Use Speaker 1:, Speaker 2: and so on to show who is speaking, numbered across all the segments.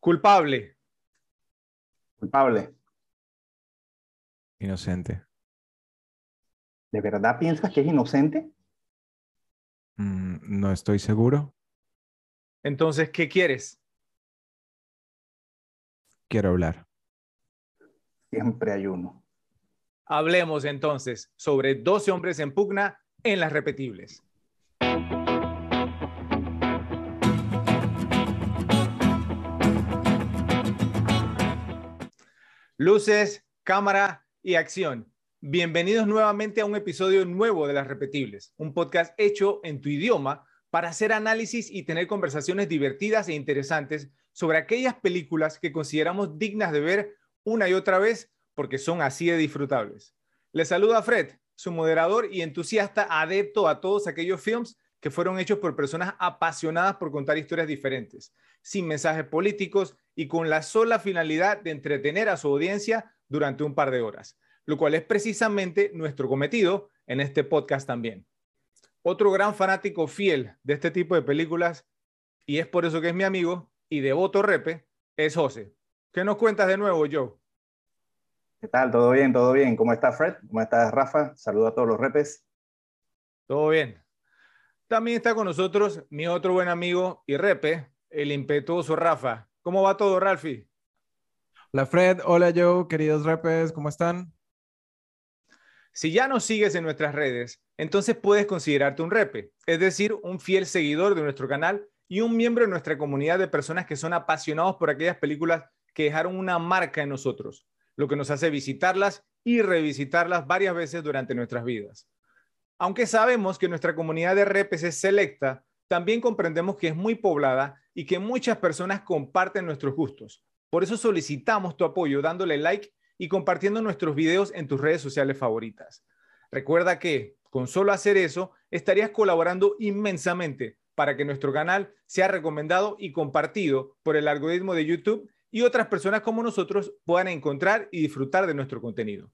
Speaker 1: Culpable.
Speaker 2: Culpable.
Speaker 3: Inocente.
Speaker 2: ¿De verdad piensas que es inocente?
Speaker 3: Mm, no estoy seguro.
Speaker 1: Entonces, ¿qué quieres?
Speaker 3: Quiero hablar.
Speaker 2: Siempre hay uno.
Speaker 1: Hablemos entonces sobre 12 hombres en pugna en las repetibles. Luces, cámara y acción. Bienvenidos nuevamente a un episodio nuevo de Las Repetibles, un podcast hecho en tu idioma para hacer análisis y tener conversaciones divertidas e interesantes sobre aquellas películas que consideramos dignas de ver una y otra vez porque son así de disfrutables. Les saluda Fred, su moderador y entusiasta adepto a todos aquellos films que fueron hechos por personas apasionadas por contar historias diferentes, sin mensajes políticos y con la sola finalidad de entretener a su audiencia durante un par de horas, lo cual es precisamente nuestro cometido en este podcast también. Otro gran fanático fiel de este tipo de películas, y es por eso que es mi amigo y devoto repe, es José. ¿Qué nos cuentas de nuevo, Joe?
Speaker 2: ¿Qué tal? ¿Todo bien? ¿Todo bien? ¿Cómo estás, Fred? ¿Cómo estás, Rafa? Saludo a todos los repes.
Speaker 1: Todo bien. También está con nosotros mi otro buen amigo y repe, el impetuoso Rafa. ¿Cómo va todo, Ralfi?
Speaker 3: Hola Fred, hola Joe, queridos repes, ¿cómo están?
Speaker 1: Si ya nos sigues en nuestras redes, entonces puedes considerarte un repe, es decir, un fiel seguidor de nuestro canal y un miembro de nuestra comunidad de personas que son apasionados por aquellas películas que dejaron una marca en nosotros, lo que nos hace visitarlas y revisitarlas varias veces durante nuestras vidas. Aunque sabemos que nuestra comunidad de repes es selecta, también comprendemos que es muy poblada y que muchas personas comparten nuestros gustos. Por eso solicitamos tu apoyo dándole like y compartiendo nuestros videos en tus redes sociales favoritas. Recuerda que con solo hacer eso estarías colaborando inmensamente para que nuestro canal sea recomendado y compartido por el algoritmo de YouTube y otras personas como nosotros puedan encontrar y disfrutar de nuestro contenido.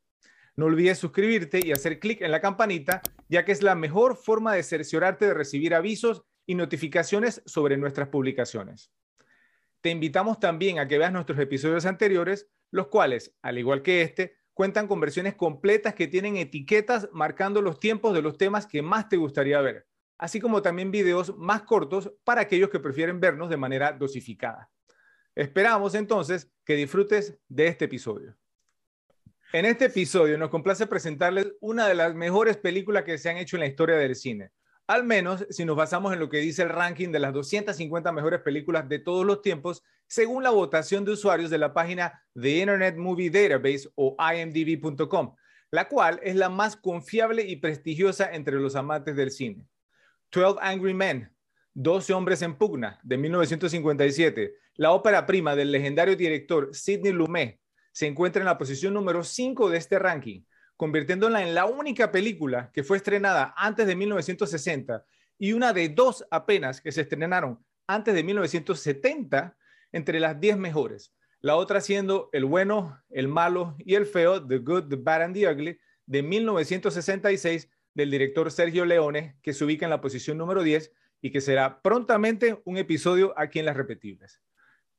Speaker 1: No olvides suscribirte y hacer clic en la campanita, ya que es la mejor forma de cerciorarte de recibir avisos y notificaciones sobre nuestras publicaciones. Te invitamos también a que veas nuestros episodios anteriores, los cuales, al igual que este, cuentan con versiones completas que tienen etiquetas marcando los tiempos de los temas que más te gustaría ver, así como también videos más cortos para aquellos que prefieren vernos de manera dosificada. Esperamos entonces que disfrutes de este episodio. En este episodio nos complace presentarles una de las mejores películas que se han hecho en la historia del cine, al menos si nos basamos en lo que dice el ranking de las 250 mejores películas de todos los tiempos, según la votación de usuarios de la página The Internet Movie Database o imdb.com, la cual es la más confiable y prestigiosa entre los amantes del cine. 12 Angry Men, 12 hombres en pugna, de 1957, la ópera prima del legendario director Sidney Lumet, se encuentra en la posición número 5 de este ranking convirtiéndola en la única película que fue estrenada antes de 1960 y una de dos apenas que se estrenaron antes de 1970 entre las 10 mejores. La otra siendo El bueno, el malo y el feo, The Good, The Bad and the Ugly, de 1966 del director Sergio Leone, que se ubica en la posición número 10 y que será prontamente un episodio aquí en Las Repetibles.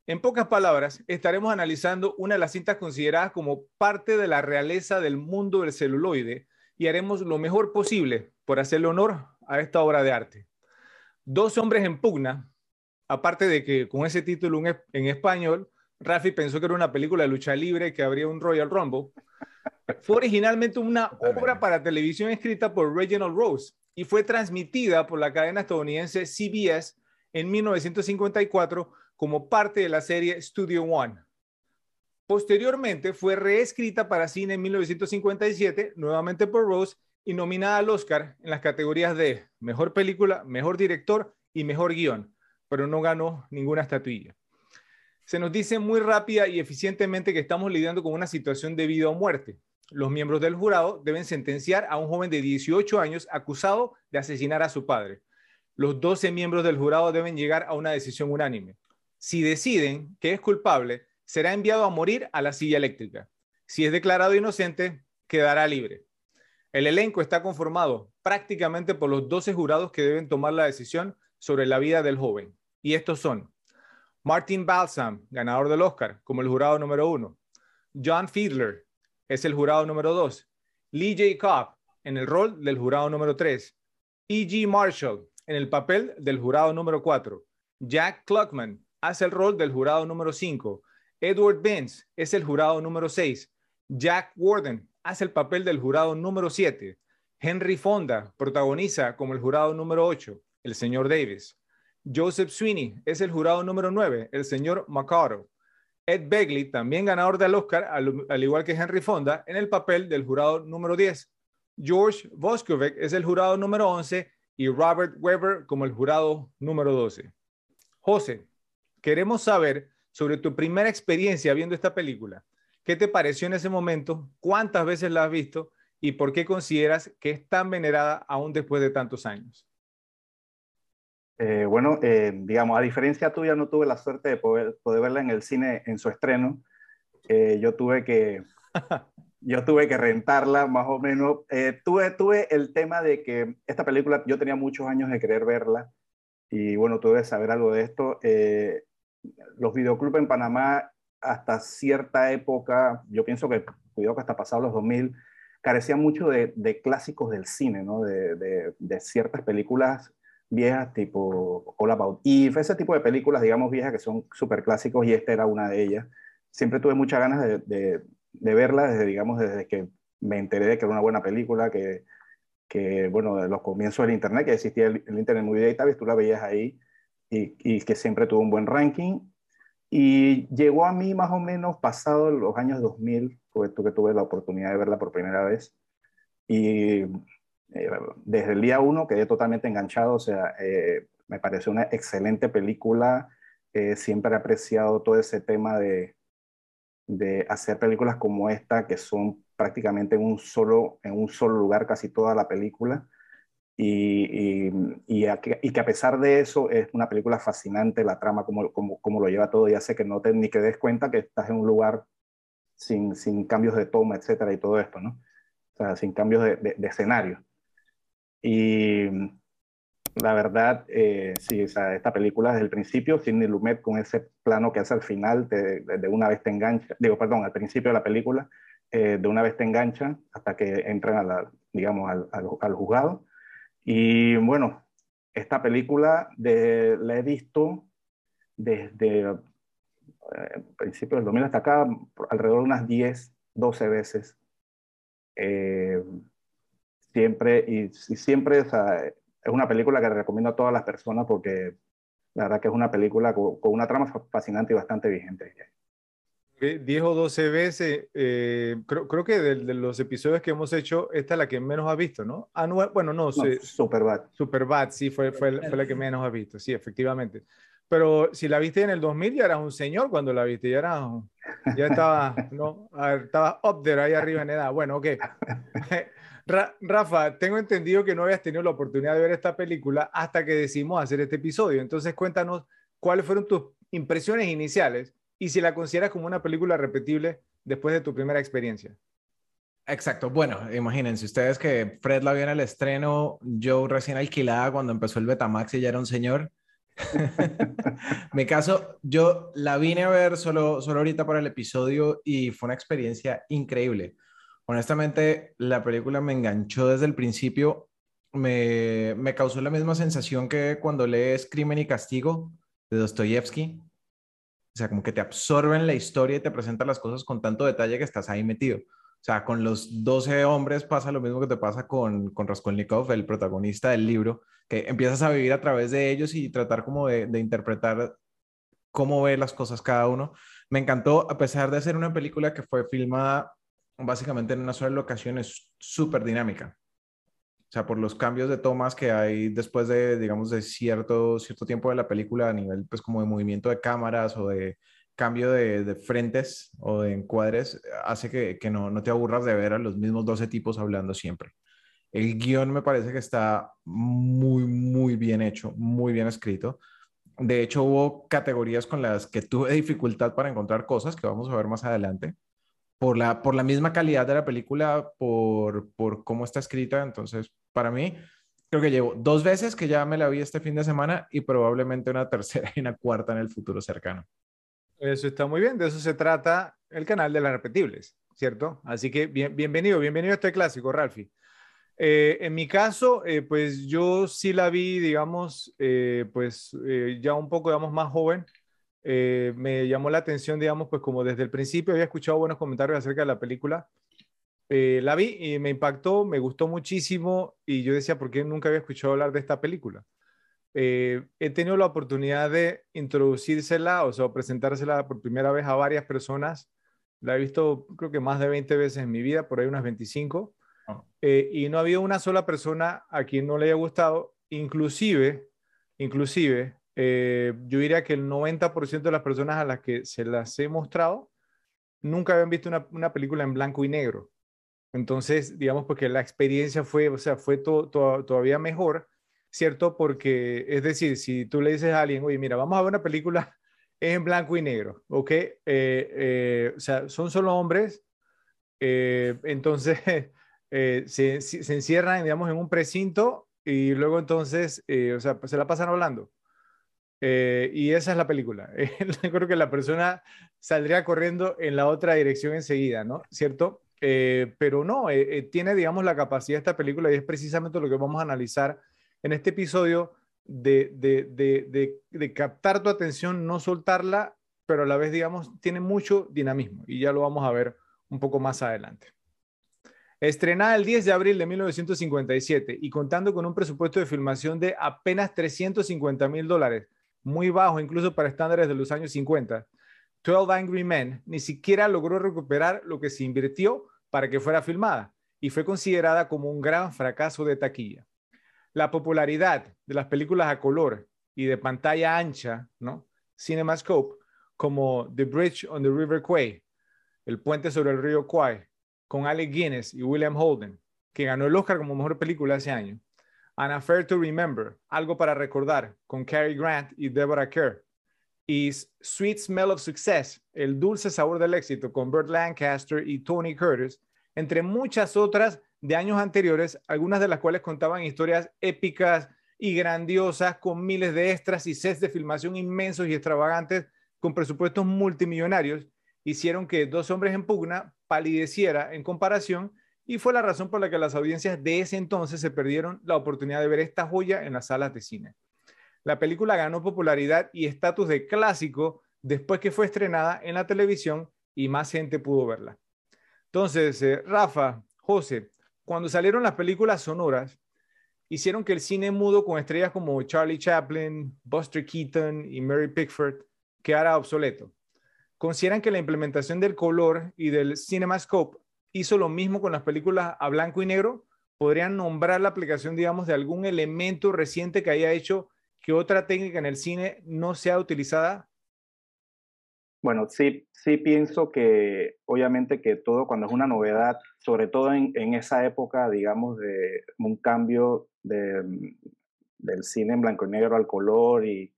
Speaker 1: En pocas palabras, estaremos analizando una de las cintas consideradas como parte de la realeza del mundo del celuloide y haremos lo mejor posible por hacerle honor a esta obra de arte. Dos hombres en pugna, aparte de que con ese título en español, Rafi pensó que era una película de lucha libre que habría un Royal Rumble, fue originalmente una obra para televisión escrita por Reginald Rose y fue transmitida por la cadena estadounidense CBS en 1954 como parte de la serie Studio One. Posteriormente fue reescrita para cine en 1957, nuevamente por Rose, y nominada al Oscar en las categorías de Mejor Película, Mejor Director y Mejor Guión, pero no ganó ninguna estatuilla. Se nos dice muy rápida y eficientemente que estamos lidiando con una situación de vida o muerte. Los miembros del jurado deben sentenciar a un joven de 18 años acusado de asesinar a su padre. Los 12 miembros del jurado deben llegar a una decisión unánime. Si deciden que es culpable, será enviado a morir a la silla eléctrica. Si es declarado inocente, quedará libre. El elenco está conformado prácticamente por los 12 jurados que deben tomar la decisión sobre la vida del joven. Y estos son Martin Balsam, ganador del Oscar, como el jurado número uno. John Fiedler es el jurado número dos. Lee J. Cobb en el rol del jurado número tres. E.G. Marshall en el papel del jurado número cuatro. Jack Cluckman hace el rol del jurado número cinco. Edward Benz es el jurado número seis. Jack Warden hace el papel del jurado número siete. Henry Fonda protagoniza como el jurado número ocho, el señor Davis. Joseph Sweeney es el jurado número 9, el señor Macaro. Ed Begley, también ganador del Oscar, al, igual que Henry Fonda, en el papel del jurado número 10. George Voskovic es el jurado número 11 y Robert Weber como el jurado número 12. José, queremos saber sobre tu primera experiencia viendo esta película. ¿Qué te pareció en ese momento? ¿Cuántas veces la has visto? ¿Y por qué consideras que es tan venerada aún después de tantos años?
Speaker 2: Eh, bueno, eh, digamos, a diferencia tuya, no tuve la suerte de poder, poder verla en el cine en su estreno. Eh, yo tuve que, yo tuve que rentarla más o menos. tuve, tuve el tema de que esta película, yo tenía muchos años de querer verla y bueno, tuve que saber algo de esto. Los videoclubs en Panamá, hasta cierta época, yo pienso que, cuidado que hasta pasados los 2000, carecían mucho de, de clásicos del cine, ¿no? de, de, ciertas películas viejas tipo All About Eve, ese tipo de películas, digamos, viejas que son súper clásicos y esta era una de ellas. Siempre tuve muchas ganas de, verla desde, digamos, desde que me enteré de que era una buena película, que, que bueno, de los comienzos del Internet, que existía el, Internet Movie Database, tú la veías ahí y, y, que siempre tuvo un buen ranking. Y llegó a mí más o menos pasado los años 2000, porque que tuve la oportunidad de verla por primera vez. Y eh, desde el día uno quedé totalmente enganchado, o sea, eh, me pareció una excelente película. Eh, siempre he apreciado todo ese tema de, de hacer películas como esta, que son prácticamente en un solo, en un solo lugar casi toda la película. Y, y, y, a, y, que a pesar de eso es una película fascinante, la trama, como, como, como lo lleva todo, y hace que no te ni que des cuenta que estás en un lugar sin, sin cambios de toma, etcétera, y todo esto, ¿no? O sea, sin cambios de, de, de escenario. Y la verdad, eh, sí, o sea, esta película desde el principio, Sidney Lumet con ese plano que hace al final, de, de, una vez te engancha, digo, perdón, al principio de la película, eh, de una vez te engancha hasta que entran a la, digamos, al, al, al juzgado. Y bueno, esta película de, la he visto desde eh, principio del 2000 hasta acá, alrededor de unas 10, 12 veces. Eh, siempre, y, siempre, es una película que recomiendo a todas las personas porque la verdad que es una película con, con una trama fascinante y bastante vigente.
Speaker 1: 10 o 12 veces, eh, creo, creo, que de, de, los episodios que hemos hecho, esta es la que menos ha visto, ¿no? Ah, no bueno, no, no
Speaker 2: sí, Superbad.
Speaker 1: Superbad, sí, fue, fue, fue, la que menos ha visto, sí, efectivamente. Pero si la viste en el 2000, ya eras un señor cuando la viste, ya, era, ya estaba, ¿no? Estaba up there, ahí arriba en edad. Bueno, ok. Ra Rafa, tengo entendido que no habías tenido la oportunidad de ver esta película hasta que decidimos hacer este episodio. Entonces, cuéntanos cuáles fueron tus impresiones iniciales y si la consideras como una película repetible después de tu primera experiencia.
Speaker 3: Exacto. Bueno, imagínense ustedes que Fred la vio en el estreno, yo recién alquilada cuando empezó el Betamax y ya era un señor. Mi caso, yo la vine a ver solo, solo ahorita para el episodio y fue una experiencia increíble honestamente, la película me enganchó desde el principio. Me, me causó la misma sensación que cuando lees Crimen y Castigo de Dostoyevsky. O sea, como que te absorben la historia y te presentan las cosas con tanto detalle que estás ahí metido. O sea, con los 12 hombres pasa lo mismo que te pasa con, con Raskolnikov, el protagonista del libro, que empiezas a vivir a través de ellos y tratar como de, de interpretar cómo ve las cosas cada uno. Me encantó, a pesar de ser una película que fue filmada básicamente en una sola locación es súper dinámica. Sea, por los cambios de tomas que hay después de, digamos, de cierto, cierto tiempo de la película a nivel, pues, como de movimiento de cámaras o de cambio de, de frentes o de encuadres, hace que, que no, no, te aburras de ver a los mismos 12 tipos hablando siempre. El guion me parece que está muy, muy bien hecho, muy bien escrito. De hecho, hubo categorías con las que tuve dificultad para encontrar cosas que vamos a ver más adelante por la, por la misma calidad de la película, por, por cómo está escrita. Entonces, para mí, creo que llevo dos veces que ya me la vi este fin de semana y probablemente una tercera y una cuarta en el futuro cercano.
Speaker 1: Eso está muy bien, de eso se trata el canal de las repetibles, ¿cierto? Así que bien, bienvenido, bienvenido a este clásico, Ralfi. Eh, en mi caso, eh, pues yo sí la vi, digamos, eh, pues ya un poco, digamos, más joven. me llamó la atención, digamos, pues como desde el principio había escuchado buenos comentarios acerca de la película. La vi y me impactó, me gustó muchísimo y yo decía, ¿por qué nunca había escuchado hablar de esta película? he tenido la oportunidad de introducírsela, o sea, presentársela por primera vez a varias personas. La he visto, creo que más de 20 veces en mi vida, por ahí unas 25. Eh, y no había una sola persona a quien no le haya gustado, inclusive, inclusive, eh, yo diría que el 90% de las personas a las que se las he mostrado nunca habían visto una, película en blanco y negro. Entonces, digamos, porque la experiencia fue, o sea, fue todavía mejor, ¿cierto? Porque, es decir, si tú le dices a alguien, oye, mira, vamos a ver una película en blanco y negro, ¿ok? Eh, o sea, son solo hombres, entonces Eh, se, encierran, digamos, en un precinto y luego entonces, eh, o sea, pues se la pasan hablando. Eh, y esa es la película. Creo que la persona saldría corriendo en la otra dirección enseguida, ¿no? ¿Cierto? Pero no, tiene, digamos, la capacidad de esta película y es precisamente lo que vamos a analizar en este episodio de, captar tu atención, no soltarla, pero a la vez, digamos, tiene mucho dinamismo y ya lo vamos a ver un poco más adelante. Estrenada el 10 de abril de 1957 y contando con un presupuesto de filmación de apenas 350 mil dólares, muy bajo incluso para estándares de los años 50, 12 Angry Men ni siquiera logró recuperar lo que se invirtió para que fuera filmada y fue considerada como un gran fracaso de taquilla. La popularidad de las películas a color y de pantalla ancha, ¿no? CinemaScope, como The Bridge on the River Quay, El puente sobre el río Kwai, con Alec Guinness y William Holden, que ganó el Oscar como mejor película ese año. An Affair to Remember, Algo para Recordar, con Cary Grant y Deborah Kerr. Y Sweet Smell of Success, El Dulce Sabor del Éxito, con Burt Lancaster y Tony Curtis, entre muchas otras de años anteriores, algunas de las cuales contaban historias épicas y grandiosas, con miles de extras y sets de filmación inmensos y extravagantes, con presupuestos multimillonarios, hicieron que Dos Hombres en Pugna palideciera en comparación y fue la razón por la que las audiencias de ese entonces se perdieron la oportunidad de ver esta joya en las salas de cine. La película ganó popularidad y estatus de clásico después que fue estrenada en la televisión y más gente pudo verla. Entonces, eh, Rafa, José, cuando salieron las películas sonoras, hicieron que el cine mudo con estrellas como Charlie Chaplin, Buster Keaton y Mary Pickford quedara obsoleto. ¿Consideran que la implementación del color y del CinemaScope hizo lo mismo con las películas a blanco y negro? ¿Podrían nombrar la aplicación, digamos, de algún elemento reciente que haya hecho que otra técnica en el cine no sea utilizada?
Speaker 2: Bueno, sí, sí pienso que obviamente que todo cuando es una novedad, sobre todo en, esa época, digamos, de un cambio del cine en blanco y negro al color y,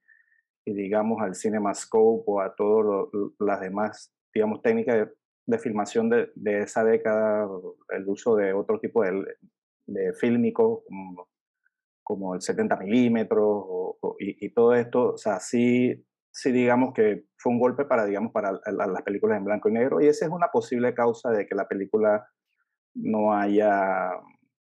Speaker 2: y digamos al CinemaScope o a todas las demás, digamos, técnicas de, filmación de, de, esa década, el uso de otro tipo de, de fílmico como, como, el 70 milímetros y, y, todo esto, o sea, sí, sí digamos que fue un golpe para, digamos, para las películas en blanco y negro y esa es una posible causa de que la película no haya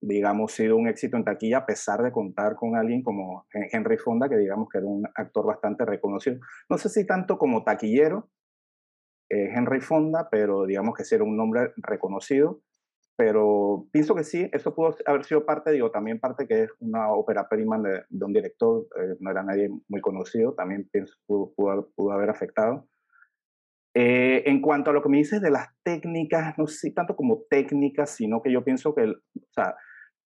Speaker 2: digamos, sido un éxito en taquilla a pesar de contar con alguien como Henry Fonda, que digamos que era un actor bastante reconocido. No sé si tanto como taquillero, eh, Henry Fonda, pero digamos que sí era un nombre reconocido. Pero pienso que sí, eso pudo haber sido parte, digo, también parte que es una ópera prima de, un director, eh, no era nadie muy conocido, también pienso pudo, pudo, haber afectado. Eh, en cuanto a lo que me dices de las técnicas, no sé tanto como técnicas, sino que yo pienso que, o sea,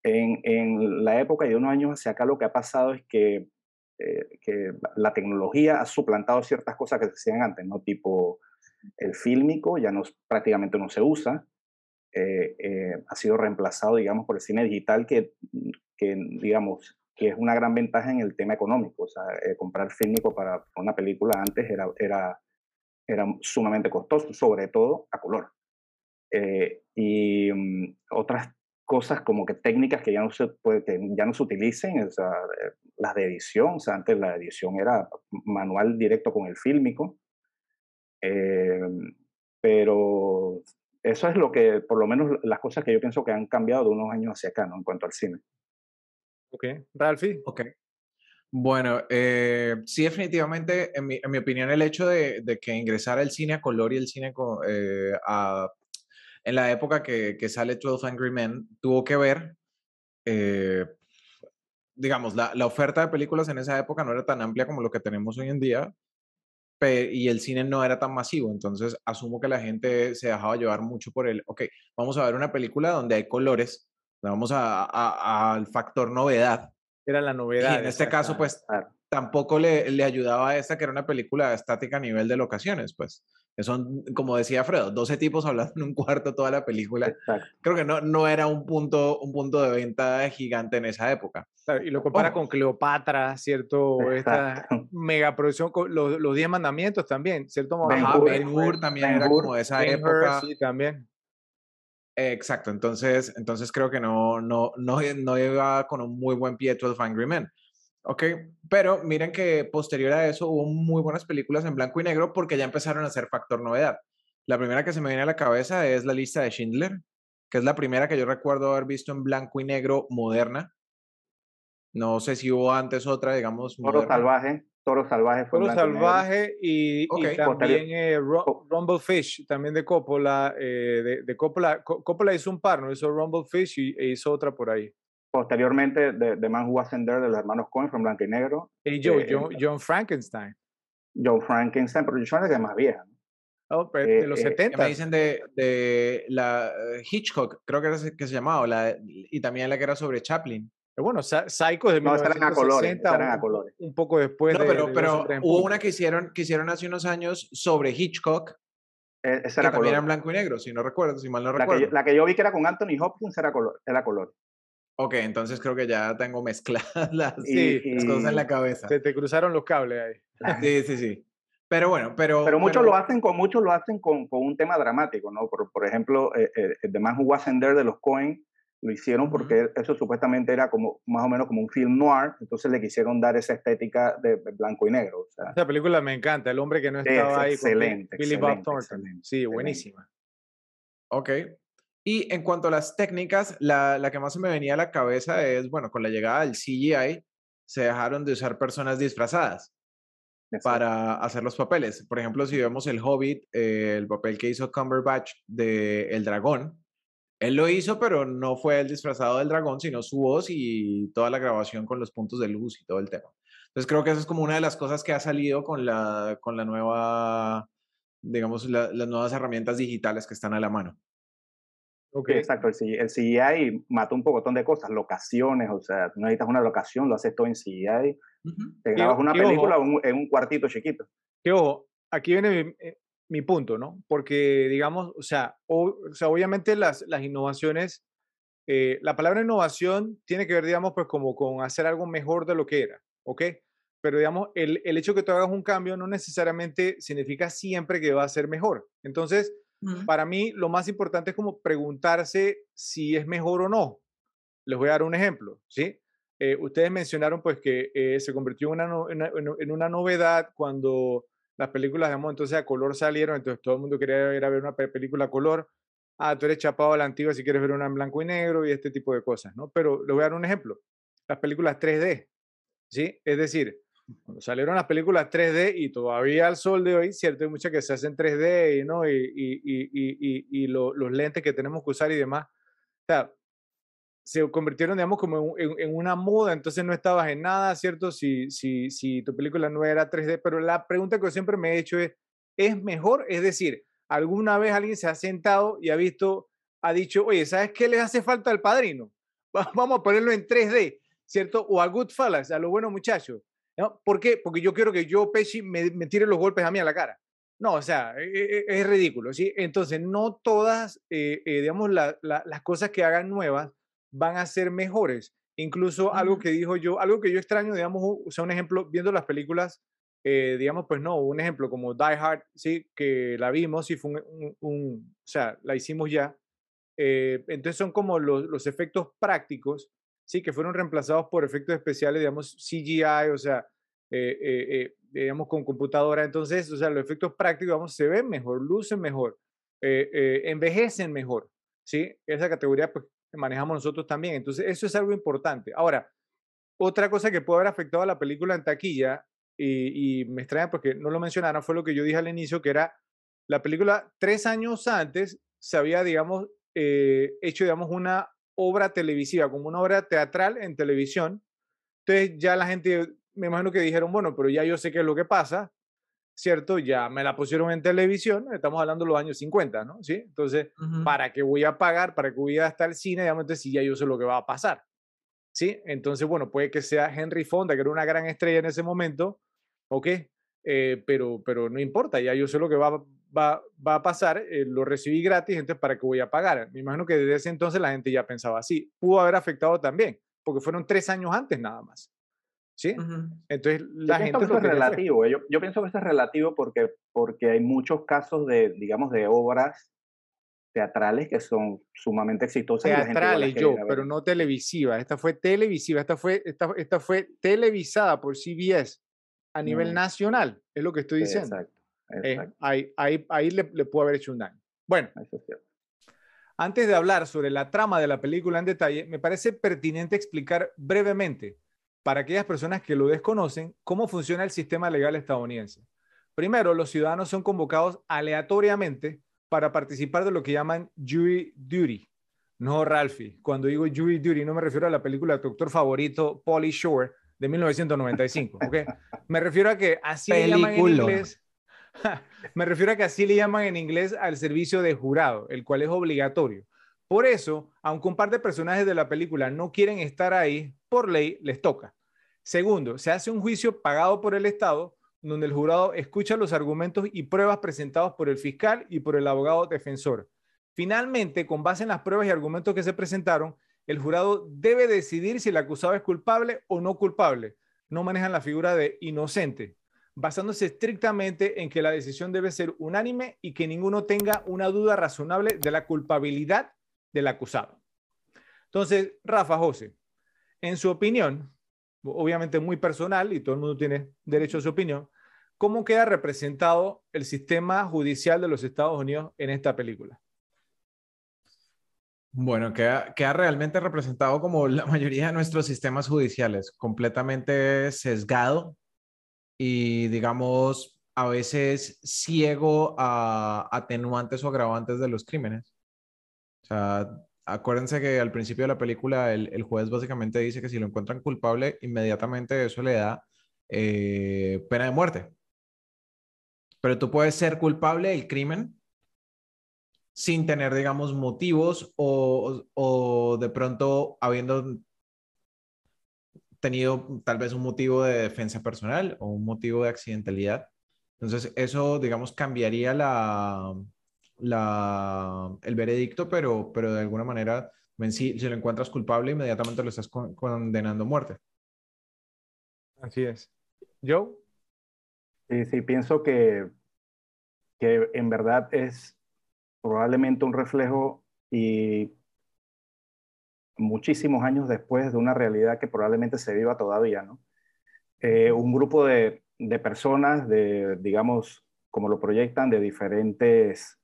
Speaker 2: en, la época de unos años hacia acá lo que ha pasado es que, eh, que la tecnología ha suplantado ciertas cosas que se hacían antes, ¿no? Tipo el fílmico ya no, prácticamente no se usa, eh, eh, ha sido reemplazado, digamos, por el cine digital que, que, digamos, que es una gran ventaja en el tema económico. O sea, comprar fílmico para una película antes era, era, era sumamente costoso, sobre todo a color. y mm, otras cosas como que técnicas que ya no se, puede, que ya no se utilicen, o sea, eh, las de edición, o sea, antes la edición era manual directo con el fílmico, eh, pero eso es lo que, por lo menos las cosas que yo pienso que han cambiado de unos años hacia acá, ¿no? En cuanto al cine.
Speaker 1: Ok, Ralphie.
Speaker 3: Ok. Bueno, eh, sí, definitivamente, en mi, en mi, opinión, el hecho de, de, que ingresara el cine a color y el cine eh, a, en la época que, que, sale 12 Angry Men tuvo que ver, eh, digamos, la, la, oferta de películas en esa época no era tan amplia como lo que tenemos hoy en día y el cine no era tan masivo, entonces asumo que la gente se dejaba llevar mucho por el, ok, vamos a ver una película donde hay colores, vamos al factor novedad
Speaker 1: era la novedad.
Speaker 3: Y en este caso, pues tampoco le, le, ayudaba a esta, que era una película estática a nivel de locaciones, pues. Son, como decía Fredo, 12 tipos hablando en un cuarto toda la película. Creo que no, no era un punto, un punto de venta gigante en esa época.
Speaker 1: y lo compara con Cleopatra, ¿cierto? Esta mega producción, con los, los Diez Mandamientos también, ¿cierto?
Speaker 3: Ben Hur también era como de esa época.
Speaker 1: sí, también.
Speaker 3: Exacto, entonces, entonces creo que no, no, no, no iba con un muy buen pie 12 Angry Men. Ok, pero miren que posterior a eso hubo muy buenas películas en blanco y negro porque ya empezaron a ser factor novedad. La primera que se me viene a la cabeza es la lista de Schindler, que es la primera que yo recuerdo haber visto en blanco y negro moderna. No sé si hubo antes otra, digamos.
Speaker 2: Toro Salvaje. Toro Salvaje
Speaker 1: fue Toro Salvaje y, y, también eh, Rumble Fish, también de Coppola. Eh, de, de, Coppola. Coppola hizo un par, ¿no? Hizo Rumble Fish y e hizo otra por ahí.
Speaker 2: Posteriormente, de, de Man Who There, de los hermanos Coen, fue en blanco y negro.
Speaker 1: Y yo, eh, John, John, Frankenstein.
Speaker 2: John Frankenstein, pero John es de más vieja.
Speaker 1: Oh, de los 70.
Speaker 3: Me dicen de, de la Hitchcock, creo que era que se llamaba, la, y también la que era sobre Chaplin.
Speaker 1: Bueno, Psycho de no, 1960,
Speaker 2: a colores, un, a colores.
Speaker 1: un poco después
Speaker 3: no, pero, de, pero hubo una que hicieron, que hicieron hace unos años sobre Hitchcock,
Speaker 2: eh, esa era
Speaker 3: que también era en blanco y negro, si no recuerdo, si mal no
Speaker 2: la
Speaker 3: recuerdo.
Speaker 2: Que la que yo vi que era con Anthony Hopkins era color. Era color.
Speaker 3: Ok, entonces creo que ya tengo mezcladas las, sí, las cosas en la cabeza.
Speaker 1: Se te cruzaron los cables ahí.
Speaker 3: Sí, sí, sí. Pero bueno, pero...
Speaker 2: Pero muchos lo hacen con muchos lo hacen con, con un tema dramático, ¿no? Por, por ejemplo, eh, eh, The Man Who There de los Coen lo hicieron porque eso supuestamente era como más o menos como un film noir, entonces le quisieron dar esa estética de blanco y negro. O sea,
Speaker 1: esa película me encanta, el hombre que no estaba ahí.
Speaker 2: Excelente.
Speaker 1: Billy Bob Thornton. Sí, buenísima.
Speaker 3: Ok. Y en cuanto a las técnicas, la, la, que más se me venía a la cabeza es, bueno, con la llegada del CGI, se dejaron de usar personas disfrazadas para hacer los papeles. Por ejemplo, si vemos el Hobbit, eh, el papel que hizo Cumberbatch de El Dragón, él lo hizo, pero no fue el disfrazado del dragón, sino su voz y toda la grabación con los puntos de luz y todo el tema. Entonces creo que eso es como una de las cosas que ha salido con la, con la nueva, digamos, la, las nuevas herramientas digitales que están a la mano.
Speaker 2: Okay. Exacto, el CGI, el CGI mató un pocotón de cosas, locaciones, o sea, no necesitas una locación, lo haces todo en CGI, uh -huh. te grabas una película ojo, en un cuartito chiquito.
Speaker 1: Que ojo, aquí viene mi, eh, mi punto, ¿no? Porque, digamos, o sea, o, o sea obviamente las, las innovaciones, eh, la palabra innovación tiene que ver, digamos, pues como con hacer algo mejor de lo que era, ¿ok? Pero, digamos, el, el hecho que tú hagas un cambio no necesariamente significa siempre que va a ser mejor. Entonces, para mí, lo más importante es como preguntarse si es mejor o no. Les voy a dar un ejemplo, ¿sí? Eh, ustedes mencionaron, pues, que eh, se convirtió en una, en una novedad cuando las películas, digamos, entonces a color salieron, entonces todo el mundo quería ir a ver una película a color. Ah, tú eres chapado a la antigua si quieres ver una en blanco y negro y este tipo de cosas, ¿no? Pero les voy a dar un ejemplo. Las películas 3D, ¿sí? Es decir, cuando salieron las películas 3D y todavía al sol de hoy, cierto, hay muchas que se hacen 3D y, ¿no? y, y, y, y lo, los lentes que tenemos que usar y demás. Se convirtieron, digamos, como en, una moda, entonces no estabas en nada, ¿cierto? Si, si, si tu película no era 3D, pero la pregunta que siempre me he hecho es, ¿es mejor? Es decir, ¿alguna vez alguien se ha sentado y ha visto, ha dicho, oye, ¿sabes qué les hace falta al padrino? Vamos a ponerlo en 3D, ¿cierto? O a Goodfellas, a los buenos muchachos. ¿No? ¿Por qué? Porque yo quiero que yo, Pesci, me, me tire los golpes a mí a la cara. No, o sea, es, es ridículo, ¿sí? Entonces, no todas, eh, eh, digamos, la, la, las cosas que hagan nuevas van a ser mejores. Incluso uh -huh. algo que dijo yo, algo que yo extraño, digamos, o sea, un ejemplo, viendo las películas, eh, digamos, pues no, un ejemplo como Die Hard, sí, que la vimos y fue un, un, un, o sea, la hicimos ya. Eh, entonces son como los, los, efectos prácticos, ¿sí? Que fueron reemplazados por efectos especiales, digamos, CGI, o sea, eh, digamos, con computadora. Entonces, o sea, los efectos prácticos, vamos, se ven mejor, lucen mejor, envejecen mejor, ¿sí? Esa categoría, pues, manejamos nosotros también. Entonces, eso es algo importante. Ahora, otra cosa que puede haber afectado a la película en taquilla, y, me extraña porque no lo mencionaron, fue lo que yo dije al inicio, que era la película tres años antes se había, digamos, eh, hecho, digamos, una obra televisiva, como una obra teatral en televisión. Entonces ya la gente, me imagino que dijeron, bueno, pero ya yo sé qué es lo que pasa, ¿cierto? Ya me la pusieron en televisión, estamos hablando de los años 50, ¿no? ¿Sí? Entonces, ¿para qué voy a pagar? ¿Para qué voy a estar al cine? Digamos, entonces, si ya yo sé lo que va a pasar. ¿Sí? Entonces, bueno, puede que sea Henry Fonda, que era una gran estrella en ese momento, ¿ok? Eh, pero, pero no importa, ya yo sé lo que va, va, va a pasar, eh, lo recibí gratis, entonces ¿para qué voy a pagar? Me imagino que desde ese entonces la gente ya pensaba así. Pudo haber afectado también, porque fueron tres años antes nada más. ¿Sí? Entonces la
Speaker 2: yo
Speaker 1: gente...
Speaker 2: Eso es relativo, yo, yo, pienso que eso es relativo porque, porque hay muchos casos de, digamos, de obras teatrales que son sumamente exitosas.
Speaker 1: Teatrales, yo, pero no televisivas. Esta fue televisiva, esta fue, esta, esta fue televisada por CBS a nivel mm. nacional, es lo que estoy diciendo. exacto. Eh, ahí, ahí, ahí le, le, pudo haber hecho un daño. Bueno, antes de hablar sobre la trama de la película en detalle, me parece pertinente explicar brevemente, para aquellas personas que lo desconocen, cómo funciona el sistema legal estadounidense. Primero, los ciudadanos son convocados aleatoriamente para participar de lo que llaman jury duty. No, Ralphie, cuando digo jury duty no me refiero a la película de tu actor favorito, Polly Shore, de 1995, ¿ok? Me refiero a que así llaman en inglés Me refiero a que así le llaman en inglés al servicio de jurado, el cual es obligatorio. Por eso, aunque un par de personajes de la película no quieren estar ahí, por ley les toca. Segundo, se hace un juicio pagado por el Estado, donde el jurado escucha los argumentos y pruebas presentados por el fiscal y por el abogado defensor. Finalmente, con base en las pruebas y argumentos que se presentaron, el jurado debe decidir si el acusado es culpable o no culpable. No manejan la figura de inocente basándose estrictamente en que la decisión debe ser unánime y que ninguno tenga una duda razonable de la culpabilidad del acusado. Entonces, Rafa José, en su opinión, obviamente muy personal y todo el mundo tiene derecho a su opinión, ¿cómo queda representado el sistema judicial de los Estados Unidos en esta película?
Speaker 3: Bueno, queda, queda, realmente representado como la mayoría de nuestros sistemas judiciales, completamente sesgado y digamos a veces ciego a atenuantes o agravantes de los crímenes. O sea, acuérdense que al principio de la película el, juez básicamente dice que si lo encuentran culpable, inmediatamente eso le da eh, pena de muerte. Pero tú puedes ser culpable del crimen sin tener, digamos, motivos o, o de pronto habiendo tenido tal vez un motivo de defensa personal o un motivo de accidentalidad. Entonces, eso, digamos, cambiaría la, la, el veredicto, pero, pero de alguna manera, si, si lo encuentras culpable, inmediatamente lo estás condenando a muerte.
Speaker 1: Así es. ¿Joe?
Speaker 2: Sí, sí, pienso que, que en verdad es probablemente un reflejo y muchísimos años después de una realidad que probablemente se viva todavía, ¿no? Eh, un grupo de, personas, de, digamos, como lo proyectan, de diferentes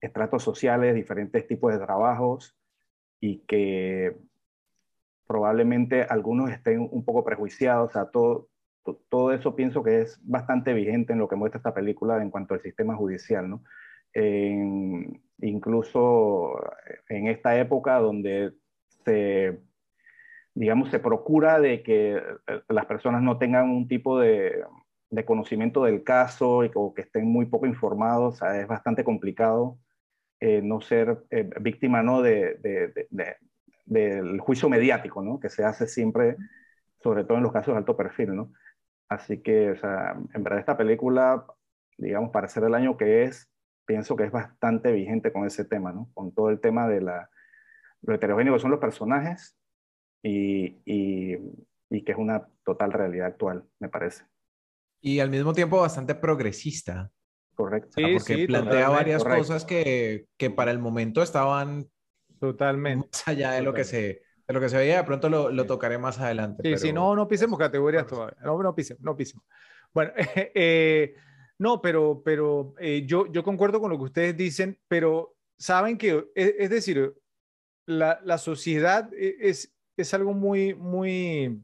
Speaker 2: estratos sociales, diferentes tipos de trabajos, y que probablemente algunos estén un poco prejuiciados, o sea, todo, todo eso pienso que es bastante vigente en lo que muestra esta película en cuanto al sistema judicial, ¿no? incluso en esta época donde se, digamos, se procura de que eh, las personas no tengan un tipo de, conocimiento del caso y, o que estén muy poco informados. es bastante complicado eh, no ser eh, víctima ¿no? De, del juicio mediático, ¿no? que se hace siempre, sobre todo en los casos de alto perfil. ¿no? Así que, o sea, en verdad esta película, digamos, para ser el año que es, pienso que es bastante vigente con ese tema, ¿no? con todo el tema de la lo heterogéneo que son los personajes y, y, y, que es una total realidad actual, me parece.
Speaker 3: Y al mismo tiempo bastante progresista.
Speaker 2: Correcto.
Speaker 3: porque plantea varias cosas que, que, para el momento estaban
Speaker 1: Totalmente.
Speaker 3: Más allá de lo que se, de lo que se veía, de pronto lo, lo tocaré más adelante.
Speaker 1: Sí, sí, no, no pisemos categorías todavía. No, no pisemos, no pisemos. Bueno, eh, no, pero, pero eh, yo, yo concuerdo con lo que ustedes dicen, pero saben que, es, es decir, la, la, sociedad e, es, es algo muy, muy,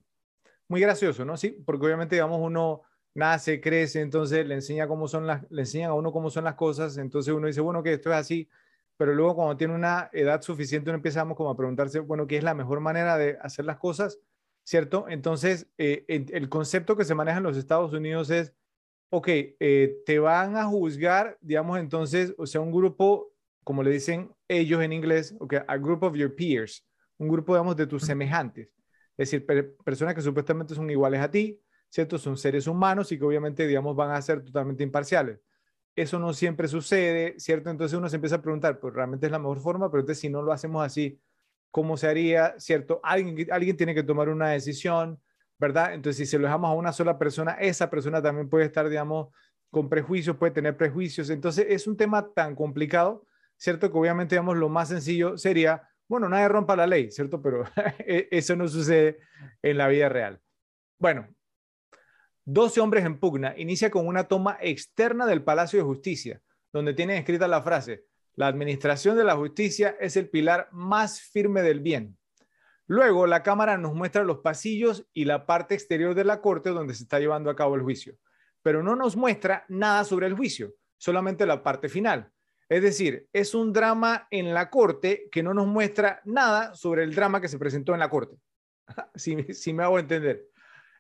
Speaker 1: muy gracioso, ¿no? Sí, porque obviamente, digamos, uno nace, crece, entonces le enseña cómo son las, le enseñan a uno cómo son las cosas, entonces uno dice, bueno, que esto es así, pero luego cuando tiene una edad suficiente uno empezamos como a preguntarse, bueno, ¿qué es la mejor manera de hacer las cosas? ¿Cierto? Entonces, eh, el concepto que se maneja en los Estados Unidos es, ok, eh, te van a juzgar, digamos, entonces, o sea, un grupo, como le dicen ellos en inglés, ok, a group of your peers, un grupo, digamos, de tus semejantes, es decir, personas que supuestamente son iguales a ti, ¿cierto? Son seres humanos y que obviamente, digamos, van a ser totalmente imparciales. Eso no siempre sucede, ¿cierto? Entonces uno se empieza a preguntar, pues realmente es la mejor forma, pero entonces si no lo hacemos así, ¿cómo se haría, ¿cierto? Alguien, alguien tiene que tomar una decisión, ¿verdad? Entonces si se lo dejamos a una sola persona, esa persona también puede estar, digamos, con prejuicios, puede tener prejuicios. Entonces es un tema tan complicado, ¿cierto? Que obviamente, digamos, lo más sencillo sería, bueno, nadie rompa la ley, ¿cierto? Pero e, eso no sucede en la vida real. Bueno, 12 hombres en pugna inicia con una toma externa del Palacio de Justicia, donde tienen escrita la frase, la administración de la justicia es el pilar más firme del bien. Luego, la cámara nos muestra los pasillos y la parte exterior de la corte donde se está llevando a cabo el juicio, pero no nos muestra nada sobre el juicio, solamente la parte final. Es decir, es un drama en la corte que no nos muestra nada sobre el drama que se presentó en la corte. si, me hago entender.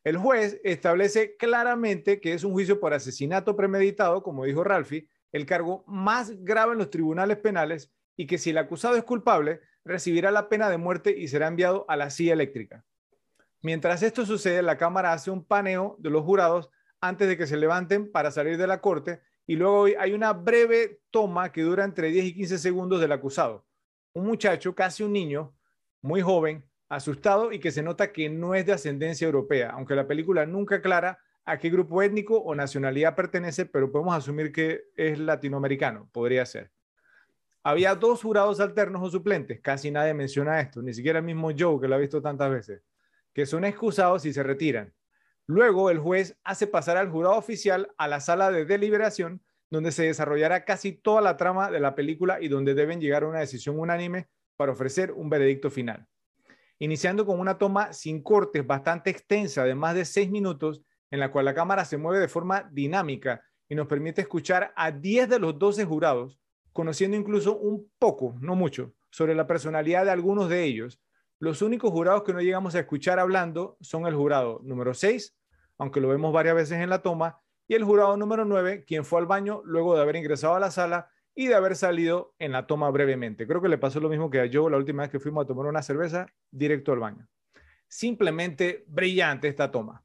Speaker 1: El juez establece claramente que es un juicio por asesinato premeditado, como dijo Ralphie, el cargo más grave en los tribunales penales y que si el acusado es culpable, recibirá la pena de muerte y será enviado a la silla eléctrica. Mientras esto sucede, la Cámara hace un paneo de los jurados antes de que se levanten para salir de la corte y luego hay una breve toma que dura entre 10 y 15 segundos del acusado. Un muchacho, casi un niño, muy joven, asustado y que se nota que no es de ascendencia europea, aunque la película nunca aclara a qué grupo étnico o nacionalidad pertenece, pero podemos asumir que es latinoamericano, podría ser. Había dos jurados alternos o suplentes, casi nadie menciona esto, ni siquiera el mismo Joe, que lo ha visto tantas veces, que son excusados y se retiran. Luego el juez hace pasar al jurado oficial a la sala de deliberación, donde se desarrollará casi toda la trama de la película y donde deben llegar a una decisión unánime para ofrecer un veredicto final iniciando con una toma sin cortes bastante extensa de más de seis minutos, en la cual la cámara se mueve de forma dinámica y nos permite escuchar a 10 de los 12 jurados, conociendo incluso un poco, no mucho, sobre la personalidad de algunos de ellos. Los únicos jurados que no llegamos a escuchar hablando son el jurado número 6, aunque lo vemos varias veces en la toma, y el jurado número 9, quien fue al baño luego de haber ingresado a la sala y de haber salido en la toma brevemente. Creo que le pasó lo mismo que a Joe la última vez que fuimos a tomar una cerveza directo al baño. Simplemente brillante esta toma.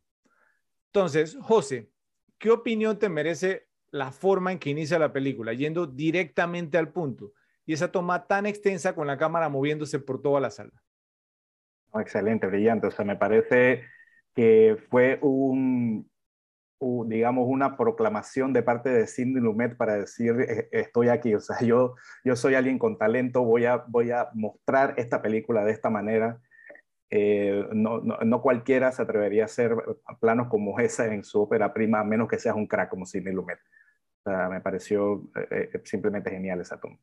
Speaker 1: Entonces, José, ¿qué opinión te merece la forma en que inicia la película, yendo directamente al punto? Y esa toma tan extensa con la cámara moviéndose por toda la sala.
Speaker 2: Excelente, brillante. O sea, me parece que fue un, digamos, una proclamación de parte de Cindy Lumet para decir, e-, estoy aquí, o sea, yo, yo soy alguien con talento, voy a, voy a mostrar esta película de esta manera. Eh, no, no, cualquiera se atrevería a hacer planos como esa en su ópera prima, a menos que seas un crack como Sidney Lumet. O sea, me pareció eh, eh, simplemente genial esa toma.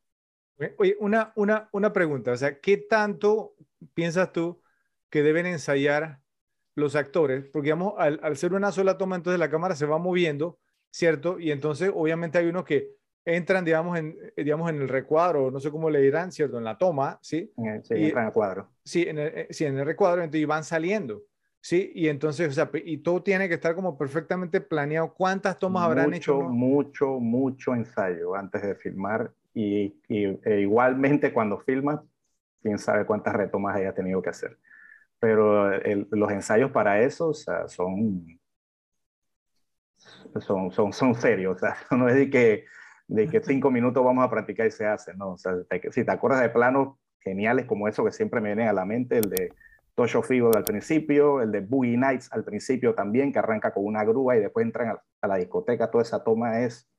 Speaker 1: Oye, una, una, una pregunta, o sea, ¿qué tanto piensas tú que deben ensayar los actores, porque digamos, al, al, ser una sola toma, entonces la cámara se va moviendo, ¿cierto? Y entonces obviamente hay unos que entran, digamos, en, eh, digamos, en el recuadro, no sé cómo le dirán, ¿cierto? En la toma, ¿sí?
Speaker 2: Sí, y, entran al cuadro.
Speaker 1: Sí, en el, eh, sí, en el recuadro, entonces y van saliendo, ¿sí? Y entonces, o sea, y todo tiene que estar como perfectamente planeado. ¿Cuántas tomas habrán hecho?
Speaker 2: Mucho, mucho ensayo antes de filmar y, y e igualmente cuando filmas, quién sabe cuántas retomas haya tenido que hacer pero los ensayos para eso son, son, son, son serios, o sea, no es de que, de que cinco minutos vamos a practicar y se hace, no, o sea, si te acuerdas de planos geniales como eso que siempre me vienen a la mente, el de Tosho Figo al principio, el de Boogie Nights al principio también, que arranca con una grúa y después entran a, la discoteca, toda esa toma es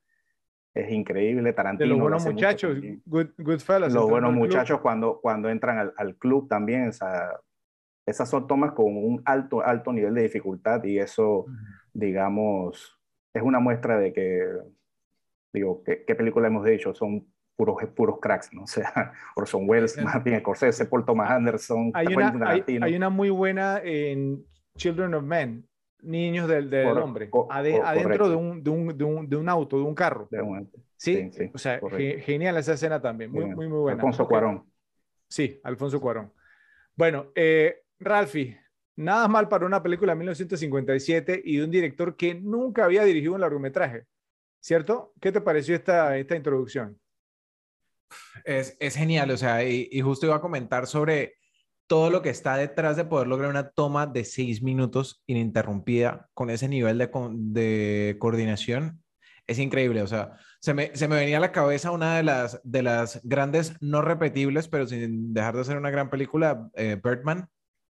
Speaker 2: es increíble. Tarantino.
Speaker 1: De los buenos muchachos, good, Goodfellas.
Speaker 2: Los buenos muchachos cuando, cuando entran al, al club también, esa, esas son tomas con un alto, alto nivel de dificultad y eso, digamos, es una muestra de que, digo, ¿qué, qué película hemos dicho? Son puros, puros cracks, ¿no? O sea, Orson Welles, más bien Scorsese, Paul Thomas Anderson.
Speaker 1: Hay una, hay, hay una, muy buena en Children of Men, Niños del, del Hombre, adentro de un, de, un, de, un, de un, auto, de un carro.
Speaker 2: De
Speaker 1: ¿Sí? sí, sí o sea, genial esa escena también, muy, muy, muy buena.
Speaker 2: Alfonso Cuarón.
Speaker 1: Sí, Alfonso Cuarón. Bueno, eh, Ralphie, nada mal para una película de 1957 y de un director que nunca había dirigido un largometraje, ¿cierto? ¿Qué te pareció esta, esta introducción?
Speaker 3: Es, es genial, o sea, y, justo iba a comentar sobre todo lo que está detrás de poder lograr una toma de seis minutos ininterrumpida con ese nivel de, de coordinación. Es increíble, o sea, se me, se me, venía a la cabeza una de las, de las grandes no repetibles, pero sin dejar de ser una gran película, eh, Birdman,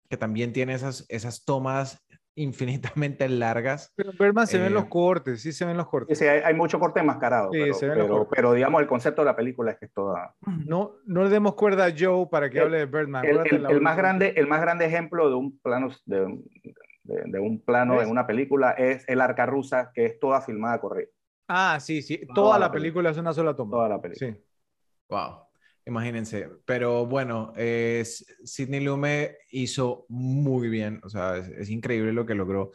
Speaker 3: que también tiene esas, esas tomas infinitamente largas.
Speaker 1: Pero Birdman se ven los eh, cortes, sí se ven los cortes.
Speaker 2: Sí, hay, hay mucho corte enmascarado, sí, pero, pero, digamos el concepto de la película es que es toda...
Speaker 1: No, no le demos cuerda a Joe para que hable de Birdman.
Speaker 2: El, el, el más grande, el más grande ejemplo de un plano, de, de, de un plano en una película es El Arca Rusa, que es toda filmada correcta.
Speaker 1: Ah, sí, sí. Toda, toda la, película, película es una sola toma.
Speaker 2: Toda la película.
Speaker 1: Sí.
Speaker 3: Wow. Imagínense, pero bueno, eh, Sidney Lume hizo muy bien, o sea, es, increíble lo que logró.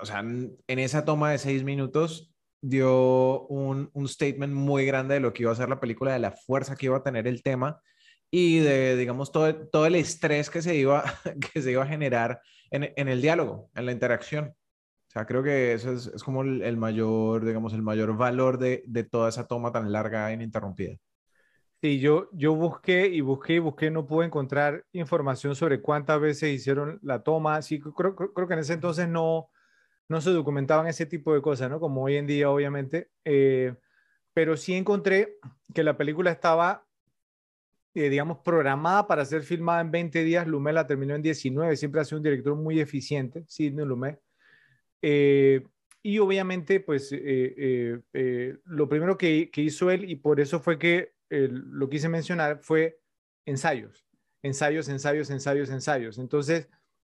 Speaker 3: O sea, en esa toma de seis minutos dio un, un, statement muy grande de lo que iba a ser la película, de la fuerza que iba a tener el tema y de, digamos, todo, todo el estrés que se iba, que se iba a generar en, en el diálogo, en la interacción. O sea, creo que eso es, es como el, el, mayor, digamos, el mayor valor de, de toda esa toma tan larga e ininterrumpida.
Speaker 1: Sí, yo, yo busqué y busqué y busqué, no pude encontrar información sobre cuántas veces hicieron la toma. Sí, creo, creo que en ese entonces no, no se documentaban ese tipo de cosas, ¿no? Como hoy en día, obviamente. Eh, pero sí encontré que la película estaba, eh, digamos, programada para ser filmada en 20 días. Lumet la terminó en 19. Siempre ha sido un director muy eficiente, Sidney Lumet. Eh, y obviamente, pues, lo primero que, que hizo él, y por eso fue que lo quise mencionar fue ensayos, ensayos, ensayos, ensayos, ensayos. Entonces,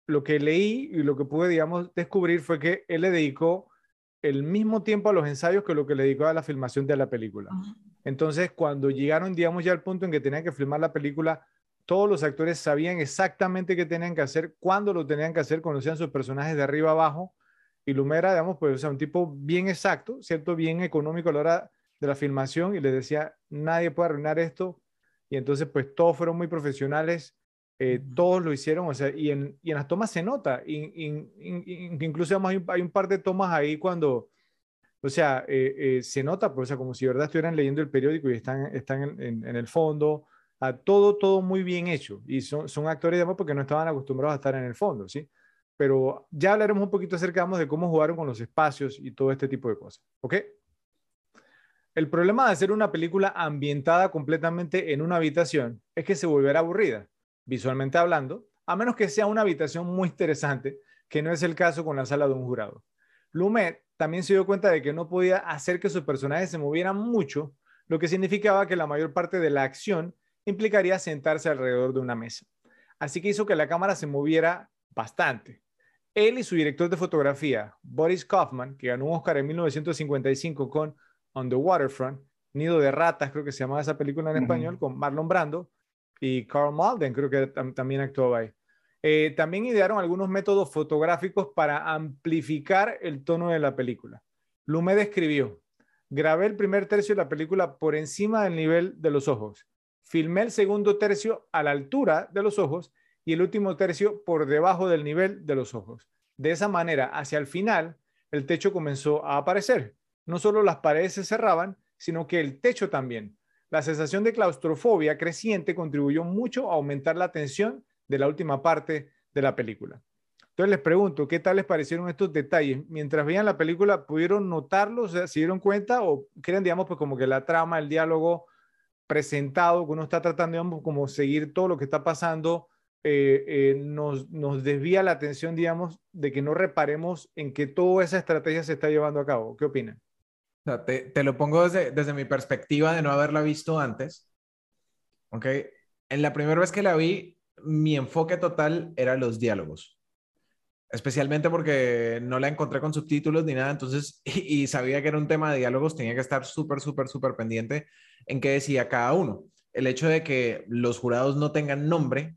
Speaker 1: lo que leí y lo que pude, digamos, descubrir fue que él le dedicó el mismo tiempo a los ensayos que lo que le dedicó a la filmación de la película. Entonces, cuando llegaron, digamos, ya al punto en que tenían que filmar la película, todos los actores sabían exactamente qué tenían que hacer, cuándo lo tenían que hacer, conocían sus personajes de arriba abajo. Y Lumera, digamos, pues, o sea, un tipo bien exacto, ¿cierto? Bien económico a la hora de la filmación y les decía, nadie puede arruinar esto. Y entonces, pues todos fueron muy profesionales, eh, todos lo hicieron, o sea, y en, y en las tomas se nota, y, incluso hay un, hay un, par de tomas ahí cuando, o sea, eh, eh, se nota, pues, o sea, como si de verdad estuvieran leyendo el periódico y están, están en, en, el fondo, a todo, todo muy bien hecho. Y son, son actores, digamos, porque no estaban acostumbrados a estar en el fondo, ¿sí? Pero ya hablaremos un poquito acerca de cómo jugaron con los espacios y todo este tipo de cosas, ¿ok? El problema de hacer una película ambientada completamente en una habitación es que se volverá aburrida, visualmente hablando, a menos que sea una habitación muy interesante, que no es el caso con la sala de un jurado. Lumet también se dio cuenta de que no podía hacer que sus personajes se movieran mucho, lo que significaba que la mayor parte de la acción implicaría sentarse alrededor de una mesa. Así que hizo que la cámara se moviera bastante. Él y su director de fotografía, Boris Kaufman, que ganó un Oscar en 1955 con on the Waterfront, Nido de Ratas, creo que se llamaba esa película en español, con Marlon Brando y Carl Malden, creo que también actuaba ahí. Eh, también idearon algunos métodos fotográficos para amplificar el tono de la película. Lumet describió, grabé el primer tercio de la película por encima del nivel de los ojos, filmé el segundo tercio a la altura de los ojos y el último tercio por debajo del nivel de los ojos. De esa manera, hacia el final, el techo comenzó a aparecer no solo las paredes se cerraban, sino que el techo también. La sensación de claustrofobia creciente contribuyó mucho a aumentar la tensión de la última parte de la película. Entonces les pregunto, ¿qué tal les parecieron estos detalles? Mientras veían la película, ¿pudieron notarlos? ¿Se dieron cuenta? ¿O creen, digamos, pues como que la trama, el diálogo presentado, que uno está tratando, digamos, como seguir todo lo que está pasando, eh, eh, nos, desvía la atención, digamos, de que no reparemos en que toda esa estrategia se está llevando a cabo? ¿Qué opinan?
Speaker 3: Te, lo pongo desde, desde mi perspectiva de no haberla visto antes. ¿Ok? En la primera vez que la vi, mi enfoque total era los diálogos. Especialmente porque no la encontré con subtítulos ni nada, entonces, y, sabía que era un tema de diálogos, tenía que estar súper, súper, súper pendiente en qué decía cada uno. El hecho de que los jurados no tengan nombre,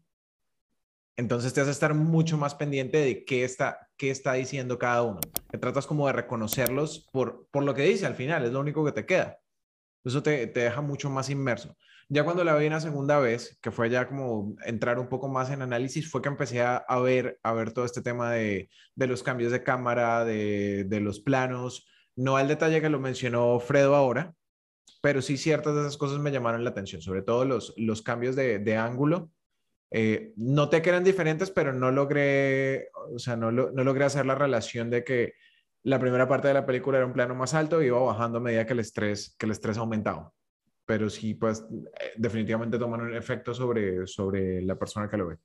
Speaker 3: entonces te hace estar mucho más pendiente de qué está, qué está diciendo cada uno. Te tratas como de reconocerlos por, por lo que dice al final, es lo único que te queda. Eso te, te deja mucho más inmerso. Ya cuando la vi una segunda vez, que fue ya como entrar un poco más en análisis, fue que empecé a, ver, a ver todo este tema de, de los cambios de cámara, de, de, los planos, no al detalle que lo mencionó Fredo ahora, pero sí ciertas de esas cosas me llamaron la atención, sobre todo los, los cambios de, de ángulo. Eh, noté que eran diferentes, pero no logré, o sea, no, no logré hacer la relación de que la primera parte de la película era un plano más alto y iba bajando a medida que el estrés, que el estrés aumentaba pero sí, pues eh, definitivamente toman un efecto sobre, sobre la persona que lo ve.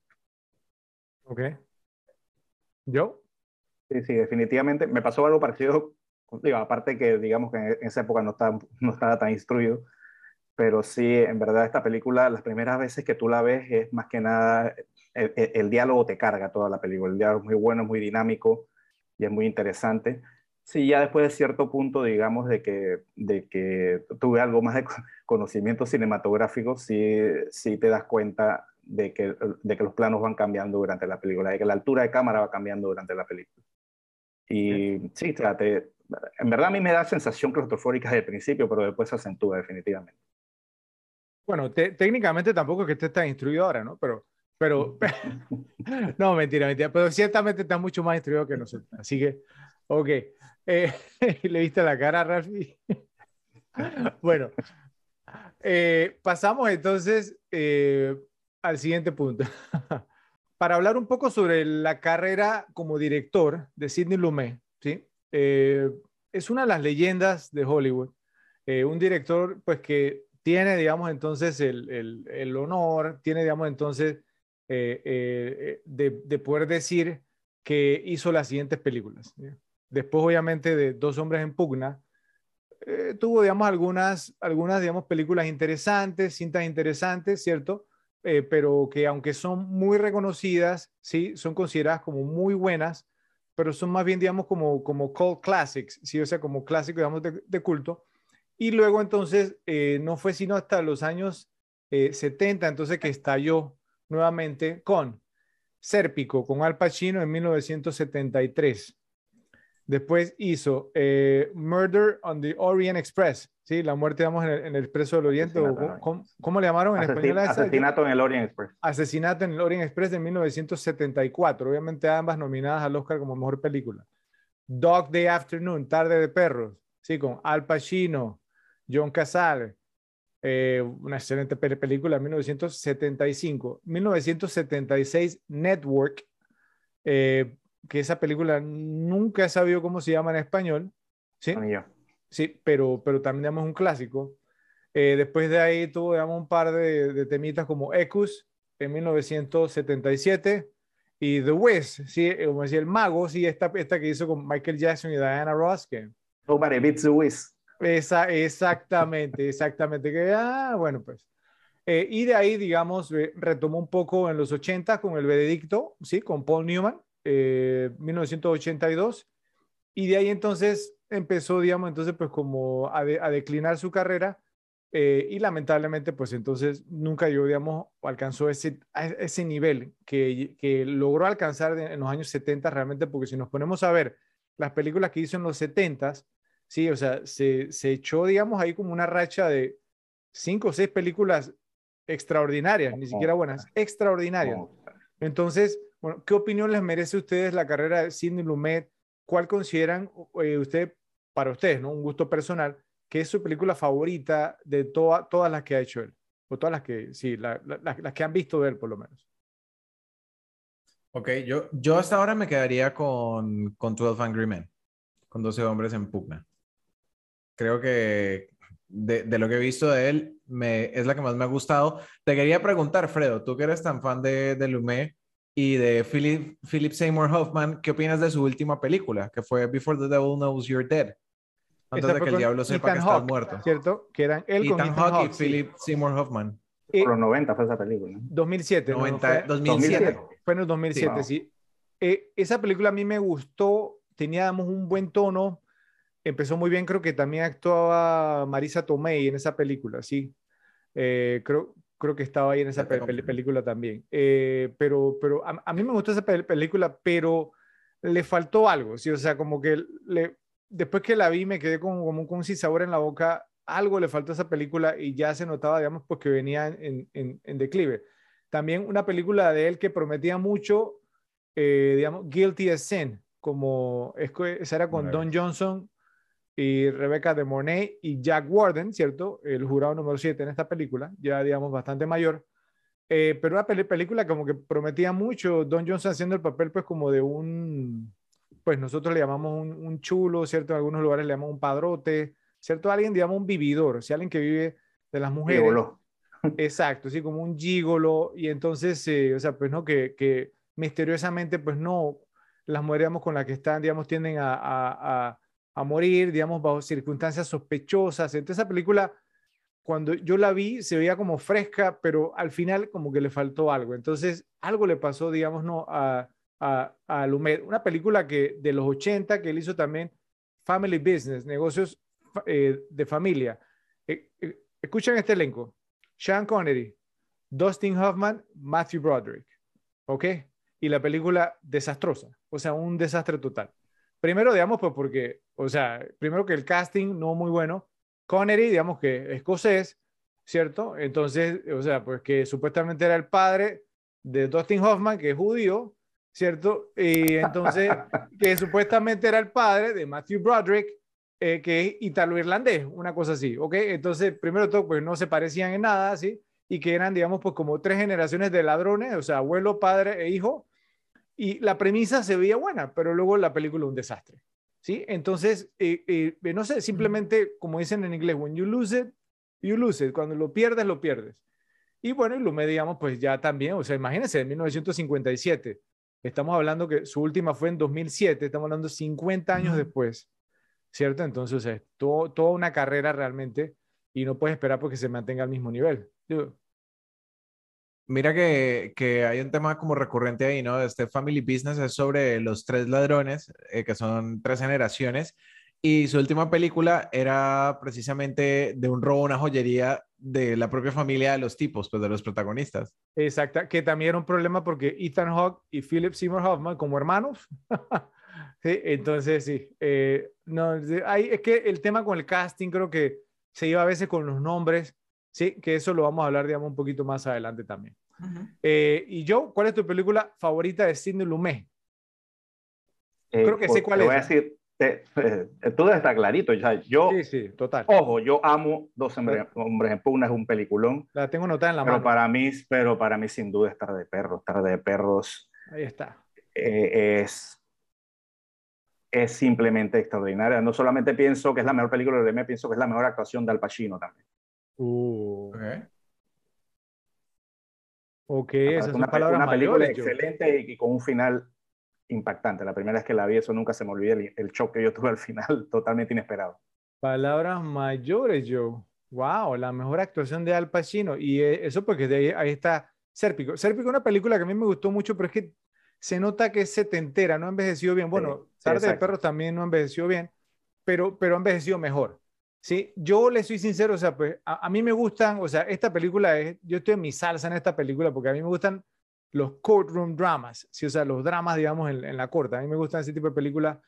Speaker 1: Ok. ¿Yo?
Speaker 2: Sí, sí, definitivamente. Me pasó algo parecido, digo, aparte que digamos que en esa época no estaba, no estaba tan instruido, pero sí, en verdad esta película, las primeras veces que tú la ves es más que nada, el, el diálogo te carga toda la película, el diálogo es muy bueno, es muy dinámico y es muy interesante. Sí, ya después de cierto punto, digamos, de que, de que tuve algo más de conocimiento cinematográfico, sí, sí te das cuenta de que, de que los planos van cambiando durante la película, de que la altura de cámara va cambiando durante la película. Y sí, en verdad a mí me da sensación claustrofóbica desde el principio, pero después se acentúa definitivamente.
Speaker 1: Bueno, técnicamente tampoco es que estés tan instruido ahora, ¿no? Pero, pero, no, mentira, mentira, pero ciertamente estás mucho más instruido que nosotros. Así que, ok. Eh, ¿Le viste la cara a Rafi? bueno, eh, pasamos entonces eh, al siguiente punto. Para hablar un poco sobre la carrera como director de Sidney Lumet, ¿sí? es una de las leyendas de Hollywood. un director, pues, que tiene, digamos, entonces el, el, honor, tiene, digamos, entonces, de, de, poder decir que hizo las siguientes películas. Después, obviamente, de Dos hombres en pugna, eh, tuvo, digamos, algunas, algunas, digamos, películas interesantes, cintas interesantes, ¿cierto? Eh, pero que aunque son muy reconocidas, sí, son consideradas como muy buenas, pero son más bien, digamos, como, como cult classics, sí, o sea, como clásicos, digamos, de, culto. Y luego, entonces, eh, no fue sino hasta los años 70, entonces, que estalló nuevamente con Sérpico, con Al Pacino en 1973. Después hizo eh, Murder on the Orient Express, ¿sí? La muerte, digamos, en el, Expreso del Oriente. ¿cómo, le llamaron en español?
Speaker 2: Asesinato en el Orient Express.
Speaker 1: Asesinato en el Orient Express de 1974. Obviamente ambas nominadas al Oscar como Mejor Película. Dog Day Afternoon, Tarde de Perros, ¿sí? Con Al Pacino, John Casale. Eh, una excelente película, 1975. 1976, Network. Eh, que esa película nunca he sabido cómo se llama en español. Sí, sí pero, pero también es un clásico. Eh, después de ahí tuvo digamos, un par de, de temitas como Ecus en 1977 y The Wiz, sí, eh, como decía el mago, sí, esta, esta que hizo con Michael Jackson y Diana Ross. Que,
Speaker 2: Nobody beats The Wiz.
Speaker 1: Esa, exactamente, exactamente. Que, ah, bueno, pues. Eh, y de ahí, digamos, retomó un poco en los 80 con el veredicto, ¿sí? Con Paul Newman. 1982, eh, y de ahí entonces empezó, digamos, entonces pues como a, declinar su carrera eh, y lamentablemente pues entonces nunca yo, digamos, alcanzó ese, ese nivel que, que logró alcanzar en los años 70 realmente, porque si nos ponemos a ver las películas que hizo en los 70, sí, o sea, se, se echó, digamos, ahí como una racha de cinco o seis películas extraordinarias, ni siquiera buenas, extraordinarias. Entonces, bueno, ¿qué opinión les merece a ustedes la carrera de Sidney Lumet? ¿Cuál consideran eh, usted, para ustedes, ¿no? un gusto personal, que es su película favorita de todas las que ha hecho él? O todas las que, sí, las que han visto de él, por lo menos.
Speaker 3: Ok, yo, yo hasta ahora me quedaría con, con 12 Angry Men, con 12 hombres en pugna. Creo que de, de, lo que he visto de él, me, es la que más me ha gustado. Te quería preguntar, Fredo, tú que eres tan fan de, de Lumet, y de Philip, Philip Seymour Hoffman, ¿qué opinas de su última película, que fue Before the Devil Knows You're Dead? Antes de que el diablo sepa que está muerto.
Speaker 1: ¿Cierto? Que eran él
Speaker 3: Ethan con Ethan Hawke y Philip Seymour Hoffman.
Speaker 2: Por los 90 fue esa película.
Speaker 1: 2007.
Speaker 3: 90, 2007.
Speaker 1: Fue en el 2007, sí. Eh, esa película a mí me gustó, teníamos un buen tono, empezó muy bien, creo que también actuaba Marisa Tomei en esa película, sí. Eh, creo, creo que estaba ahí en esa película también. Eh, pero pero a, mí me gustó esa película, pero le faltó algo, ¿sí? O sea, como que le, después que la vi me quedé como, como con un sabor en la boca, algo le faltó a esa película y ya se notaba, digamos, pues que venía en, en, en declive. También una película de él que prometía mucho, eh, digamos, Guilty as Sin, como esa era con Don Johnson y Rebecca de Mornay y Jack Warden, ¿cierto? El jurado número 7 en esta película, ya digamos bastante mayor. Eh, pero una película como que prometía mucho, Don Johnson haciendo el papel pues como de un, pues nosotros le llamamos un, chulo, ¿cierto? En algunos lugares le llamamos un padrote, ¿cierto? Alguien, digamos, un vividor, si alguien que vive de las mujeres. Gigolo. Exacto, sí, como un gigolo. Y entonces, eh, o sea, pues no, que, que misteriosamente, pues no, las mujeres digamos, con las que están, digamos, tienden a, a, a, morir, digamos, bajo circunstancias sospechosas. Entonces, esa película, cuando yo la vi, se veía como fresca, pero al final como que le faltó algo. Entonces, algo le pasó, digamos, no, a, a, a Lumet. Una película que de los 80 que él hizo también, Family Business, negocios eh, de familia. Eh, eh, escuchen este elenco. Sean Connery, Dustin Hoffman, Matthew Broderick. ¿Ok? y la película desastrosa, o sea, un desastre total. Primero, digamos, pues porque, o sea, primero que el casting no muy bueno, Connery, digamos que escocés, ¿cierto? Entonces, o sea, pues que supuestamente era el padre de Dustin Hoffman, que es judío, ¿cierto? Y entonces, que supuestamente era el padre de Matthew Broderick, eh, que es italo-irlandés, una cosa así, ¿ok? Entonces, primero todo, pues no se parecían en nada, ¿sí? Y que eran, digamos, pues como tres generaciones de ladrones, o sea, abuelo, padre e hijo, y la premisa se veía buena, pero luego la película un desastre. ¿sí? Entonces, eh, eh, no sé, simplemente, como dicen en inglés, when you lose it, you lose it. Cuando lo pierdes, lo pierdes. Y bueno, y me digamos, pues ya también, o sea, imagínense, en 1957. Estamos hablando que su última fue en 2007, estamos hablando 50 años después, ¿cierto? Entonces, o sea, toda una carrera realmente y no puedes esperar porque se mantenga al mismo nivel.
Speaker 3: Mira que, que, hay un tema como recurrente ahí, ¿no? Este Family Business es sobre los tres ladrones, eh, que son tres generaciones, y su última película era precisamente de un robo a una joyería de la propia familia de los tipos, pues de los protagonistas.
Speaker 1: Exacto, que también era un problema porque Ethan Hawke y Philip Seymour Hoffman como hermanos. sí, entonces sí, eh, no, hay, es que el tema con el casting creo que se iba a veces con los nombres Sí, que eso lo vamos a hablar, digamos, un poquito más adelante también. Eh, y yo, ¿cuál es tu película favorita de Sidney Lumet?
Speaker 2: Eh, Creo que sé cuál te es. Voy a decir, eh, tú está clarito. Ya, yo,
Speaker 1: sí, sí, total.
Speaker 2: Ojo, yo amo Dos Hombres, en Pugna, es un peliculón.
Speaker 1: La tengo notada en la
Speaker 2: pero
Speaker 1: mano.
Speaker 2: Para mí, pero para mí, sin duda, estar de Perros. estar de Perros.
Speaker 1: Ahí está.
Speaker 2: es, es simplemente extraordinaria. No solamente pienso que es la mejor película de Lumet, pienso que es la mejor actuación de Al Pacino también.
Speaker 1: Uh. Ok,
Speaker 2: esa es una, una película excelente y, con un final impactante. La primera vez que la vi, eso nunca se me olvida, el, el shock que yo tuve al final, totalmente inesperado.
Speaker 1: Palabras mayores, Joe. Wow, la mejor actuación de Al Pacino. Y eh, eso porque de ahí, ahí está Sérpico. Sérpico es una película que a mí me gustó mucho, pero es que se nota que es setentera, no ha envejecido bien. Bueno, sí, de Perros también no ha envejecido bien, pero, pero ha envejecido mejor. Sí, yo le soy sincero, o sea, pues a, mí me gustan, o sea, esta película es, yo estoy en mi salsa en esta película porque a mí me gustan los courtroom dramas, sí, o sea, los dramas, digamos, en, la corte, a mí me gustan ese tipo de películas.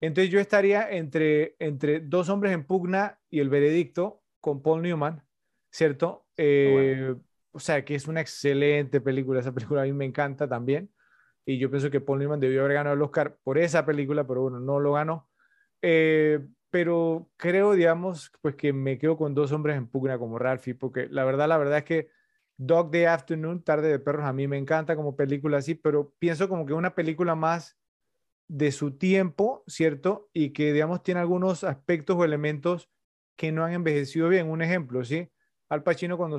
Speaker 1: Entonces yo estaría entre, entre Dos hombres en pugna y El veredicto con Paul Newman, ¿cierto? Eh, o sea, que es una excelente película, esa película a mí me encanta también. Y yo pienso que Paul Newman debió haber ganado el Oscar por esa película, pero bueno, no lo ganó. Eh, pero creo, digamos, pues que me quedo con dos hombres en pugna como Ralphie, porque la verdad, la verdad es que Dog Day Afternoon, Tarde de Perros, a mí me encanta como película así, pero pienso como que una película más de su tiempo, ¿cierto? Y que, digamos, tiene algunos aspectos o elementos que no han envejecido bien. Un ejemplo, ¿sí? Al Pacino cuando,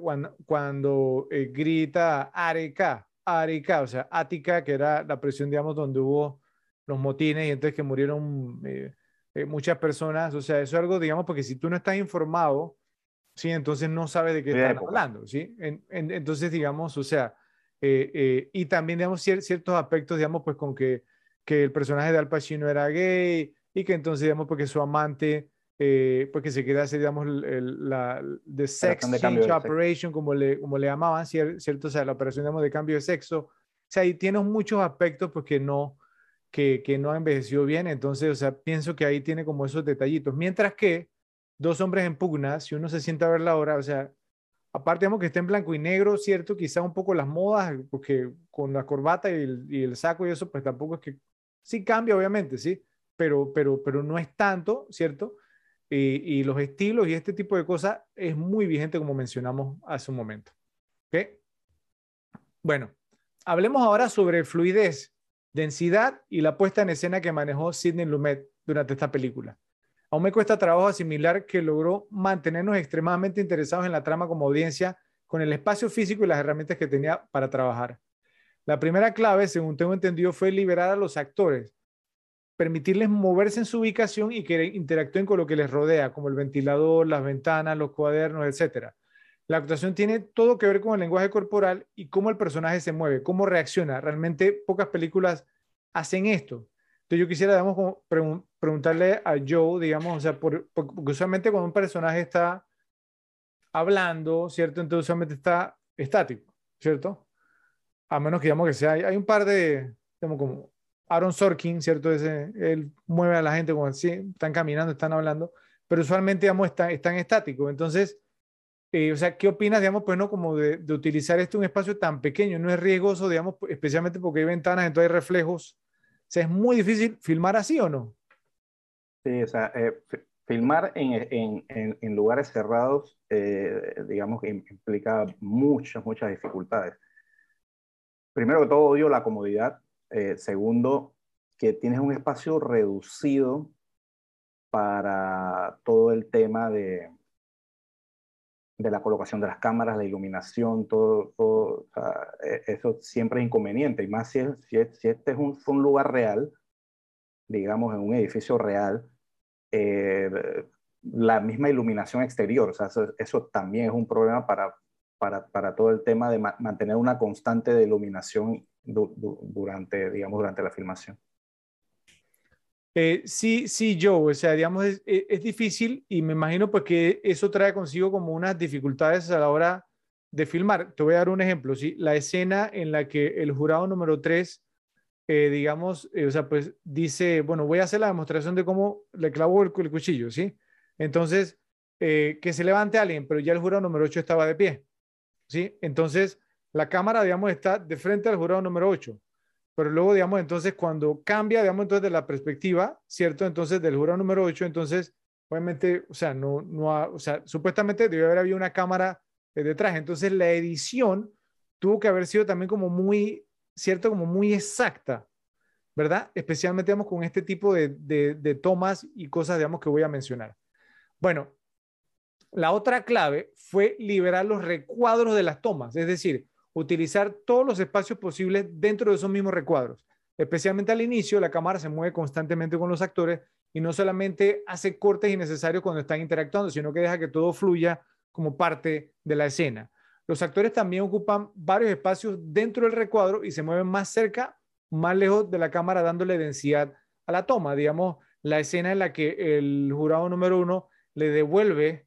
Speaker 1: cuando, cuando eh, grita Areca, Areca, o sea, Ática, que era la presión, digamos, donde hubo los motines y entonces que murieron... Eh, eh, muchas personas, o sea, eso es algo, digamos, porque si tú no estás informado, ¿sí? Entonces no sabes de qué están hablando, ¿sí? entonces, digamos, o sea, eh, eh, y también, digamos, ciertos aspectos, digamos, pues con que, que el personaje de Al Pacino era gay y que entonces, digamos, porque su amante, eh, porque se quería hacer, digamos, el, la de sex change operation, como le, como le llamaban, ¿cierto? O sea, la operación, digamos, de cambio de sexo. O sea, ahí tiene muchos aspectos, pues, que no, que, no ha envejecido bien. Entonces, o sea, pienso que ahí tiene como esos detallitos. Mientras que dos hombres en pugna, si uno se sienta a ver la hora, o sea, aparte digamos que está en blanco y negro, ¿cierto? Quizá un poco las modas, porque con la corbata y el, y el, saco y eso, pues tampoco es que, sí cambia obviamente, sí, pero, pero, pero no es tanto, ¿cierto? Y, y los estilos y este tipo de cosas es muy vigente como mencionamos hace un momento. ¿Ok? Bueno, hablemos ahora sobre fluidez, densidad y la puesta en escena que manejó Sidney Lumet durante esta película. Aún me cuesta trabajo asimilar que logró mantenernos extremadamente interesados en la trama como audiencia con el espacio físico y las herramientas que tenía para trabajar. La primera clave, según tengo entendido, fue liberar a los actores, permitirles moverse en su ubicación y que interactúen con lo que les rodea, como el ventilador, las ventanas, los cuadernos, etc. La actuación tiene todo que ver con el lenguaje corporal y cómo el personaje se mueve, cómo reacciona. Realmente pocas películas hacen esto. Entonces yo quisiera, digamos, preguntarle a Joe, digamos, o sea, por, porque usualmente cuando un personaje está hablando, ¿cierto? Entonces usualmente está estático, ¿cierto? A menos que digamos que sea, hay un par de, digamos, como Aaron Sorkin, ¿cierto? Ese, él mueve a la gente como así, están caminando, están hablando, pero usualmente, digamos, están, están estáticos. Entonces, eh, o sea, ¿qué opinas, digamos, pues no, como de, de utilizar este un espacio tan pequeño? No es riesgoso, digamos, especialmente porque hay ventanas, entonces hay reflejos sea, es muy difícil filmar así o no.
Speaker 2: Sí, o sea, eh, filmar en, en, en, lugares cerrados, eh, digamos implica muchas, muchas dificultades. Primero que todo, odio la comodidad. Eh, segundo, que tienes un espacio reducido para todo el tema de, de la colocación de las cámaras, la iluminación, todo, e, eso siempre es inconveniente, y más si, si, este es un, lugar real, digamos, en un edificio real, eh, la misma iluminación exterior, eso, también es un problema para, para, para, todo el tema de mantener una constante de iluminación durante, digamos, durante la filmación.
Speaker 1: Eh, sí, sí, yo, o sea, digamos, es, es, difícil y me imagino pues que eso trae consigo como unas dificultades a la hora de filmar. Te voy a dar un ejemplo, ¿sí? La escena en la que el jurado número 3, eh, digamos, eh, o sea, pues dice, bueno, voy a hacer la demostración de cómo le clavo el, el cuchillo, ¿sí? Entonces, que se levante alguien, pero ya el jurado número 8 estaba de pie, ¿sí? Entonces, la cámara, digamos, está de frente al jurado número 8 pero luego, digamos, entonces cuando cambia, digamos, entonces de la perspectiva, ¿cierto? Entonces del jurado número 8, entonces, obviamente, o sea, no, no o sea, supuestamente debe haber habido una cámara detrás, entonces la edición tuvo que haber sido también como muy, ¿cierto? Como muy exacta, ¿verdad? Especialmente, digamos, con este tipo de, de, de tomas y cosas, digamos, que voy a mencionar. Bueno, la otra clave fue liberar los recuadros de las tomas, es decir, utilizar todos los espacios posibles dentro de esos mismos recuadros. Especialmente al inicio, la cámara se mueve constantemente con los actores y no solamente hace cortes innecesarios cuando están interactuando, sino que deja que todo fluya como parte de la escena. Los actores también ocupan varios espacios dentro del recuadro y se mueven más cerca, más lejos de la cámara, dándole densidad a la toma. Digamos, la escena en la que el jurado número uno le devuelve,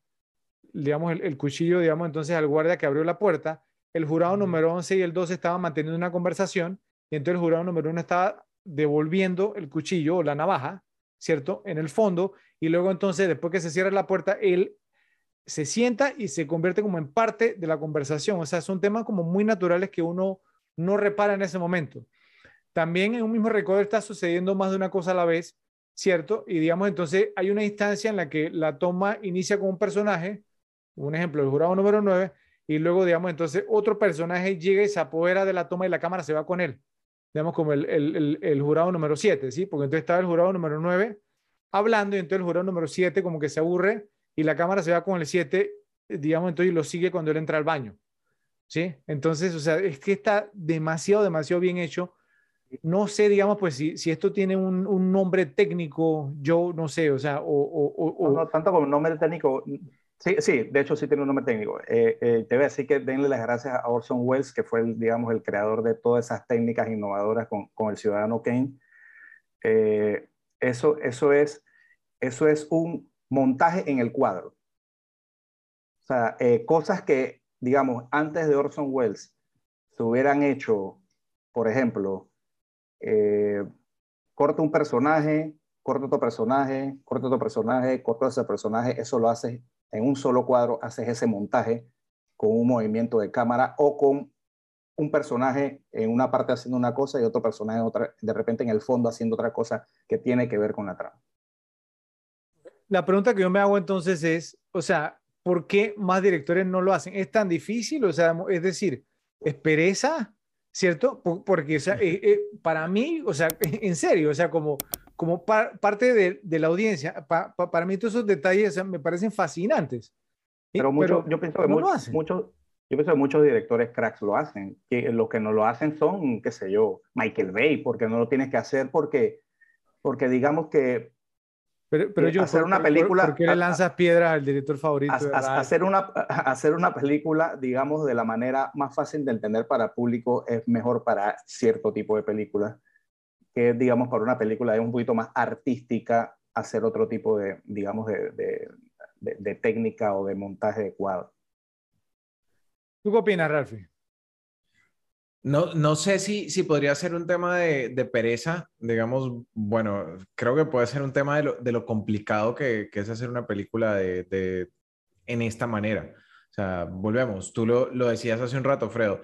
Speaker 1: digamos, el, el cuchillo, digamos, entonces al guardia que abrió la puerta el jurado número 11 y el 12 estaban manteniendo una conversación y entonces el jurado número 1 estaba devolviendo el cuchillo o la navaja, ¿cierto? En el fondo y luego entonces después que se cierra la puerta, él se sienta y se convierte como en parte de la conversación. O sea, son temas como muy naturales que uno no repara en ese momento. También en un mismo recuadro está sucediendo más de una cosa a la vez, ¿cierto? Y digamos, entonces hay una instancia en la que la toma inicia con un personaje, un ejemplo, el jurado número 9, y luego, digamos, entonces otro personaje llega y se apodera de la toma y la cámara se va con él. Digamos, como el, el, el, jurado número 7, ¿sí? Porque entonces estaba el jurado número 9 hablando y entonces el jurado número 7 como que se aburre y la cámara se va con el 7, digamos, entonces y lo sigue cuando él entra al baño. ¿Sí? Entonces, o sea, es que está demasiado, demasiado bien hecho. no sé, digamos, pues si, si esto tiene un, un, nombre técnico, yo no sé, o sea, o... o,
Speaker 2: o... No, tanto como nombre técnico, sí, sí, de hecho sí tiene un nombre técnico. Eh, eh, te voy a decir que denle las gracias a Orson Welles, que fue, el, digamos, el creador de todas esas técnicas innovadoras con, con el Ciudadano Kane. Eh, eso, eso, es, eso es un montaje en el cuadro. O sea, cosas que, digamos, antes de Orson Welles se hubieran hecho, por ejemplo, eh, corta un personaje, corta otro personaje, corta otro personaje, corta ese personaje, eso lo haces en un solo cuadro, haces ese montaje con un movimiento de cámara o con un personaje en una parte haciendo una cosa y otro personaje otra, de repente en el fondo haciendo otra cosa que tiene que ver con la trama.
Speaker 1: La pregunta que yo me hago entonces es, o sea, ¿por qué más directores no lo hacen? ¿Es tan difícil? O sea, es decir, ¿es pereza? ¿cierto? Porque o sea, eh, eh, para mí, o sea, en serio, o sea, como, como parte de, de, la audiencia, para mí todos esos detalles me parecen fascinantes.
Speaker 2: Pero, mucho, yo pienso que muchos, muchos, yo pienso que muchos directores cracks lo hacen. Que los que no lo hacen son, qué sé yo, Michael Bay, porque no lo tienes que hacer porque, porque digamos que
Speaker 1: pero, pero yo, hacer una película. ¿Por, qué le lanzas piedras al director favorito?
Speaker 2: hacer, una, hacer una película, digamos, de la manera más fácil de entender para el público es mejor para cierto tipo de películas. Que, digamos, para una película es un poquito más artística, hacer otro tipo de, digamos, de, de, de, técnica o de montaje de cuadro.
Speaker 1: ¿Tú qué opinas, Ralphie?
Speaker 3: No, no sé si, si podría ser un tema de, de, pereza, digamos, bueno, creo que puede ser un tema de lo, de lo complicado que, que, es hacer una película de, de, en esta manera. O sea, volvemos, tú lo, lo decías hace un rato, Fredo,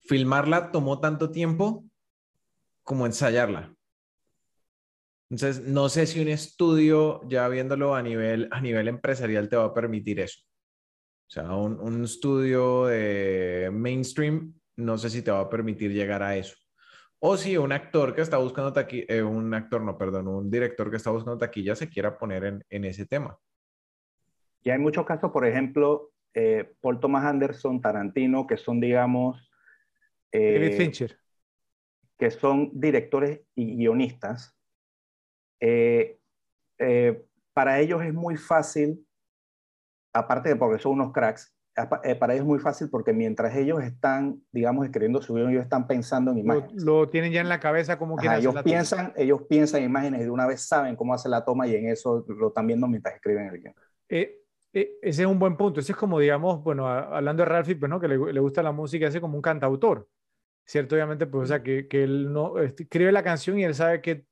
Speaker 3: filmarla tomó tanto tiempo como ensayarla. Entonces, no sé si un estudio, ya viéndolo a nivel, a nivel empresarial, te va a permitir eso. O sea, un, un estudio de mainstream no sé si te va a permitir llegar a eso. O si un actor que está buscando taquilla, eh, un actor, no, perdón, un director que está buscando taquilla se quiera poner en, en ese tema.
Speaker 2: Y hay muchos casos, por ejemplo, eh, Paul Thomas Anderson, Tarantino, que son, digamos...
Speaker 1: Eh, David Fincher.
Speaker 2: Que son directores y guionistas. para ellos es muy fácil, aparte de porque son unos cracks, eh, para ellos es muy fácil porque mientras ellos están, digamos, escribiendo su guion, ellos están pensando en imágenes.
Speaker 1: Lo, tienen ya en la cabeza como quieren
Speaker 2: ellos piensan, ellos piensan en imágenes y de una vez saben cómo hacer la toma y en eso lo están viendo mientras escriben el guion.
Speaker 1: Eh, eh, ese es un buen punto. Ese es como, digamos, bueno, hablando de Ralphie, pues, ¿no? que le, le, gusta la música, ese como un cantautor, ¿cierto? Obviamente, pues, o sea, que, que él no este, escribe la canción y él sabe qué,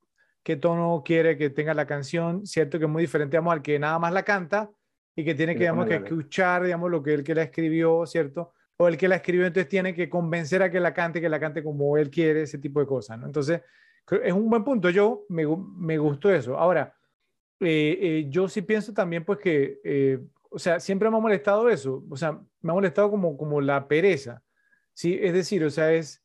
Speaker 1: qué tono quiere que tenga la canción, ¿cierto? Que es muy diferente, digamos, al que nada más la canta y que tiene que, digamos, que escuchar, digamos, lo que él que la escribió, ¿cierto? O el que la escribió, entonces tiene que convencer a que la cante, que la cante como él quiere, ese tipo de cosas, ¿no? Entonces, es un buen punto. Yo me, me gustó eso. Ahora, eh, eh, yo sí pienso también, pues, que, eh, o sea, siempre me ha molestado eso. O sea, me ha molestado como, como la pereza, ¿sí? Es decir, o sea, es...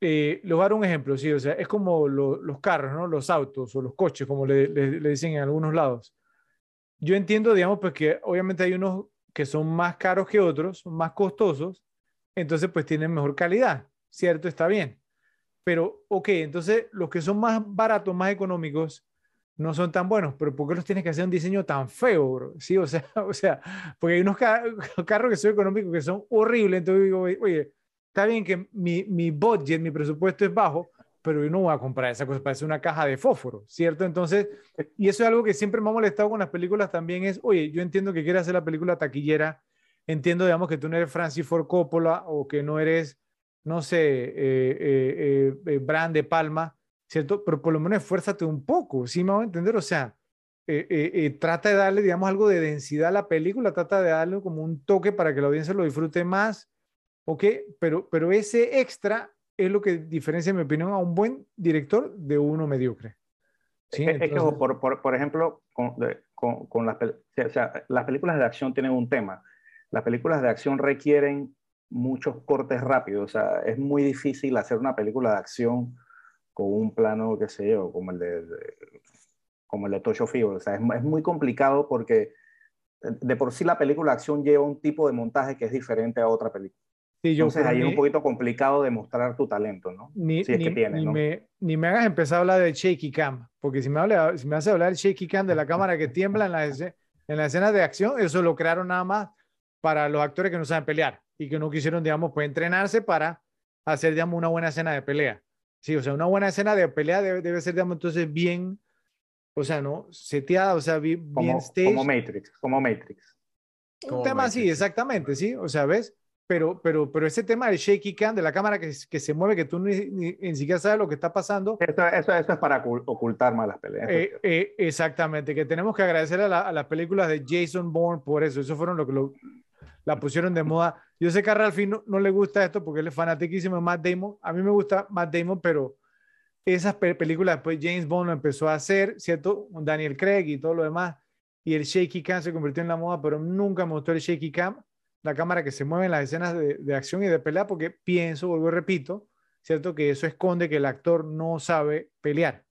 Speaker 1: Eh, les voy a dar un ejemplo, sí, o sea, es como los carros, ¿no? Los autos o los coches, como le, le dicen en algunos lados yo entiendo, digamos, pues que obviamente hay unos que son más caros que otros, más costosos, entonces pues tienen mejor calidad, ¿cierto? Está bien. Pero, ok, entonces los que son más baratos, más económicos, no son tan buenos, pero ¿por qué los tienes que hacer un diseño tan feo, bro? Sí, o sea, o sea, porque hay unos carros que son económicos que son horribles, entonces digo, oye, está bien que mi, mi budget, mi presupuesto es bajo, pero yo no voy a comprar esa cosa, parece una caja de fósforo, ¿cierto? Entonces, y eso es algo que siempre me ha molestado con las películas también es, oye, yo entiendo que quieres hacer la película taquillera, entiendo, digamos, que tú no eres Francis Ford Coppola o que no eres, no sé, eh, eh, eh, Brand de Palma, ¿cierto? Pero por lo menos esfuérzate un poco, ¿sí me voy a entender? O sea, trata de darle, digamos, algo de densidad a la película, trata de darle como un toque para que la audiencia lo disfrute más, ¿ok? Pero, pero ese extra es lo que diferencia, en mi opinión, a un buen director de uno mediocre.
Speaker 2: ¿Sí? Es, que, por, por, por, ejemplo, con, con, con las, o sea, las películas de acción tienen un tema. Las películas de acción requieren muchos cortes rápidos. O sea, es muy difícil hacer una película de acción con un plano, qué sé yo, como el de, como el de Tocho Figo. O sea, es, es, muy complicado porque de por sí la película de acción lleva un tipo de montaje que es diferente a otra película. Entonces ahí es un poquito complicado demostrar tu talento, ¿no?
Speaker 1: Ni, si es que tienes, ni, me, ni me hagas empezar a hablar de shaky cam, porque si me, habla, si me hace hablar del shaky cam de la cámara que tiembla en la, en la escena de acción, eso lo crearon nada más para los actores que no saben pelear y que no quisieron, digamos, pues entrenarse para hacer, digamos, una buena escena de pelea. Sí, o sea, una buena escena de pelea debe, debe ser, digamos, entonces bien, o sea, ¿no? Seteada, o sea, bien,
Speaker 2: como, Como Matrix, como Matrix.
Speaker 1: Un tema así, exactamente, ¿sí? O sea, ¿ves? Pero, pero, pero ese tema del shaky cam, de la cámara que, que se mueve, que tú ni, ni, siquiera sabes lo que está pasando.
Speaker 2: Eso, eso, eso es para ocultar más las peleas.
Speaker 1: Eh, eh, exactamente, que tenemos que agradecer a, a, las películas de Jason Bourne por eso. Eso fueron lo que lo, la pusieron de moda. Yo sé que a Ralphie no, no le gusta esto porque él es fanatiquísimo de Matt Damon. A mí me gusta Matt Damon, pero esas películas después James Bond lo empezó a hacer, ¿cierto? Daniel Craig y todo lo demás. Y el shaky cam se convirtió en la moda, pero nunca me gustó el shaky cam, la cámara que se mueve en las escenas de, de acción y de pelea, porque pienso, vuelvo y repito, ¿cierto? Que eso esconde que el actor no sabe pelear.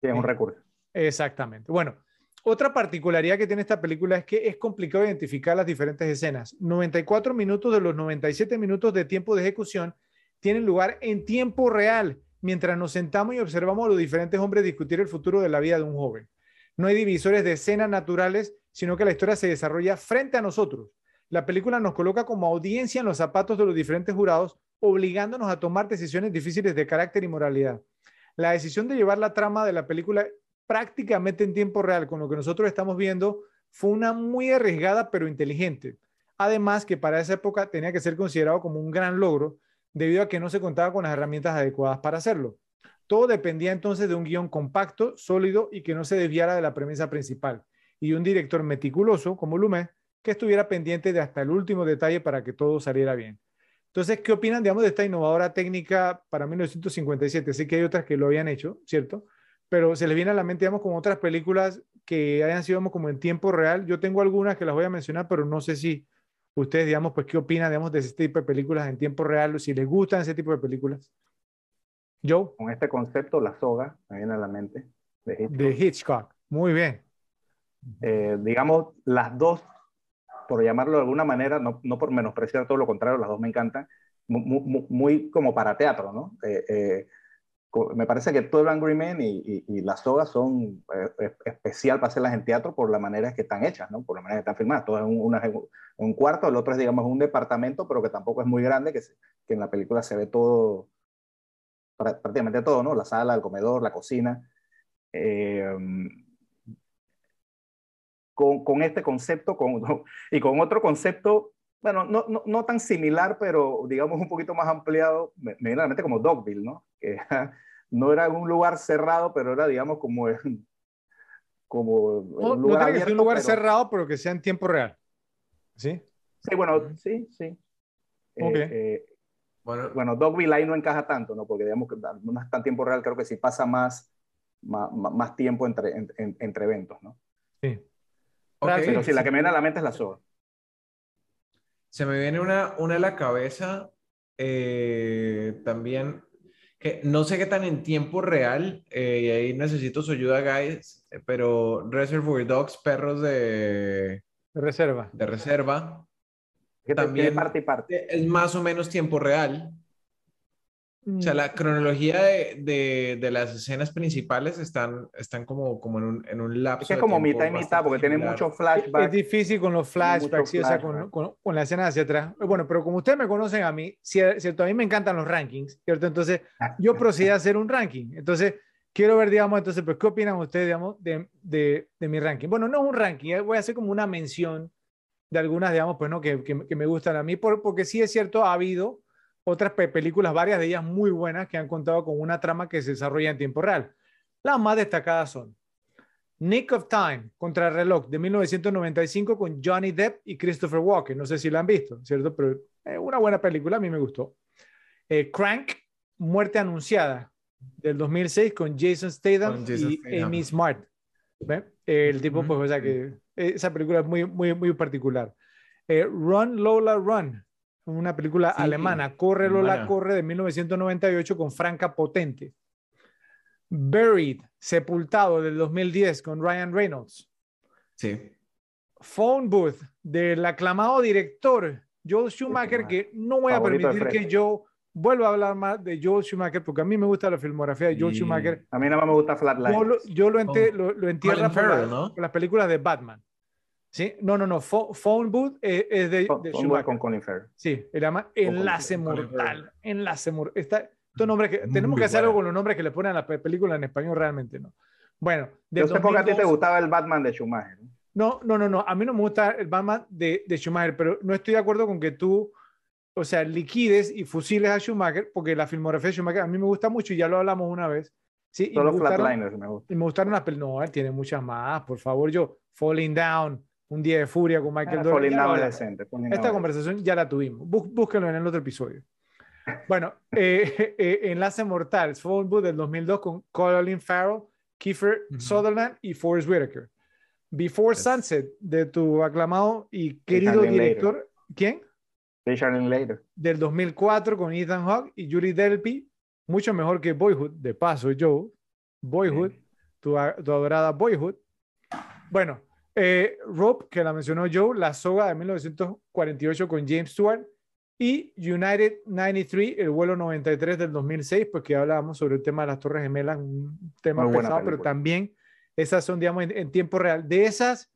Speaker 2: Sí, es un recurso.
Speaker 1: Exactamente. Bueno, otra particularidad que tiene esta película es que es complicado identificar las diferentes escenas. 94 minutos de los 97 minutos de tiempo de ejecución tienen lugar en tiempo real, mientras nos sentamos y observamos a los diferentes hombres discutir el futuro de la vida de un joven. No hay divisores de escenas naturales, sino que la historia se desarrolla frente a nosotros. La película nos coloca como audiencia en los zapatos de los diferentes jurados, obligándonos a tomar decisiones difíciles de carácter y moralidad. La decisión de llevar la trama de la película prácticamente en tiempo real con lo que nosotros estamos viendo fue una muy arriesgada pero inteligente. Además que para esa época tenía que ser considerado como un gran logro debido a que no se contaba con las herramientas adecuadas para hacerlo. Todo dependía entonces de un guion compacto, sólido y que no se desviara de la premisa principal, y un director meticuloso como Lumet que estuviera pendiente de hasta el último detalle para que todo saliera bien. Entonces, ¿qué opinan, digamos, de esta innovadora técnica para 1957? Sé que hay otras que lo habían hecho, ¿cierto? pero se les viene a la mente, digamos, como otras películas que hayan sido, como en tiempo real. Yo tengo algunas que las voy a mencionar, pero no sé si ustedes, digamos, pues, ¿qué opinan, digamos, de este tipo de películas en tiempo real? Si les gustan ese tipo de películas. Joe.
Speaker 2: Con este concepto, La Soga, me viene a la mente.
Speaker 1: De Hitchcock. De Hitchcock. Muy bien.
Speaker 2: Eh, digamos, las dos, por llamarlo de alguna manera, no, no, por menospreciar todo lo contrario, las dos me encantan, muy, muy, como para teatro, ¿no? Eh, eh, me parece que todo el Angry Man y, y, las sogas son eh, especial para hacerlas en teatro por la manera que están hechas, ¿no? Por la manera que están filmadas. Todo es un, una, un cuarto, el otro es, digamos, un departamento, pero que tampoco es muy grande, que, que en la película se ve todo, prácticamente todo, ¿no? La sala, el comedor, la cocina. Eh, con, con, este concepto con, y con otro concepto, bueno, no, no, no, tan similar, pero digamos un poquito más ampliado, me, me viene a la mente como Dogville, ¿no? que no era un lugar cerrado, pero era, digamos, como, como
Speaker 1: un lugar, no abierto, un lugar cerrado, pero que sea en tiempo real. ¿Sí?
Speaker 2: Sí, bueno, sí, sí. Eh, eh, bueno, bueno, Dogville ahí no encaja tanto, ¿no? Porque digamos que no es tan tiempo real, creo que sí pasa más, más, más tiempo entre, entre eventos, ¿no?
Speaker 1: Sí.
Speaker 2: Pero sí, la que me viene a la mente es la soga.
Speaker 3: Se me viene una, una a la cabeza eh, también que no sé qué tan en tiempo real, eh, y ahí necesito su ayuda, guys, pero Reservoir Dogs, perros de,
Speaker 1: reserva.
Speaker 3: De reserva.
Speaker 2: Que también parte y parte.
Speaker 3: es más o menos tiempo real. O sea, la mm. cronología de, de, las escenas principales están, están como, como en, un, en un lapso.
Speaker 2: Es, como mitad y mitad, porque tiene muchos flashbacks.
Speaker 1: Es difícil con los flashbacks, o sea, con, con, con, la escena hacia atrás. Bueno, pero como ustedes me conocen a mí, cierto, a mí me encantan los rankings, ¿cierto? Entonces, yo procedí a hacer un ranking. Entonces, quiero ver, digamos, entonces, pues, ¿qué opinan ustedes, digamos, de, de, de mi ranking? Bueno, no es un ranking, eh, voy a hacer como una mención de algunas, digamos, pues, ¿no? Que, que, que me gustan a mí, por, porque sí es cierto, ha habido otras películas, varias de ellas muy buenas, que han contado con una trama que se desarrolla en tiempo real. Las más destacadas son Nick of Time, contra el reloj, de 1995 con Johnny Depp y Christopher Walken. No sé si la han visto, ¿cierto? Pero es una buena película, a mí me gustó. Eh, Crank, Muerte Anunciada, del 2006 con Jason Statham y Amy Smart. El tipo, pues, o sea que esa película es muy, muy, muy particular. Eh, Run, Lola, Run, una película alemana, Corre Lola Corre de 1998 con Franca Potente. Buried, Sepultado del 2010 con Ryan Reynolds.
Speaker 3: Sí.
Speaker 1: Phone Booth del aclamado director Joel Schumacher, que no voy a
Speaker 2: Favorito
Speaker 1: permitir que yo vuelva a hablar más de Joel Schumacher, porque a mí me gusta la filmografía de Joel
Speaker 3: Y-
Speaker 1: Schumacher.
Speaker 2: A mí nada más me gusta Flatline.
Speaker 1: Yo lo, yo lo, ente-
Speaker 3: Con
Speaker 1: lo, lo entierro
Speaker 3: Colin
Speaker 1: por, la-
Speaker 3: Farrell, ¿no?
Speaker 1: por las películas de Batman. ¿Sí? No, no, no. Pho- Phone Booth es, es de, de
Speaker 2: con-
Speaker 1: Schumacher.
Speaker 2: con Colin.
Speaker 1: Sí, se llama Enlace. Mortal. Enlace Mortal. Está, estos nombres que, tenemos
Speaker 3: Muy
Speaker 1: que hacer
Speaker 3: buena.
Speaker 1: algo con los nombres que le ponen a la pe- película en español realmente, ¿no? Bueno, del
Speaker 2: Yo sé porque a ti te
Speaker 1: 2002
Speaker 2: gustaba el Batman de Schumacher. ¿no?
Speaker 1: no, no, no. A mí no me gusta el Batman de, de Schumacher, pero no estoy de acuerdo con que tú, o sea, liquides y fusiles a Schumacher, porque la filmografía de Schumacher a mí me gusta mucho y ya lo hablamos una vez. Sí, y
Speaker 2: Solo
Speaker 1: me gustaron-
Speaker 2: Flatliners me gusta.
Speaker 1: y me gustaron las películas. No, él tiene muchas más. Por favor, yo, Falling Down, Un Día de Furia con Michael
Speaker 2: decente. Falling
Speaker 1: Esta conversación ya la tuvimos. Bú- búsquenlo en el otro episodio. Bueno, eh, eh, Enlace Mortal, Phone Booth del 2002 con Colin Farrell, Kiefer. Sutherland y Forrest Whitaker. Before
Speaker 3: Yes.
Speaker 1: Sunset, de tu aclamado y querido director, ¿quién?
Speaker 2: Richard Linklater.
Speaker 1: Del 2004 con Ethan Hawke y Julie Delpy, mucho mejor que Boyhood, de paso, Joe. Boyhood, tu, a- tu adorada Boyhood. Bueno, eh, Rope, que la mencionó Joe, La Soga de 1948 con James Stewart y United 93, el vuelo 93 del 2006, porque hablábamos sobre el tema de las Torres Gemelas, un tema
Speaker 2: Muy
Speaker 1: pesado, pero también esas son, digamos, en, en tiempo real. De esas,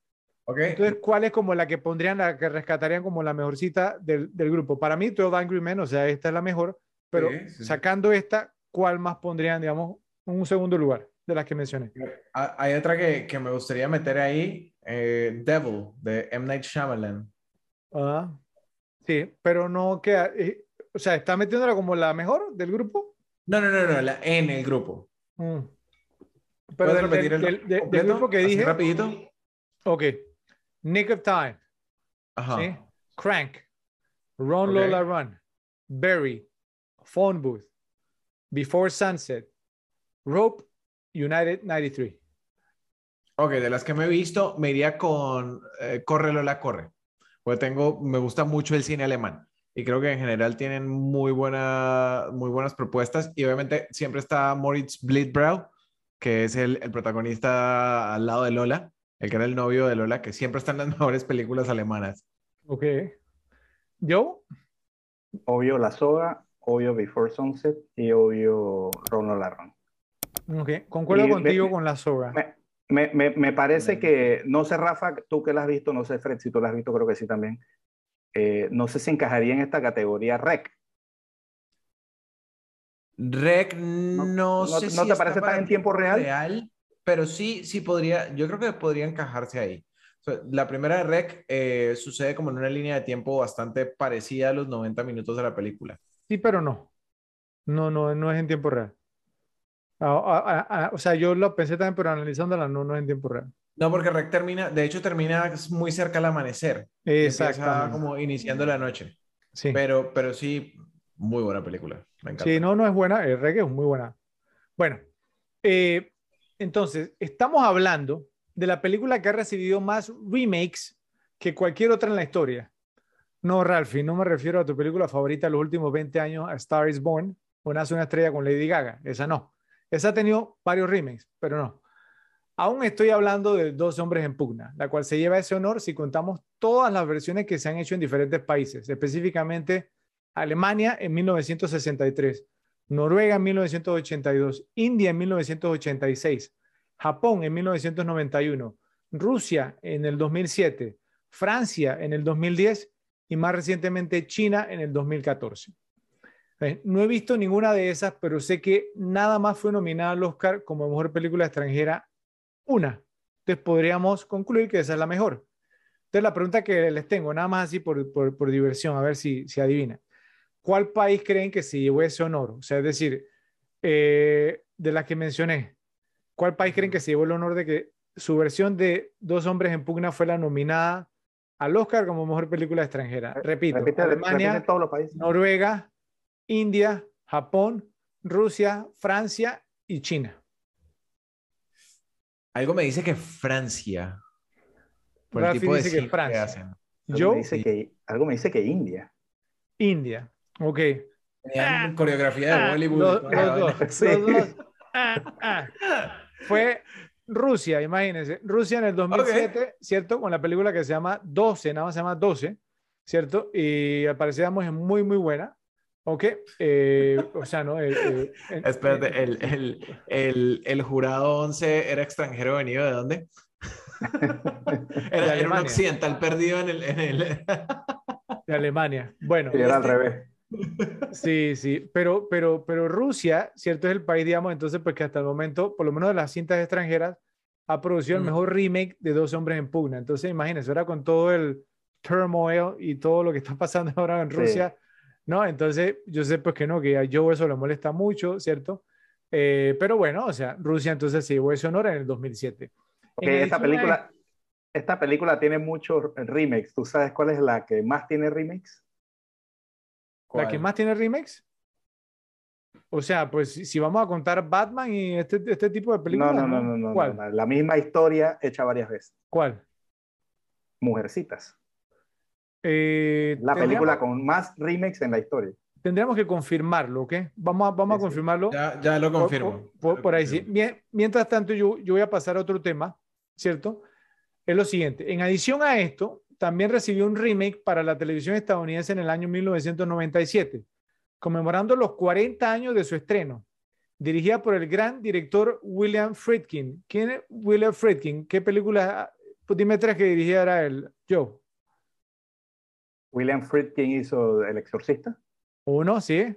Speaker 3: Ok.
Speaker 1: entonces, ¿cuál es como la que pondrían, la que rescatarían como la mejorcita del, del grupo? Para mí, 12 Angry Men, o sea, esta es la mejor, pero
Speaker 3: sí, sí.
Speaker 1: sacando esta, ¿cuál más pondrían, digamos, en un segundo lugar de las que mencioné?
Speaker 3: Ah, Hay otra que, que me gustaría meter ahí, eh, Devil, de M. Night Shyamalan.
Speaker 1: Ah, sí, pero no queda, eh, o sea, ¿está metiéndola como la mejor del grupo?
Speaker 3: No, no, no, no, la, en el grupo.
Speaker 1: Mm. Pero
Speaker 3: ¿Puedes
Speaker 1: del,
Speaker 3: repetir el
Speaker 1: del- del- grupo que dije,
Speaker 3: rapidito.
Speaker 1: ok, Nick of Time,
Speaker 3: Ajá.
Speaker 1: ¿sí? Crank, Run. Lola Run, Barry, Phone Booth, Before Sunset, Rope, United 93.
Speaker 3: Ok, de las que me he visto, me iría con eh, Corre Lola Corre. Porque tengo, me gusta mucho el cine alemán. Y creo que en general tienen muy, buena, muy buenas propuestas. Y obviamente siempre está Moritz Bleedbrow, que es el, el protagonista al lado de Lola, el que era el novio de Lola, que siempre está en las mejores películas alemanas.
Speaker 1: Ok. ¿Yo?
Speaker 2: Obvio La Soga, obvio Before Sunset y obvio Ronald Larron.
Speaker 1: Ok. Concuerdo
Speaker 2: Y me-
Speaker 1: contigo
Speaker 2: me-
Speaker 1: con la soga.
Speaker 2: Me, me, me, me parece que, no sé Rafa, tú que la has visto, no sé Fred, si tú la has visto, creo que sí también. Eh, no sé si encajaría en esta categoría REC.
Speaker 3: Rec, no,
Speaker 2: no-
Speaker 3: sé
Speaker 2: no
Speaker 3: si
Speaker 2: te
Speaker 3: está
Speaker 2: parece tan en tiempo real?
Speaker 3: pero sí, sí podría, yo creo que podría encajarse ahí. O sea, la primera de Rec eh, sucede como en una línea de tiempo bastante parecida a los 90 minutos de la película.
Speaker 1: Sí, pero no. No, no, no es en tiempo real. Ah, ah, ah, o sea, yo lo pensé también, pero analizándola no, no es en tiempo real.
Speaker 3: No, porque Rec termina, de hecho termina muy cerca al amanecer.
Speaker 1: Exactamente.
Speaker 3: como iniciando la noche.
Speaker 1: Sí.
Speaker 3: Pero, pero sí, muy buena película. Me encanta.
Speaker 1: Sí, no, no es buena. El reggae es muy buena. Bueno, eh, entonces, estamos hablando de la película que ha recibido más remakes que cualquier otra en la historia. No, Ralphie, no me refiero a tu película favorita de los últimos 20 años, A Star is Born, o Nace una estrella con Lady Gaga. Esa no. Esa ha tenido varios remakes, pero no. Aún estoy hablando de Dos hombres en pugna, la cual se lleva ese honor si contamos todas las versiones que se han hecho en diferentes países, específicamente Alemania en 1963, Noruega en 1982, India en 1986, Japón en 1991, Rusia en el 2007, Francia en el 2010 y más recientemente China en el 2014. Eh, No he visto ninguna de esas, pero sé que nada más fue nominada al Oscar como mejor película extranjera una. Entonces podríamos concluir que esa es la mejor. Entonces la pregunta que les tengo, nada más así por, por, por diversión, a ver si, si adivina. ¿Cuál país creen que se llevó ese honor? O sea, es decir, eh, de las que mencioné, ¿cuál país creen que se llevó el honor de que su versión de Dos hombres en pugna fue la nominada al Oscar como mejor película extranjera? Repito,
Speaker 2: Repite,
Speaker 1: Alemania,
Speaker 2: repite todos los países.
Speaker 1: Noruega, India, Japón, Rusia, Francia y China.
Speaker 3: Algo me dice que Francia. Por el
Speaker 1: Rafi
Speaker 3: tipo de
Speaker 1: dice que Francia.
Speaker 3: hacen.
Speaker 2: Algo
Speaker 1: Yo,
Speaker 2: me dice que, algo me dice que India.
Speaker 1: India. Ok.
Speaker 3: Tenían coreografía de
Speaker 1: Ah,
Speaker 3: Bollywood.
Speaker 1: los- los dos,
Speaker 2: Sí.
Speaker 1: los dos. Ah, ah. Fue Rusia, imagínense. Rusia en el 2007, ¿cierto? Con la película que se llama 12, nada más se llama 12, ¿cierto? Y al parecer, es muy, muy buena. ¿Ok? Eh, o sea, ¿no? Eh, eh,
Speaker 3: el, el, el, el jurado 11 era extranjero venido de dónde? Era, era un occidental perdido en el... En el...
Speaker 1: de Alemania. Bueno,
Speaker 2: Y era al revés.
Speaker 1: sí, sí, pero, pero, pero Rusia, ¿cierto? Es el país, digamos, entonces, pues que hasta el momento, por lo menos de las cintas extranjeras, ha producido el
Speaker 3: Mm.
Speaker 1: mejor remake de Dos Hombres en Pugna. Entonces, imagínense, ahora con todo el turmoil y todo lo que está pasando ahora en
Speaker 2: Sí.
Speaker 1: ¿No? Entonces, yo sé pues que no, que a Joe eso le molesta mucho, ¿cierto? Eh, pero bueno, o sea, Rusia entonces se llevó ese honor en el 2007.
Speaker 2: Ok,
Speaker 1: En
Speaker 2: esta película, esta película tiene muchos remakes. ¿Tú sabes cuál es la que más tiene remakes?
Speaker 1: ¿La que más tiene remakes? O sea, pues si vamos a contar Batman y este, este tipo de
Speaker 2: No,
Speaker 1: películas.
Speaker 2: no, no, no, no,
Speaker 1: ¿Cuál?
Speaker 2: no, La misma historia hecha varias veces.
Speaker 1: ¿Cuál?
Speaker 2: Mujercitas.
Speaker 1: Eh,
Speaker 2: La película con más remakes en la historia.
Speaker 1: Tendríamos que confirmarlo, ¿ok? Vamos a, vamos
Speaker 2: Sí,
Speaker 1: confirmarlo.
Speaker 3: Ya, ya lo confirmo.
Speaker 1: Por, ahí sí. Mientras tanto, yo, yo voy a pasar a otro tema, ¿cierto? Es lo siguiente. En adición a esto, también recibió un remake para la televisión estadounidense en el año 1997, conmemorando los 40 años de su estreno, dirigida por el gran director William Friedkin. ¿Quién es William Friedkin? ¿Qué película? Pues dime tres que dirigiera él. Joe.
Speaker 2: William Friedkin hizo El Exorcista.
Speaker 1: Uno, sí.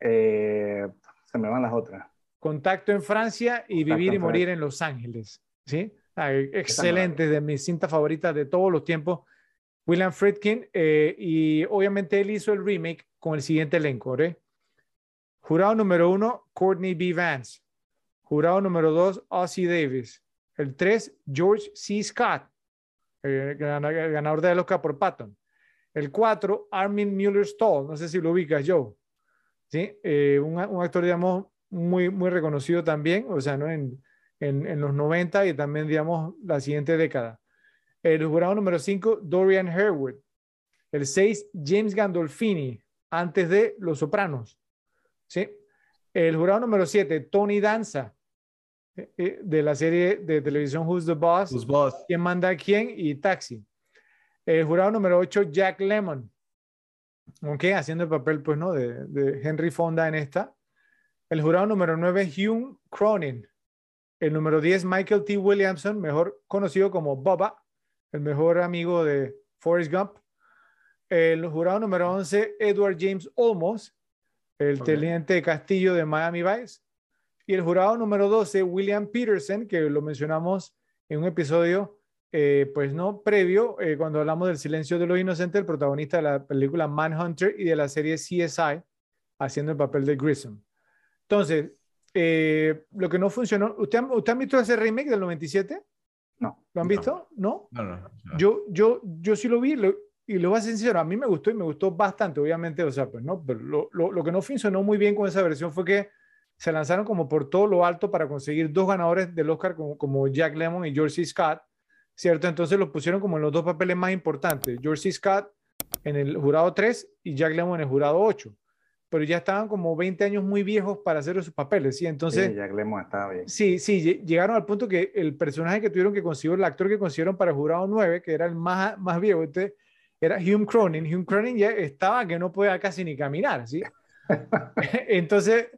Speaker 2: Eh, se me van las otras.
Speaker 1: Contacto en Francia y
Speaker 2: Contacto
Speaker 1: Vivir y Morir
Speaker 2: Francia.
Speaker 1: en Los Ángeles. ¿sí? Ah, excelente, de mis cintas favoritas de todos los tiempos. William Friedkin, eh, y obviamente él hizo el remake con el siguiente elenco. ¿eh? Jurado número uno, Courtney B. Vance. Jurado número dos, Ossie Davis. El tres, George C. Scott, gana- ganador del Oscar por Patton. El cuatro, Armin Mueller-Stahl. No sé si lo ubicas, Joe. ¿sí? Eh, un, un actor, digamos, muy, muy reconocido también, o sea, ¿no? En, en, en los 90 y también, digamos, la siguiente década. El jurado número 5, Dorian Harewood. El 6, James Gandolfini, antes de Los Sopranos. ¿sí? El jurado número 7, Tony Danza, eh, eh, de la serie de televisión Who's the Boss,
Speaker 3: Tus boss.
Speaker 1: quién manda a quién y Taxi. El jurado número 8, Jack Lemmon. Ok, haciendo el papel, pues, ¿no? De, de Henry Fonda en esta. El jurado número 9, Hugh Cronin. El número 10, Michael T. Williamson, mejor conocido como Bubba, el mejor amigo de Forrest Gump. El jurado número 11, Edward James Olmos, el teniente Castillo de Miami Vice. Y el jurado número 12, William Peterson, que lo mencionamos en un episodio, eh, pues no previo, eh, cuando hablamos del silencio de los inocentes, el protagonista de la película Manhunter y de la serie CSI, haciendo el papel de Grissom. Entonces, eh, lo que no funcionó, ¿usted, ¿usted han visto ese remake del 97?
Speaker 2: No.
Speaker 1: ¿Lo han
Speaker 3: No.
Speaker 1: visto? ¿No?
Speaker 3: No, no. no.
Speaker 1: Yo, yo, yo sí lo vi lo- y lo voy a ser sincero, a mí me gustó y me gustó bastante, obviamente, o sea, pues no, pero lo, lo, lo que no funcionó muy bien con esa versión fue que se lanzaron como por todo lo alto para conseguir dos ganadores del Oscar como, como Jack Lemmon y George C. Scott, ¿cierto? Entonces los pusieron como en los dos papeles más importantes, George C. Scott en el jurado 3 y Jack Lemmon en el jurado 8, pero ya estaban como 20 años muy viejos para hacer esos papeles, ¿sí? Entonces...
Speaker 2: Sí, Jack Lemmon estaba bien.
Speaker 1: Sí, sí, lle- llegaron al punto que el personaje que tuvieron que conseguir, el actor que consiguieron para el jurado 9, que era el más, más viejo, este, era Hume Cronin. Hume Cronin ya estaba que no podía casi ni caminar, ¿sí? Entonces,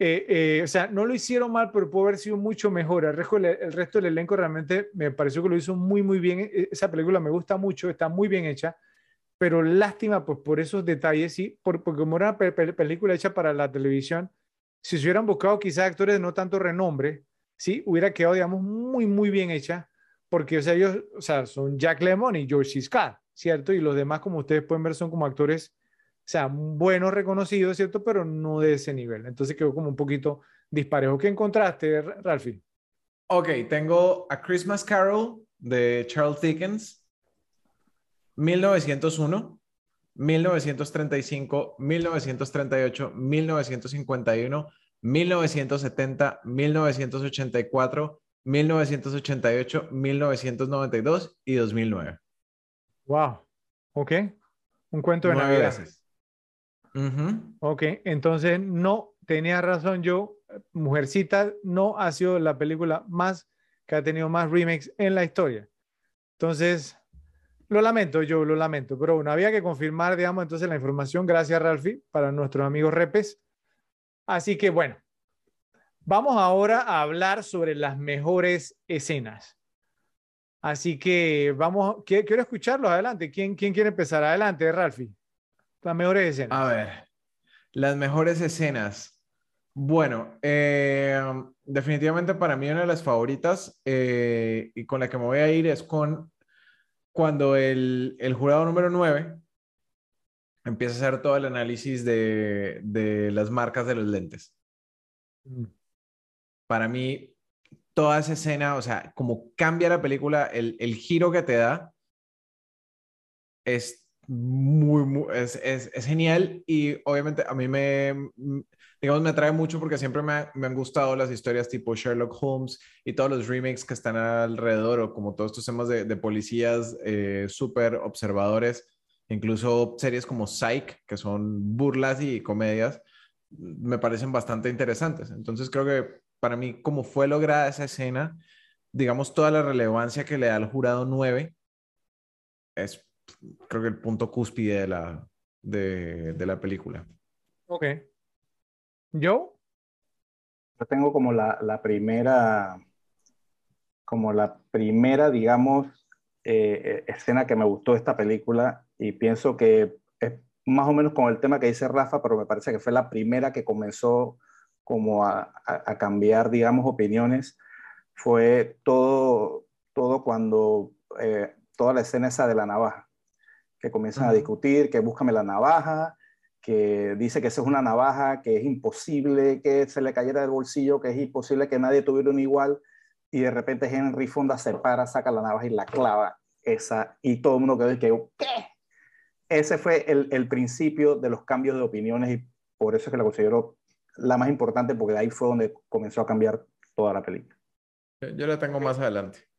Speaker 1: eh, eh, o sea, no lo hicieron mal, pero pudo haber sido mucho mejor. El resto, del- elenco realmente me pareció que lo hizo muy, muy bien. E- Esa película me gusta mucho, está muy bien hecha, pero lástima pues por esos detalles, sí, por, porque como era una pe- pe- película hecha para la televisión, si se hubieran buscado quizás actores de no tanto renombre, sí, hubiera quedado, digamos, muy, muy bien hecha, porque, o sea, ellos, o sea, son Jack Lemmon y George C. ¿cierto? Y los demás, como ustedes pueden ver, son como actores, sea, buenos, reconocidos, ¿cierto? Pero no de ese nivel. Entonces quedó como un poquito disparejo. ¿Qué encontraste, Ralphie?
Speaker 3: Ok, tengo A Christmas Carol de Charles Dickens, 1901, 1935, 1938, 1951, 1970, 1984, 1988, 1992 y 2009.
Speaker 1: Wow. Ok. Un cuento de
Speaker 3: Nueve
Speaker 1: Navidad.
Speaker 3: veces. Ujú.
Speaker 1: Ok, entonces no tenía razón yo. Mujercita no ha sido la película más que ha tenido más remakes en la historia. Entonces, Lo lamento, yo lo lamento, pero bueno, había que confirmar, digamos, entonces la información. Gracias, Ralfi, para nuestros amigos repes. Así que bueno, vamos ahora a hablar sobre las mejores escenas. Así que vamos, quiero escucharlos adelante. ¿Quién, quién quiere empezar? Adelante, Ralfi. Las mejores escenas.
Speaker 3: A ver, las mejores escenas. Bueno, eh, definitivamente para mí una de las favoritas eh, y con la que me voy a ir es con cuando el, jurado número 9 empieza a hacer todo el análisis de, las marcas de los lentes. Mm. Para mí, toda esa escena, o sea, como cambia la película, el, giro que te da es muy, es, genial y obviamente a mí me, digamos, me atrae mucho porque siempre me, han gustado las historias tipo Sherlock Holmes y todos los remakes que están alrededor, o como todos estos temas de, policías eh, súper observadores, incluso series como Psych, que son burlas y comedias, me parecen bastante interesantes. Entonces creo que para mí, como fue lograda esa escena, digamos, toda la relevancia que le da al jurado 9 es, creo que el punto cúspide de la, de, de la película.
Speaker 1: Ok. ¿Yo?
Speaker 2: Yo tengo como la, la primera, como la primera, digamos, eh, escena que me gustó de esta película y pienso que es más o menos con el tema que dice Rafa, pero me parece que fue la primera que comenzó como a, a, cambiar, digamos, opiniones, fue todo, todo cuando, eh, toda la escena esa de la navaja, que comienzan a discutir, que búscame la navaja, que dice que esa es una navaja, que es imposible que se le cayera del bolsillo, que es imposible que nadie tuviera un igual, y de repente Henry Fonda se para, saca la navaja y la clava esa, y todo el mundo quedó y que, ¿qué? Ese fue el, el, principio de los cambios de opiniones y por eso es que la considero la más importante, porque de ahí fue donde comenzó a cambiar toda la película.
Speaker 3: Yo la tengo más adelante.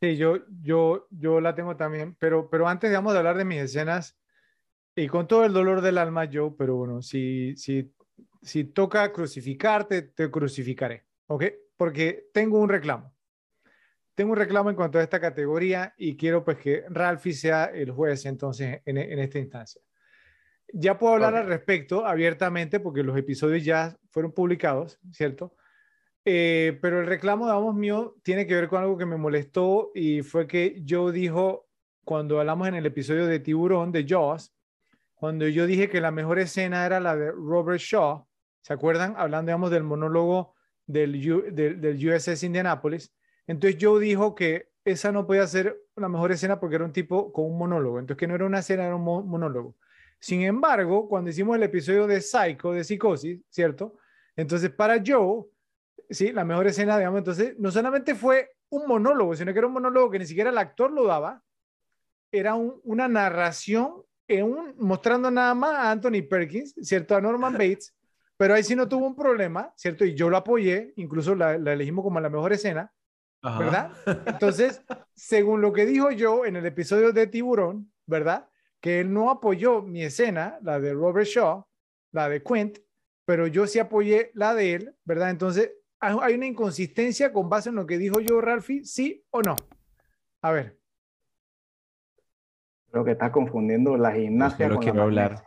Speaker 1: Sí, yo, yo, yo la tengo también, pero, pero antes, digamos, de hablar de mis escenas, y con todo el dolor del alma yo, pero bueno, si, si, si toca crucificarte, te crucificaré, ¿ok? Porque tengo un reclamo. Tengo un reclamo en cuanto a esta categoría y quiero pues que Ralphie sea el juez entonces en, en esta instancia. Ya puedo hablar al respecto abiertamente porque los episodios ya fueron publicados, ¿cierto? Eh, pero el reclamo, digamos, mío tiene que ver con algo que me molestó y fue que yo dijo, cuando hablamos en el episodio de Tiburón, de Jaws, cuando yo dije que la mejor escena era la de Robert Shaw, ¿se acuerdan? Hablando, digamos, del monólogo del, del, USS Indianapolis. Entonces Joe dijo que esa no podía ser la mejor escena porque era un tipo con un monólogo. Entonces que no era una escena, era un monólogo. Sin embargo, cuando hicimos el episodio de Psycho, de Psicosis, ¿cierto? Entonces para Joe, sí, la mejor escena, digamos, entonces no solamente fue un monólogo, sino que era un monólogo que ni siquiera el actor lo daba, era una narración mostrando nada más a Anthony Perkins, ¿cierto? A Norman Bates, pero ahí sí no tuvo un problema, ¿cierto? Y yo lo apoyé, incluso la, elegimos como la mejor escena, ¿verdad? Entonces, según lo que dijo yo en el episodio de Tiburón, ¿verdad? Que él no apoyó mi escena, la de Robert Shaw, la de Quint, pero yo sí apoyé la de él, ¿verdad? Entonces, hay una inconsistencia con base en lo que dijo yo, Ralphie, sí o no. A ver.
Speaker 2: Creo que está confundiendo la gimnasia
Speaker 3: con quiero hablar.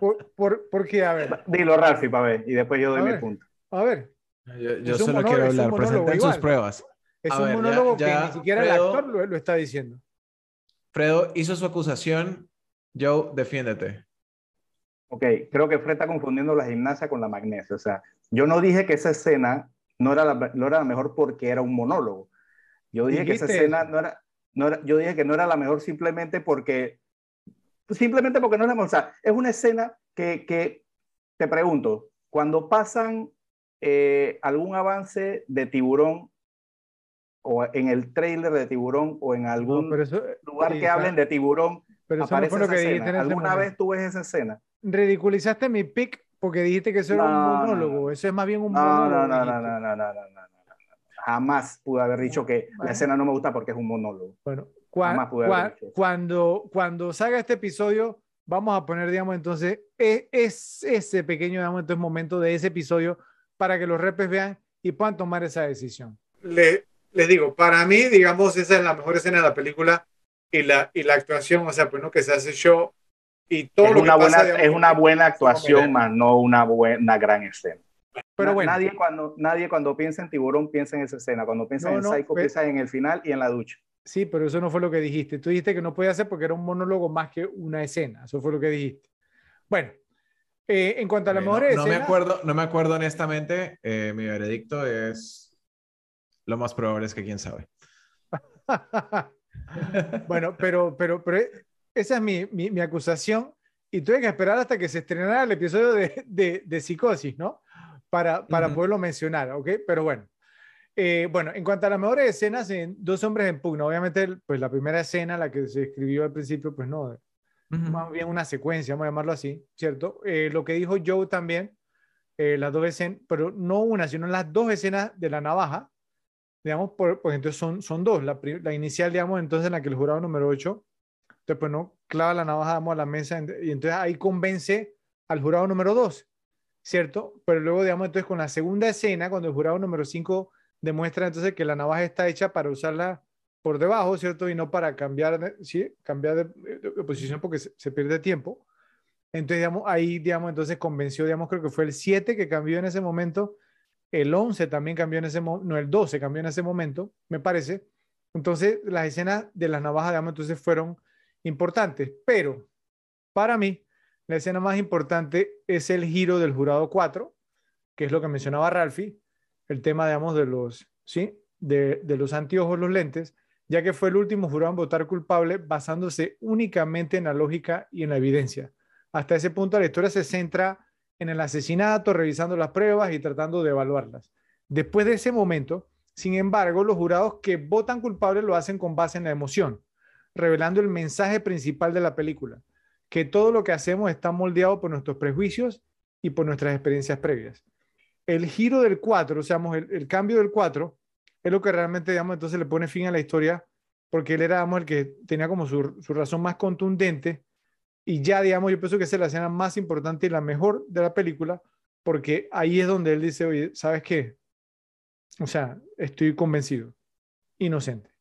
Speaker 1: ¿Por, por, qué? A ver.
Speaker 2: Dilo, Ralfi, para ver, y después yo doy mi punto.
Speaker 1: A ver.
Speaker 3: Yo, solo quiero hablar. Presenten sus pruebas.
Speaker 1: Es un monólogo que ni siquiera el actor lo, está diciendo.
Speaker 3: Fredo hizo su acusación. Joe, defiéndete.
Speaker 2: Ok, creo que Fred está confundiendo la gimnasia con la magnesia. O sea, yo no dije que esa escena no era la, no era la mejor porque era un monólogo. Yo dije que esa escena no era, yo dije que no era la mejor simplemente porque, simplemente porque no era la mejor. O sea, es una escena que, que te pregunto, cuando pasan eh, algún avance de tiburón o en el trailer de tiburón o en algún lugar que hablen de tiburón, pero aparece esa escena. ¿Alguna vez tú ves esa escena?
Speaker 1: Ridiculizaste mi pick porque dijiste que eso era un monólogo. Eso es más bien un
Speaker 2: monólogo. no, no, no, no, no, no, no jamás pude haber dicho que la escena no me gusta porque es un monólogo.
Speaker 1: Bueno, cuando, cuando salga este episodio, vamos a poner, digamos, entonces, e, es, ese pequeño, digamos, entonces, momento de ese episodio para que los repes vean y puedan tomar esa decisión. Le, les digo, para mí, digamos, esa es la mejor escena de la película. y la, y la actuación, o sea, pues no que se hace show y todo
Speaker 2: es
Speaker 1: lo
Speaker 2: una
Speaker 1: que
Speaker 2: buena,
Speaker 1: pasa,
Speaker 2: es una buena actuación, más no una buena gran escena.
Speaker 1: Pero bueno,
Speaker 2: nadie, cuando, nadie cuando piensa en tiburón piensa en esa escena. Cuando piensa
Speaker 1: No,
Speaker 2: en
Speaker 1: no,
Speaker 2: Psycho,
Speaker 1: pe-
Speaker 2: piensa en el final y en la ducha.
Speaker 1: sí, pero eso no fue lo que dijiste. Tú dijiste que no podía hacer porque era un monólogo más que una escena. Eso fue lo que dijiste. Bueno, eh, en cuanto a las
Speaker 3: Ok, no-
Speaker 1: mejores
Speaker 3: no, me acuerdo, no me acuerdo honestamente. eh, mi veredicto es lo más probable es que quién sabe.
Speaker 1: bueno, pero, pero, pero esa es mi, mi, mi acusación y tuve que esperar hasta que se estrenara el episodio de, de, de Psicosis, ¿no? Para, para
Speaker 3: Ujú.
Speaker 1: poderlo mencionar, ¿ok? Pero bueno. Eh, bueno, en cuanto a las mejores escenas en Dos hombres en pugna, obviamente, pues la primera escena, la que se escribió al principio, pues no,
Speaker 3: Ujú.
Speaker 1: más bien una secuencia, vamos a llamarlo así, ¿cierto? Eh, lo que dijo Joe también, eh, las dos escenas, pero no una, sino las dos escenas de la navaja, digamos, por, pues entonces son, son dos. La, la inicial, digamos, entonces en la que el jurado número 8, entonces pues no clava la navaja, digamos, a la mesa, y entonces ahí convence al jurado número 2, ¿cierto? Pero luego, digamos, entonces con la segunda escena, cuando el jurado número 5 demuestra entonces que la navaja está hecha para usarla por debajo, ¿cierto? Y no para cambiar, ¿sí? Cambiar de, de- de posición porque se, se pierde tiempo. Entonces, digamos, ahí, digamos, entonces convenció, digamos, creo que fue el 7 que cambió en ese momento, el 11 también cambió en ese momento, no, el 12 cambió en ese momento, me parece. Entonces, las escenas de las navajas, digamos, entonces fueron importantes, pero para mí, la escena más importante es el giro del jurado 4, que es lo que mencionaba Ralphie, el tema, digamos, de los, ¿sí? De, de los anteojos, los lentes, ya que fue el último jurado en votar culpable basándose únicamente en la lógica y en la evidencia. Hasta ese punto la historia se centra en el asesinato, revisando las pruebas y tratando de evaluarlas. Después de ese momento, sin embargo, los jurados que votan culpable lo hacen con base en la emoción, revelando el mensaje principal de la película, que todo lo que hacemos está moldeado por nuestros prejuicios y por nuestras experiencias previas. El giro del 4, o sea, el, cambio del 4, es lo que realmente, digamos, entonces le pone fin a la historia, porque él era, digamos, el que tenía como su, razón más contundente y ya, digamos, yo pienso que es la escena más importante y la mejor de la película, porque ahí es donde él dice, oye, ¿sabes qué? O sea, estoy convencido, inocente.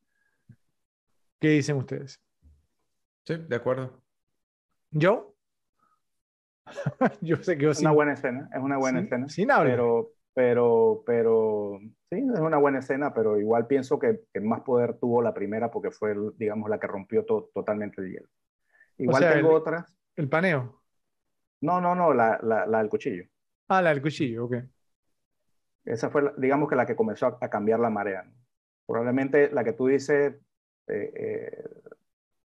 Speaker 1: ¿Qué dicen ustedes?
Speaker 3: Sí, de acuerdo.
Speaker 1: ¿Yo? yo sé que yo
Speaker 2: Es
Speaker 1: sí.
Speaker 2: una buena escena, es una buena
Speaker 1: sin-
Speaker 2: escena.
Speaker 1: sin hablar.
Speaker 2: Pero, pero, pero, sí, es una buena escena, pero igual pienso que, que más poder tuvo la primera porque fue, digamos, la que rompió to- totalmente el hielo. Igual
Speaker 1: sea,
Speaker 2: tengo
Speaker 1: el-
Speaker 2: otras.
Speaker 1: El paneo.
Speaker 2: No, no, no, la, la, la del cuchillo.
Speaker 1: Ah, la del cuchillo, ok.
Speaker 2: Esa fue, digamos que la que comenzó a, a cambiar la marea. ¿no? Probablemente la que tú dices eh, eh,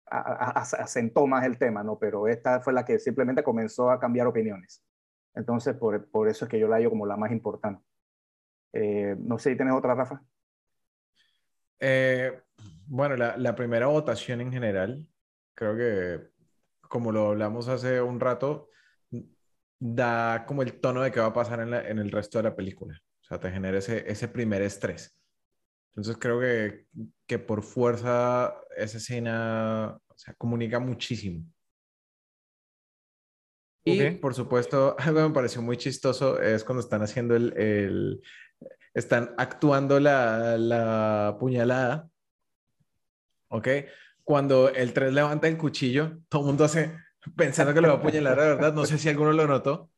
Speaker 2: asentó más el tema, ¿no? Pero esta fue la que simplemente comenzó a cambiar opiniones. Entonces, por, por eso es que yo la hallo como la más importante. Eh, no sé si tienes otra, Rafa.
Speaker 3: Eh, bueno, la, la primera votación en general, creo que, como lo hablamos hace un rato, da como el tono de qué va a pasar en, la- en el resto de la película. O sea, te genera ese, ese primer estrés. Entonces creo que, que por fuerza esa escena, o sea, comunica muchísimo. Y
Speaker 1: Ok.
Speaker 3: por supuesto, algo que me pareció muy chistoso es cuando están haciendo el, el- están actuando la, la puñalada, ¿ok? Cuando el 3 levanta el cuchillo, todo el mundo hace, pensando que lo va a apuñalar, la verdad, no sé si alguno lo notó.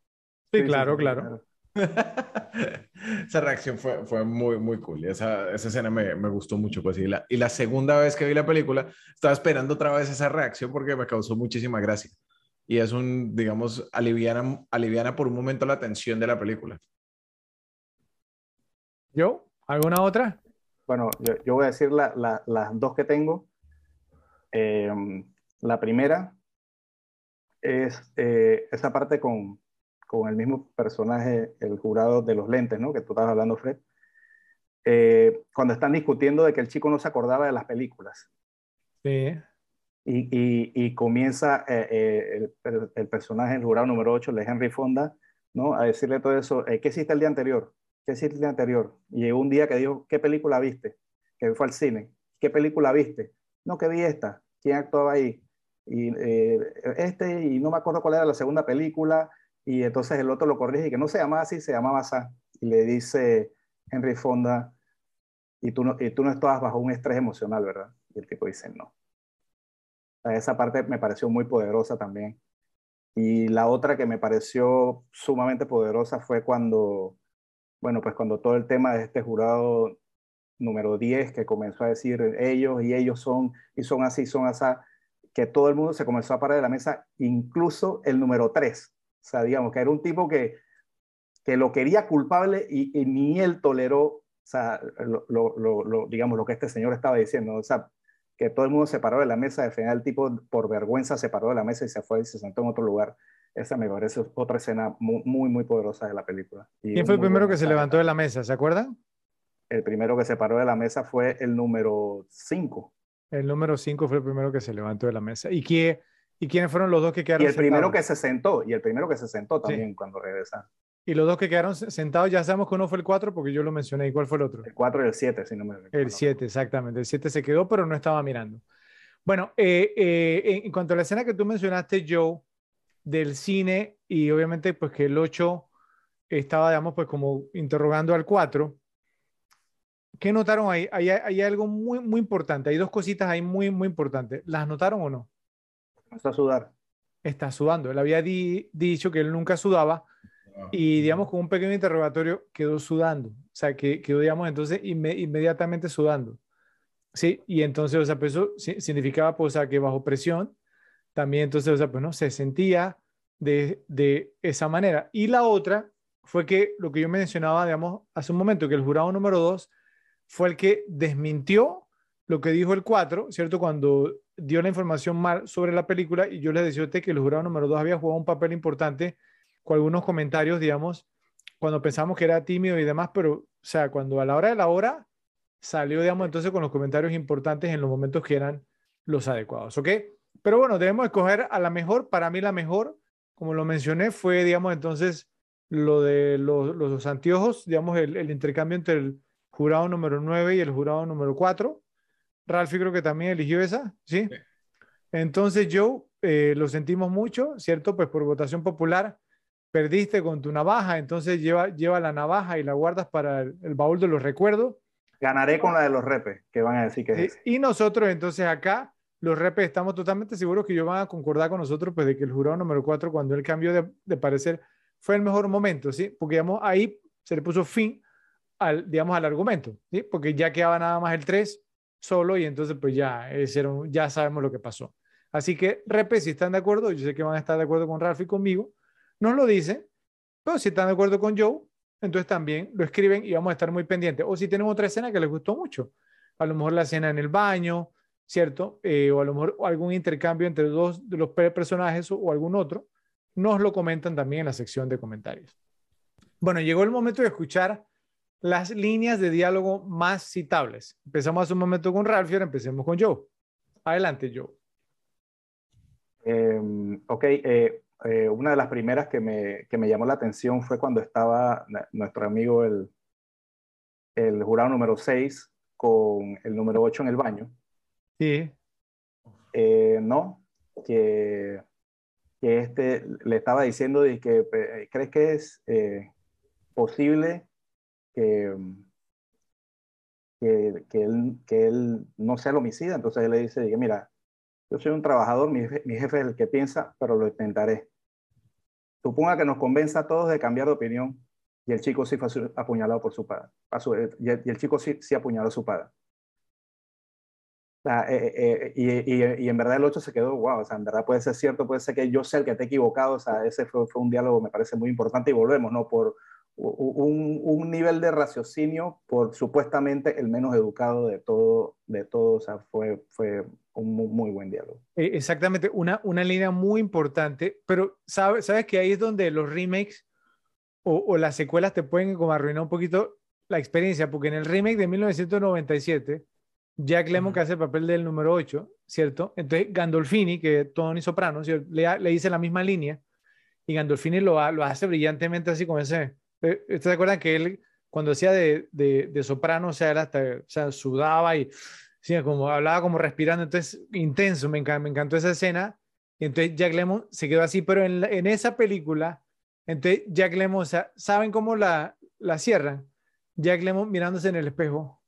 Speaker 1: Sí, claro, claro.
Speaker 3: Esa reacción fue, fue muy, muy cool. Esa, esa escena me, me gustó mucho. Pues, y, la, y la segunda vez que vi la película, estaba esperando otra vez esa reacción porque me causó muchísima gracia. Y es un, digamos, aliviana, aliviana por un momento la tensión de la película.
Speaker 1: ¿Yo? ¿Alguna otra?
Speaker 2: Bueno, yo, yo voy a decir la- la- las dos que tengo. Eh, la primera es eh, esa parte con, con el mismo personaje, el jurado de los lentes, ¿no? Que tú estabas hablando, Fred. Eh, cuando están discutiendo de que el chico no se acordaba de las películas.
Speaker 1: Sí.
Speaker 2: Y, y- y comienza eh, eh, el, el personaje, el jurado número 8, el de Henry Fonda, ¿no? A decirle todo eso, eh, ¿qué hiciste el día anterior? ¿Qué hiciste el día anterior? Y llegó un día que dijo, ¿qué película viste? Que fue al cine. ¿Qué película viste? No, que vi esta. ¿Quién actuaba ahí? Y este, y no me acuerdo cuál era la segunda película. Y entonces el otro lo corrige y que no se llamaba así, se llamaba así. Y le dice Henry Fonda, y tú no, y tú no estabas bajo un estrés emocional, ¿verdad? Y el tipo dice, no. esa parte me pareció muy poderosa también. Y la otra que me pareció sumamente poderosa fue cuando, bueno, pues cuando todo el tema de este jurado número 10 que comenzó a decir ellos y ellos son, y son así, son así, que todo el mundo se comenzó a parar de la mesa, incluso el número 3. O sea, digamos que era un tipo que, que lo quería culpable y, ni él toleró, o sea, lo, lo, digamos, lo que este señor estaba diciendo. O sea, que todo el mundo se paró de la mesa, al final el tipo por vergüenza se paró de la mesa y se fue y se sentó en otro lugar. Esa me parece otra escena muy, muy, muy poderosa de la película.
Speaker 1: ¿Quién fue el primero que se levantó de la mesa? ¿Se acuerdan?
Speaker 2: El primero que se paró de la mesa fue el número 5.
Speaker 1: El número 5 fue el primero que se levantó de la mesa. ¿Y, quién, ¿Y quiénes fueron los dos que quedaron
Speaker 2: Y el primero que se sentó, y el primero que se sentó también cuando regresaron.
Speaker 1: Y los dos que quedaron sentados, ya sabemos que uno fue el 4 porque yo lo mencioné. ¿Y cuál fue el otro?
Speaker 2: El 4 y el 7, si no me
Speaker 1: recuerdo. El 7, exactamente. El 7 se quedó, pero no estaba mirando. Bueno, eh, eh, en cuanto a la escena que tú mencionaste, Joe, del cine, y obviamente pues que el 8 estaba, digamos, pues como interrogando al 4, ¿Qué notaron ahí? Hay, algo muy, muy importante. Hay dos cositas ahí muy, muy importantes. ¿Las notaron o no?
Speaker 2: Está a sudar.
Speaker 1: Está sudando. Él había dicho que él nunca sudaba y, digamos, con un pequeño interrogatorio quedó sudando. O sea, que quedó, digamos, entonces inmediatamente sudando. Sí, y entonces, o sea, pues eso significaba, pues, o sea, que bajo presión también, entonces, o sea, pues, no, se sentía de, de esa manera. Y la otra fue que lo que yo mencionaba, digamos, hace un momento, que el jurado número dos fue el que desmintió lo que dijo el 4, ¿cierto? Cuando dio la información mal sobre la película y yo les decía a usted que el jurado número 2 había jugado un papel importante con algunos comentarios, digamos, cuando pensamos que era tímido y demás, pero, o sea, cuando a la hora de la hora salió, digamos, entonces con los comentarios importantes en los momentos que eran los adecuados, ¿ok? Pero bueno, debemos escoger a la mejor, para mí la mejor, como lo mencioné, fue, digamos, entonces lo de los, los anteojos, digamos, el, el intercambio entre el, jurado número 9 y el jurado número 4. Ralphie creo que también eligió esa, ¿sí? Entonces, Joe, eh, lo sentimos mucho, ¿cierto? Pues por votación popular perdiste con tu navaja, entonces lleva, lleva la navaja y la guardas para el, baúl de los recuerdos.
Speaker 2: Ganaré con la de los repes, que van a decir que es.
Speaker 1: Y nosotros, entonces acá, los repes, estamos totalmente seguros que ellos van a concordar con nosotros, pues de que el jurado número 4, cuando él cambió de, de parecer, fue el mejor momento, ¿sí? Porque, digamos, ahí se le puso fin al, digamos, al argumento, ¿sí? porque ya quedaba nada más el 3 solo y entonces pues ya, ya sabemos lo que pasó. Así que, repe, si están de acuerdo, yo sé que van a estar de acuerdo con Ralph y conmigo, nos lo dicen, pero si están de acuerdo con Joe, entonces también lo escriben y vamos a estar muy pendientes. O si tienen otra escena que les gustó mucho, a lo mejor la escena en el baño, ¿cierto? Eh, o a lo mejor algún intercambio entre dos de los personajes o, o algún otro, nos lo comentan también en la sección de comentarios. Bueno, llegó el momento de escuchar las líneas de diálogo más citables. Empezamos hace un momento con Ralph y ahora empecemos con Joe. Adelante, Joe.
Speaker 2: Em, ok, eh, eh, una de las primeras que me, que me, llamó la atención fue cuando estaba nuestro amigo el, el jurado número 6 con el número 8 en el baño.
Speaker 1: Sí.
Speaker 2: Eh, no, que, que, este le estaba diciendo de que crees que es posible que, que, él, que él no sea el homicida. Entonces él le dice, mira, yo soy un trabajador, mi jefe, mi jefe es el que piensa, pero lo intentaré. Suponga que nos convenza a todos de cambiar de opinión y el chico sí fue apuñalado por su padre. y, el, chico sí, sí apuñaló a su padre. Eh, eh, eh, y, y, en verdad el 8 se quedó, wow, o sea, en verdad puede ser cierto, puede ser que yo sea el que he equivocado, o sea, ese fue, fue un diálogo, me parece muy importante y volvemos, ¿no? Por, un, un, nivel de raciocinio por supuestamente el menos educado de todo, de todo o sea, fue, fue un muy, buen diálogo.
Speaker 1: Eh, exactamente, una, una línea muy importante, pero sabes, sabes que ahí es donde los remakes o, o, las secuelas te pueden como arruinar un poquito la experiencia, porque en el remake de 1997, Jack Lemmon que hace el papel del número 8, ¿cierto? Entonces Gandolfini, que Tony Soprano, le, le dice la misma línea, y Gandolfini lo, lo hace brillantemente así como ese ¿Ustedes se acuerdan que él, cuando hacía de, de, soprano, o sea, él hasta o sea, sudaba y sí, como, hablaba como respirando, entonces intenso, me, encantó, me encantó esa escena. Y entonces Jack Lemmon se quedó así, pero en, en esa película, entonces Jack Lemmon, o sea, ¿saben cómo la, la cierran? Jack Lemmon mirándose en el espejo,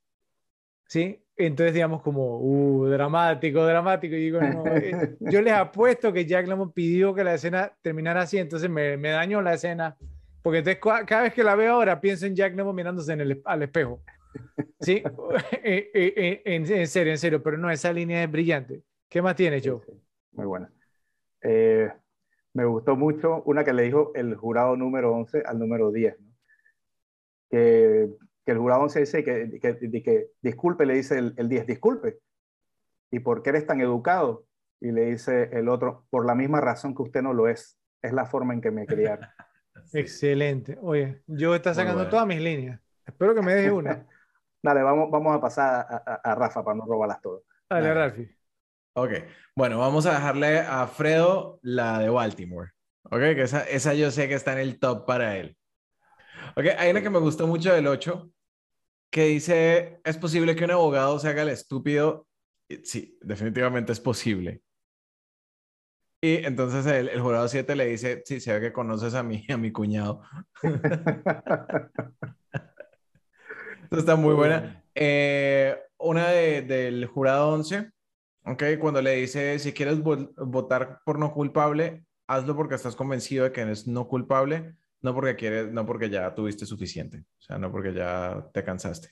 Speaker 1: ¿sí? entonces, digamos, como, uh, dramático, dramático. Y digo, no, eh, yo les apuesto que Jack Lemmon pidió que la escena terminara así, entonces me, me dañó la escena. Porque entonces, cada vez que la veo ahora, pienso en Jack Lemmon mirándose en el, al espejo. Sí, eh, eh, en, en, serio, en serio, pero no, esa línea es brillante. ¿Qué más tienes, Joe?
Speaker 2: Muy buena. me gustó mucho una que le dijo el jurado número 11 al número 10, ¿no? que que el jurado se dice que, que, disculpe, le dice el, 10, disculpe. ¿Y por qué eres tan educado? Y le dice el otro, por la misma razón que usted no lo es. Es la forma en que me criaron.
Speaker 1: Excelente. Oye, yo está sacando todas mis líneas. Espero que me deje una.
Speaker 2: Dale, vamos, vamos a pasar a, Rafa para no robarlas todas.
Speaker 1: Dale, Rafi.
Speaker 3: Ok, bueno, vamos a dejarle a Fredo la de Baltimore. Ok, que esa, esa yo sé que está en el top para él. Ok, hay una que me gustó mucho del 8, que dice, ¿es posible que un abogado se haga el estúpido? Sí, definitivamente es posible. Y entonces el, el jurado 7 le dice, sí, se ve que conoces a mi, a mi cuñado. Está muy buena. Eh, una de, del jurado 11, ¿ok? Cuando le dice, si quieres votar por no culpable, hazlo porque estás convencido de que eres no culpable no porque quieres, no porque ya tuviste suficiente, o sea, no porque ya te cansaste.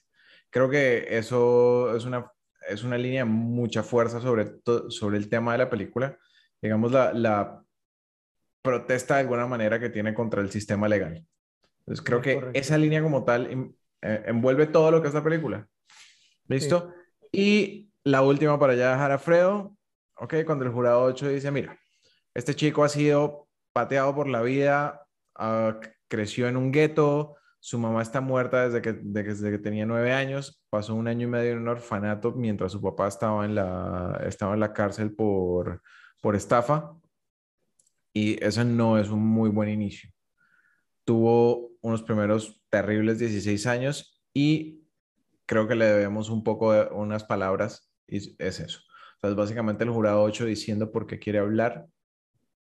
Speaker 3: Creo que eso es una, es una línea de mucha fuerza sobre, sobre el tema de la película, digamos, la, la protesta de alguna manera que tiene contra el sistema legal. Entonces, creo que esa línea como tal eh, envuelve todo lo que es la película. ¿Listo? Y la última para ya dejar a Fredo, ¿ok? Cuando el jurado 8 dice, mira, este chico ha sido pateado por la vida Ah, creció en un gueto, su mamá está muerta desde que, desde que tenía nueve años, pasó un año y medio en un orfanato mientras su papá estaba en la, estaba en la cárcel por, por estafa y eso no es un muy buen inicio. Tuvo unos primeros terribles 16 años y creo que le debemos un poco de unas palabras y es eso. O básicamente el jurado 8 diciendo por qué quiere hablar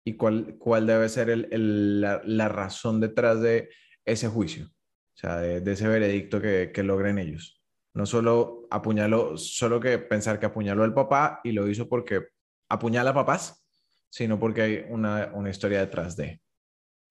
Speaker 3: y cuál, cuál debe ser el, la, la, razón detrás de ese juicio, o sea, de, ese veredicto que, que, logren ellos. No solo apuñaló, solo que pensar que apuñaló al papá y lo hizo porque apuñala a papás, sino porque hay una, una historia detrás de.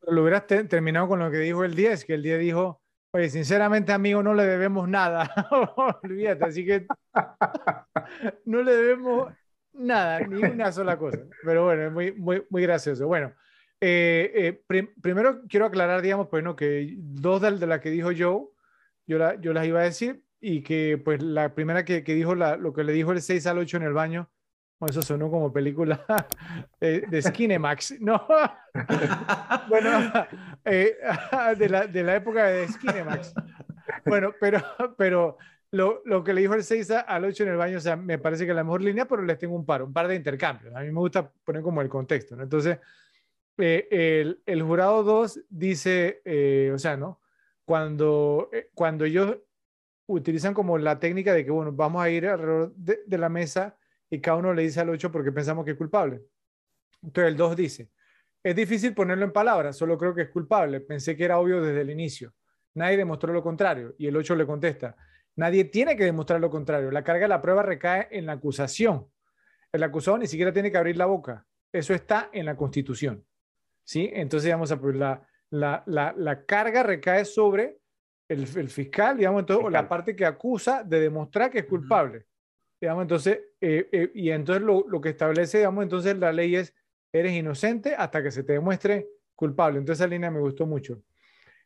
Speaker 1: Lo hubieras terminado con lo que dijo el 10, que el 10 dijo, oye, sinceramente amigo, no le debemos nada. Olvídate, así que no le debemos nada, ni una sola cosa. Pero bueno, es muy, muy, muy gracioso. Bueno, eh, eh, primero quiero aclarar, digamos, pues no, que dos de, de las que dijo Joe, yo, la, yo las iba a decir, y que pues la primera que, que dijo la, lo que le dijo el 6 al 8 en el baño, eso sonó como película de, de Skinemax, ¿no? bueno, eh, de, la, de la época de Skinemax. Bueno, pero, pero lo, lo, que le dijo el 6 al 8 en el baño, o sea, me parece que es la mejor línea, pero les tengo un par, un par de intercambios. A mí me gusta poner como el contexto, ¿no? Entonces, eh, el, el, jurado 2 dice, eh, o sea, ¿no? Cuando, eh, cuando ellos utilizan como la técnica de que, bueno, vamos a ir alrededor de, de la mesa y cada uno le dice al 8 porque pensamos que es culpable. Entonces, el 2 dice, es difícil ponerlo en palabras, solo creo que es culpable. Pensé que era obvio desde el inicio. Nadie demostró lo contrario. Y el 8 le contesta, Nadie tiene que demostrar lo contrario. La carga de la prueba recae en la acusación. El acusado ni siquiera tiene que abrir la boca. Eso está en la Constitución. ¿Sí? Entonces, digamos, pues, la, la, la, la carga recae sobre el, el fiscal, digamos, entonces, o la parte que acusa de demostrar que es culpable. Digamos, entonces, eh, eh, y entonces lo, lo, que establece, digamos, entonces la ley es, eres inocente hasta que se te demuestre culpable. Entonces, esa línea me gustó mucho.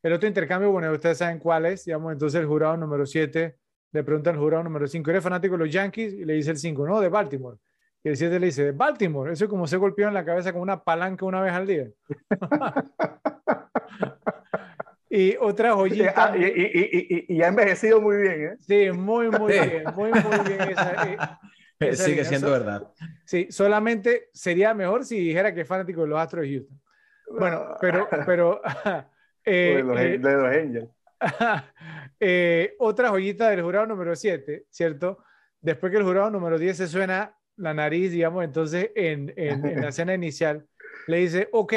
Speaker 1: El otro intercambio, bueno, ustedes saben cuál es, digamos, entonces el jurado número 7 le pregunta al jurado número 5, ¿eres fanático de los Yankees? Y le dice el 5, no, de Baltimore. Y el 7 le dice, de Baltimore, eso es como se golpeó en la cabeza con una palanca una vez al día. y otra joyita.
Speaker 2: Y, y, y, ha envejecido muy bien, ¿eh?
Speaker 1: Sí, muy, muy bien, muy, muy bien esa,
Speaker 3: eh, Sigue siendo verdad.
Speaker 1: Sí, solamente sería mejor si dijera que es fanático de los Astros de Houston. Bueno, pero, pero
Speaker 2: eh, de, los, eh, de los Angels.
Speaker 1: eh, otra joyita del jurado número 7, ¿cierto? Después que el jurado número 10 se suena la nariz, digamos, entonces en, en, la escena inicial le dice, ok,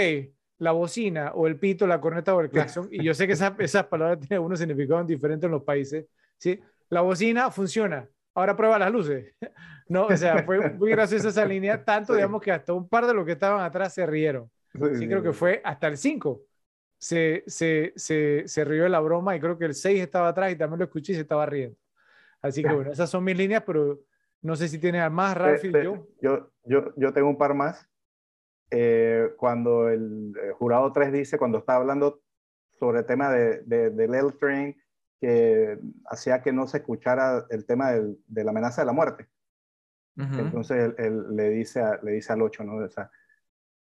Speaker 1: la bocina o el pito, la corneta o el claxon, y yo sé que esa, esas palabras tienen unos significados diferentes en los países, ¿sí? La bocina funciona, ahora prueba las luces. No, o sea, fue muy graciosa esa línea, tanto, digamos, que hasta un par de los que estaban atrás se rieron. Sí, creo que fue hasta el 5. Se, se, se, se, rió de la broma y creo que el 6 estaba atrás y también lo escuché y se estaba riendo. Así que bueno, esas son mis líneas, pero no sé si tienes más, Ralph y yo.
Speaker 2: yo. Yo, yo tengo un par más. Eh, cuando el, jurado 3 dice, cuando está hablando sobre el tema de, de, del L-Train, que hacía que no se escuchara el tema del, de la amenaza de la muerte. Entonces él, le, dice le dice al 8, ¿no? O sea,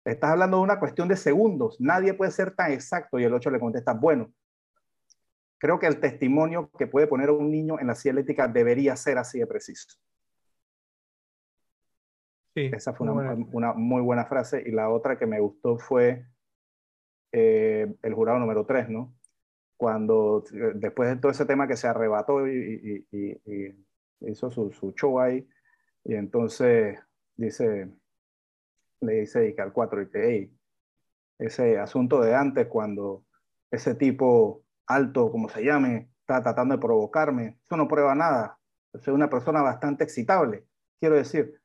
Speaker 2: estás hablando de una cuestión de segundos, nadie puede ser tan exacto. Y el 8 le contesta, bueno, creo que el testimonio que puede poner a un niño en la silla eléctrica debería ser así de preciso. Sí, Esa fue una, una, muy buena frase. Y la otra que me gustó fue eh, el jurado número 3, ¿no? Cuando eh, después de todo ese tema que se arrebató y, y hizo su, su show ahí, y entonces dice, le dice al 4 y que, hey, ese asunto de antes, cuando ese tipo alto, como se llame, está tratando de provocarme, eso no prueba nada. Soy una persona bastante excitable. Quiero decir,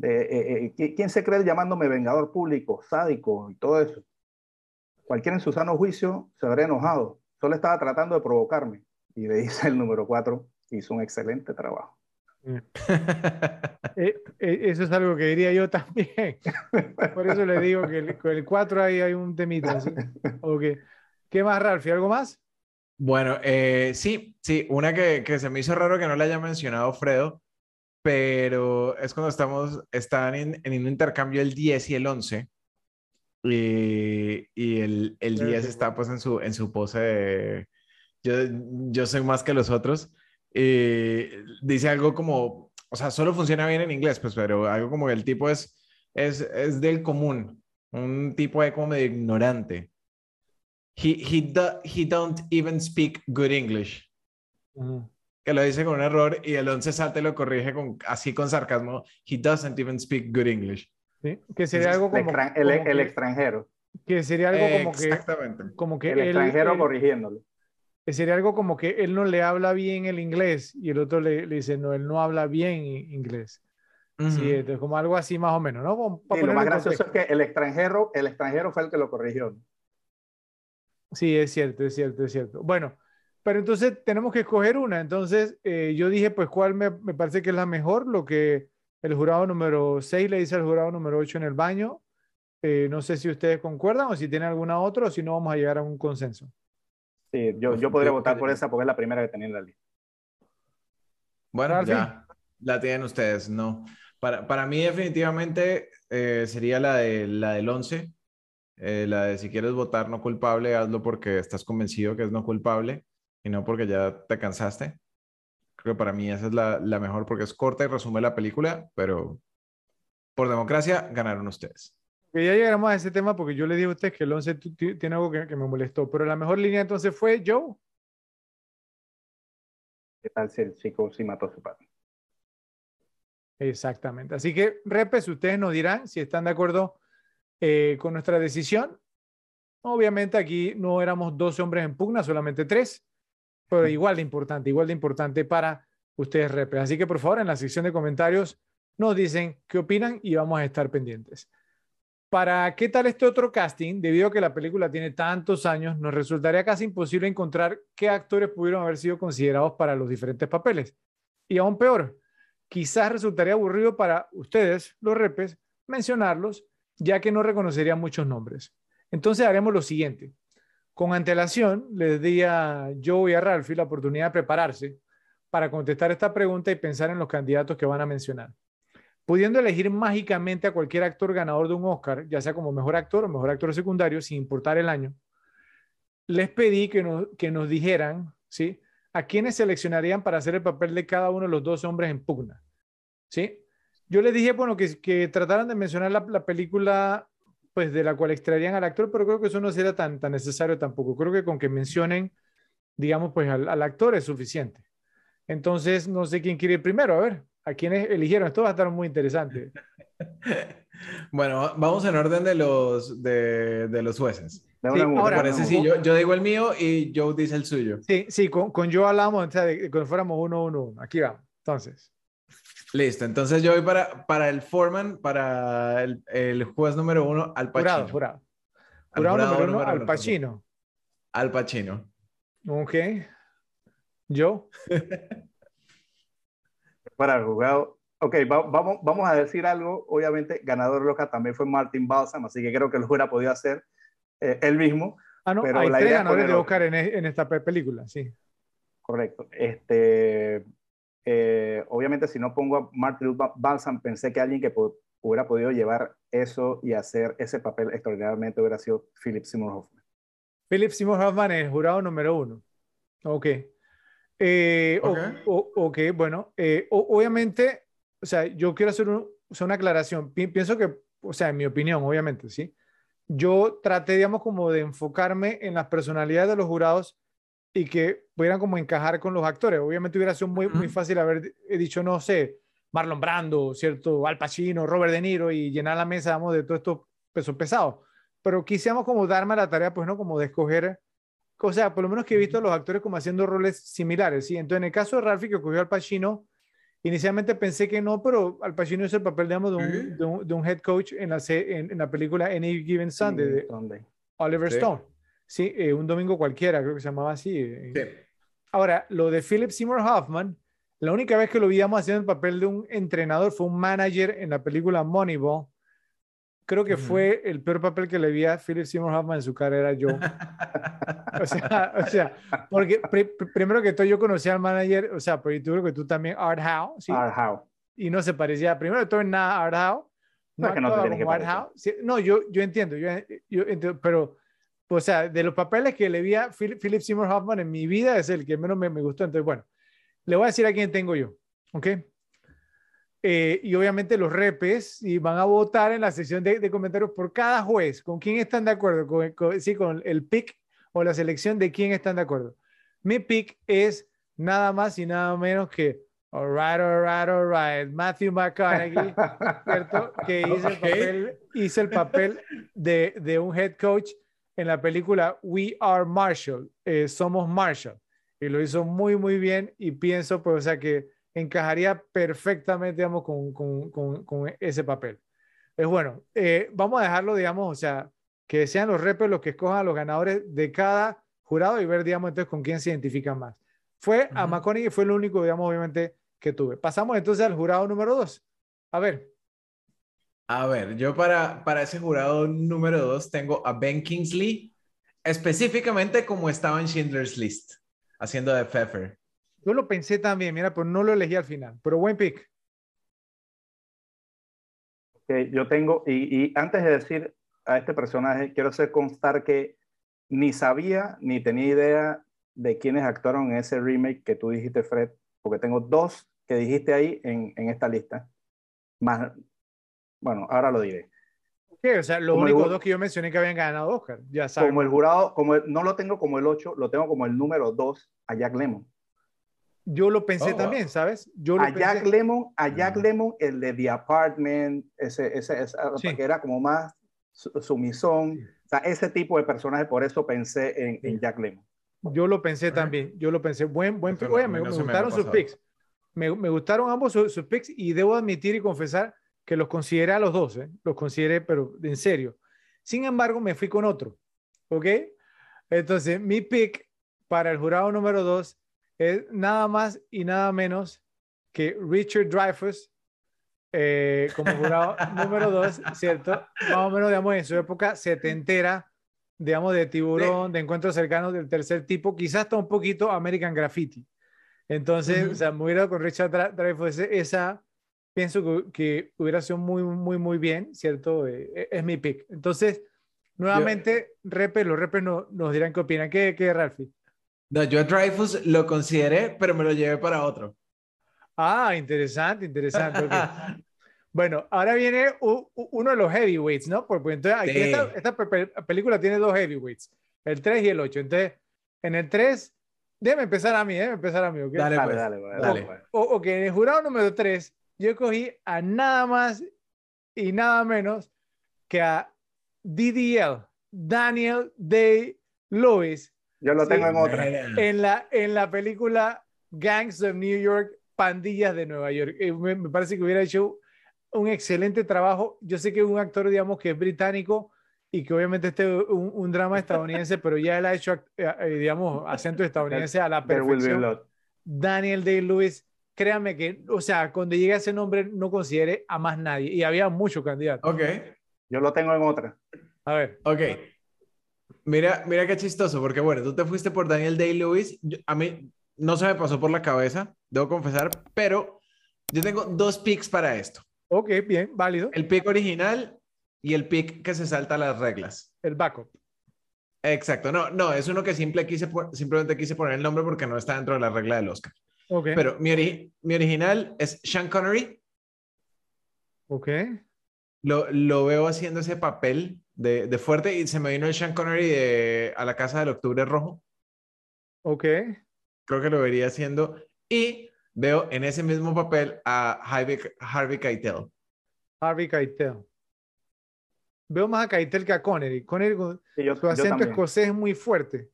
Speaker 2: de, eh, eh, ¿quién se cree llamándome vengador público, sádico y todo eso? Cualquiera en su sano juicio se habría enojado. Solo estaba tratando de provocarme. Y le dice el número 4, hizo un excelente trabajo.
Speaker 1: Eh, eh, eso es algo que diría yo también. Por eso le digo que con el 4 ahí hay un temita. ¿Qué más, Ralfi? ¿Algo más?
Speaker 3: Bueno, eh, sí, sí, una que, que, se me hizo raro que no le haya mencionado Fredo, pero es cuando estamos, están en, en un intercambio el 10 y el 11. Y, y el, el 10 está pues en su, en su pose de yo, yo soy más que los otros. Eh, dice algo como, o sea, solo funciona bien en inglés, pues, pero algo como que el tipo es, es, es del común, un tipo de como de ignorante. He, he, he don't even speak good English. Que lo dice con un error y el 11 salte lo corrige con, así con sarcasmo. He doesn't even speak good English.
Speaker 1: ¿Sí? Que sería algo como...
Speaker 2: El, el, extranjero.
Speaker 1: Que sería algo como que...
Speaker 3: Exactamente.
Speaker 1: Como que
Speaker 2: el extranjero corrigiéndolo
Speaker 1: sería algo como que él no le habla bien el inglés y el otro le, dice, no, él no habla bien inglés. Sí, entonces como algo así más o menos, ¿no?
Speaker 2: lo más gracioso es que el extranjero, el extranjero fue el que lo corrigió.
Speaker 1: Sí, es cierto, es cierto, es cierto. Bueno, pero entonces tenemos que escoger una. Entonces eh, yo dije, pues, ¿cuál me, me, parece que es la mejor? Lo que el jurado número 6 le dice al jurado número 8 en el baño. Eh, no sé si ustedes concuerdan o si tienen alguna otra o si no vamos a llegar a un consenso.
Speaker 2: Sí, yo, yo podría votar por esa porque es la primera que tenía en la lista.
Speaker 3: Bueno, ya la tienen ustedes, no. Para, para mí definitivamente eh, sería la, de, la del 11, eh, la de si quieres votar no culpable, hazlo porque estás convencido que es no culpable y no porque ya te cansaste. Creo que para mí esa es la, la mejor porque es corta y resume la película, pero por democracia ganaron ustedes.
Speaker 1: Que ya llegaremos a ese tema porque yo le dije a usted que el 11 tiene algo que, me molestó, pero la mejor línea entonces fue Joe.
Speaker 2: ¿Qué tal si el chico sí mató a su padre?
Speaker 1: Exactamente. Así que, repes, ustedes nos dirán si están de acuerdo eh, con nuestra decisión. Obviamente aquí no éramos 12 hombres en pugna, solamente tres, pero igual de importante, igual de importante para ustedes, repes. Así que, por favor, en la sección de comentarios nos dicen qué opinan y vamos a estar pendientes. Para qué tal este otro casting, debido a que la película tiene tantos años, nos resultaría casi imposible encontrar qué actores pudieron haber sido considerados para los diferentes papeles. Y aún peor, quizás resultaría aburrido para ustedes, los repes, mencionarlos, ya que no reconocerían muchos nombres. Entonces haremos lo siguiente. Con antelación, les di a Joe y a Ralphie la oportunidad de prepararse para contestar esta pregunta y pensar en los candidatos que van a mencionar pudiendo elegir mágicamente a cualquier actor ganador de un Oscar, ya sea como mejor actor o mejor actor secundario, sin importar el año, les pedí que nos, que nos dijeran, ¿sí? A quiénes seleccionarían para hacer el papel de cada uno de los dos hombres en pugna, ¿sí? Yo les dije, bueno, que, que trataran de mencionar la, película pues de la cual extraerían al actor, pero creo que eso no sería tan, tan necesario tampoco. Creo que con que mencionen, digamos, pues al, al actor es suficiente. Entonces, no sé quién quiere ir primero, a ver a quienes eligieron. Esto va a estar muy interesante.
Speaker 3: bueno, vamos en orden de los, de, de los jueces.
Speaker 1: Sí, ahora,
Speaker 3: parece? Sí, yo, yo, digo el mío y Joe dice el suyo.
Speaker 1: Sí, sí, con, con Joe hablamos o sea, de, que fuéramos uno, uno, uno. Aquí vamos. Entonces,
Speaker 3: Listo, entonces yo voy para, para el foreman, para el, el juez número uno, Al Pacino.
Speaker 1: Jurado, jurado.
Speaker 3: Al
Speaker 1: Jurado
Speaker 3: jurado
Speaker 1: número uno,
Speaker 3: número
Speaker 1: Al Pacino.
Speaker 3: Al Pacino.
Speaker 1: Ok. ¿Yo?
Speaker 2: Para el jugado. Ok, va- vamos, vamos a decir algo. Obviamente, ganador loca también fue Martin Balsam, así que creo que lo hubiera podido hacer eh, él mismo.
Speaker 1: Ah, no,
Speaker 2: Pero
Speaker 1: hay
Speaker 2: la
Speaker 1: tres
Speaker 2: idea
Speaker 1: ganadores de Oscar en, en esta pe- película, sí.
Speaker 2: Correcto. Este, eh, obviamente, si no pongo a Martin Ba- Balsam, pensé que alguien que po- hubiera podido llevar eso y hacer ese papel extraordinariamente hubiera sido Philip Seymour Hoffman.
Speaker 1: Philip Seymour Hoffman es el jurado número uno. Ok. Eh, o-
Speaker 3: Ok.
Speaker 1: o- ok, bueno, eh, o- obviamente, o sea, yo quiero hacer un- o una aclaración. Pi- pienso que, o sea, en mi opinión, obviamente, ¿sí? Yo traté, digamos, como de enfocarme en las personalidades de los jurados y que pudieran como encajar con los actores. Obviamente hubiera sido muy, muy fácil haber dicho, no sé, Marlon Brando, ¿cierto? Al Pacino, Robert De Niro y llenar la mesa, de todos estos pesos pesados. Pero quisiéramos como darme la tarea, pues, ¿no? Como de escoger, o sea, por lo menos que he visto a los actores como haciendo roles similares, ¿sí? Entonces, en el caso de Ralphie, que cogió al Pacino, inicialmente pensé que no, pero Al Pacino hizo el papel, digamos, de un, de un, de un head coach en la, en, en la película Any Given Sunday de. Oliver
Speaker 3: Sí.
Speaker 1: Stone. Sí, eh, un domingo cualquiera, creo que se llamaba así. eh.
Speaker 3: Sí.
Speaker 1: Ahora, lo de Philip Seymour Hoffman, la única vez que lo veíamos haciendo el papel de un entrenador fue un manager en la película Moneyball. Creo que
Speaker 3: Ujú.
Speaker 1: fue el peor papel que le vi a Philip Seymour Hoffman en su carrera yo. O sea, o sea porque pri- pri- primero que todo yo conocí al manager, o sea, pero yo creo que tú también, Art Howe, ¿sí?
Speaker 2: Art Howe.
Speaker 1: y no se parecía, primero de todo en nada a Art Howe.
Speaker 2: No, es que no te que
Speaker 1: Art. Howe. Sí, no, yo, yo entiendo, yo, yo entiendo, pero, o sea, de los papeles que le vi a Philip, Philip Seymour Hoffman en mi vida es el que menos me, me gustó. Entonces, bueno, le voy a decir a quién tengo yo, ¿ok? Eh, y obviamente los repes y van a votar en la sección de, de comentarios por cada juez, con quién están de acuerdo, con, con- sí, con el pick o la selección de quién están de acuerdo. Mi pick es nada más y nada menos que All right, all right, all right. Matthew McConaughey, ¿cierto? Que hizo el papel, hizo el papel de, de un head coach en la película We Are Marshall, eh, Somos Marshall. Y lo hizo muy, muy bien y pienso, pues, o sea, que encajaría perfectamente, digamos, con, con, con, con ese papel. Es bueno, eh, vamos a dejarlo, digamos, o sea, que sean los repes los que escojan a los ganadores de cada jurado y ver, digamos, entonces con quién se identifican más. Fue a
Speaker 3: Ujú.
Speaker 1: McConaughey, fue lo único, digamos, obviamente, que tuve. Pasamos entonces al jurado número dos. A ver,
Speaker 3: A ver, yo para, para ese jurado número dos tengo a Ben Kingsley, específicamente como estaba en Schindler's List, haciendo de Pfeffer.
Speaker 1: yo lo pensé también, mira, pero no lo elegí al final, pero buen pick.
Speaker 2: que yo tengo, y, y antes de decir a este personaje, quiero hacer constar que ni sabía ni tenía idea de quiénes actuaron en ese remake que tú dijiste, Fred, porque tengo dos que dijiste ahí en, en esta lista. Más, bueno, ahora lo diré.
Speaker 1: ¿Qué? O sea, los
Speaker 2: Como el
Speaker 1: únicos
Speaker 2: ju-
Speaker 1: dos que yo mencioné que habían ganado Oscar, ya saben.
Speaker 2: Como el jurado, como el- no lo tengo como el 8, lo tengo como el número 2 a Jack Lemmon.
Speaker 1: Yo lo pensé
Speaker 3: Oh,
Speaker 1: también, ¿sabes? Yo lo
Speaker 2: A Jack
Speaker 1: pensé.
Speaker 2: Lemmon, a Jack
Speaker 3: Ajá.
Speaker 2: Lemmon, el de The Apartment, ese, ese, ese-
Speaker 1: Sí.
Speaker 2: que era como más su- sumisón,
Speaker 1: Sí.
Speaker 2: o sea, ese tipo de personaje, por eso pensé en, en
Speaker 1: Sí.
Speaker 2: Jack Lemmon.
Speaker 1: Yo lo pensé también, yo lo pensé. Buen, buen Oye, me,
Speaker 3: no
Speaker 1: me
Speaker 3: me
Speaker 1: gustaron
Speaker 3: había
Speaker 1: sus picks. Me, me gustaron ambos sus, sus picks y debo admitir y confesar que los consideré a los dos, ¿eh? los consideré, pero en serio. Sin embargo, me fui con otro, ¿ok? Entonces, mi pick para el jurado número dos es nada más y nada menos que Richard Dreyfuss eh, como jurado número dos, ¿cierto? Más o menos, digamos, en su época setentera, digamos, de tiburón, de encuentros cercanos del tercer tipo, quizás hasta un poquito American Graffiti. Entonces,
Speaker 3: Ujú.
Speaker 1: o sea, me hubiera con Richard Dreyfuss, esa pienso que, que hubiera sido muy, muy, muy bien, ¿cierto? Eh, eh, es mi pick. Entonces, nuevamente, repes, los repes no- nos dirán qué opinan. ¿Qué, qué Ralphie?
Speaker 3: No, yo a Dreyfus lo consideré, pero me lo llevé para otro.
Speaker 1: Ah, interesante, interesante. ok. Bueno, ahora viene u- u- uno de los heavyweights, ¿no? Porque entonces aquí
Speaker 3: Sí.
Speaker 1: esta, esta pe- pe- película tiene dos heavyweights, el 3 y el 8. Entonces, en el 3, déjame empezar a mí, déjame empezar a mí, ¿ok?
Speaker 3: Dale,
Speaker 2: Dale,
Speaker 3: pues.
Speaker 2: dale, dale,
Speaker 3: dale.
Speaker 2: pues.
Speaker 1: O- ok, en el jurado número 3, yo cogí a nada más y nada menos que a DDL, Daniel Day Lewis,
Speaker 2: Yo lo
Speaker 1: Sí.
Speaker 2: tengo en otra.
Speaker 1: En la, en la película Gangs of New York Pandillas de Nueva York. Eh, me, me parece que hubiera hecho un excelente trabajo. Yo sé que es un actor, digamos, que es británico y que obviamente este es un, un drama estadounidense, pero ya él ha hecho, eh, eh, digamos, acento estadounidense a la perfección. Daniel Day-Lewis, créame que, o sea, cuando llegue a ese nombre no considere a más nadie. Y había muchos candidatos.
Speaker 3: Ok,
Speaker 2: Yo lo tengo en otra.
Speaker 1: A ver,
Speaker 3: ok. Mira, mira qué chistoso, porque bueno, tú te fuiste por Daniel Day-Lewis. A mí no se me pasó por la cabeza, debo confesar, pero yo tengo dos picks para esto.
Speaker 1: ok, bien, válido.
Speaker 3: El pick original y el pick que se salta las reglas.
Speaker 1: El backup.
Speaker 3: Exacto, no, no, es uno que simple quise, simplemente quise poner el nombre porque no está dentro de la regla del Oscar.
Speaker 1: Ok,
Speaker 3: Pero mi, ori- mi original es Sean Connery.
Speaker 1: ok.
Speaker 3: Lo, lo veo haciendo ese papel de, de fuerte y se me vino el Sean Connery de A la Casa del Octubre Rojo.
Speaker 1: Ok,
Speaker 3: Creo que lo vería haciendo. Y veo en ese mismo papel a Harvey, Harvey Keitel.
Speaker 1: Harvey Keitel. Veo más a Keitel que a Connery. Connery con
Speaker 2: Sí, yo,
Speaker 1: su acento escocés es muy fuerte.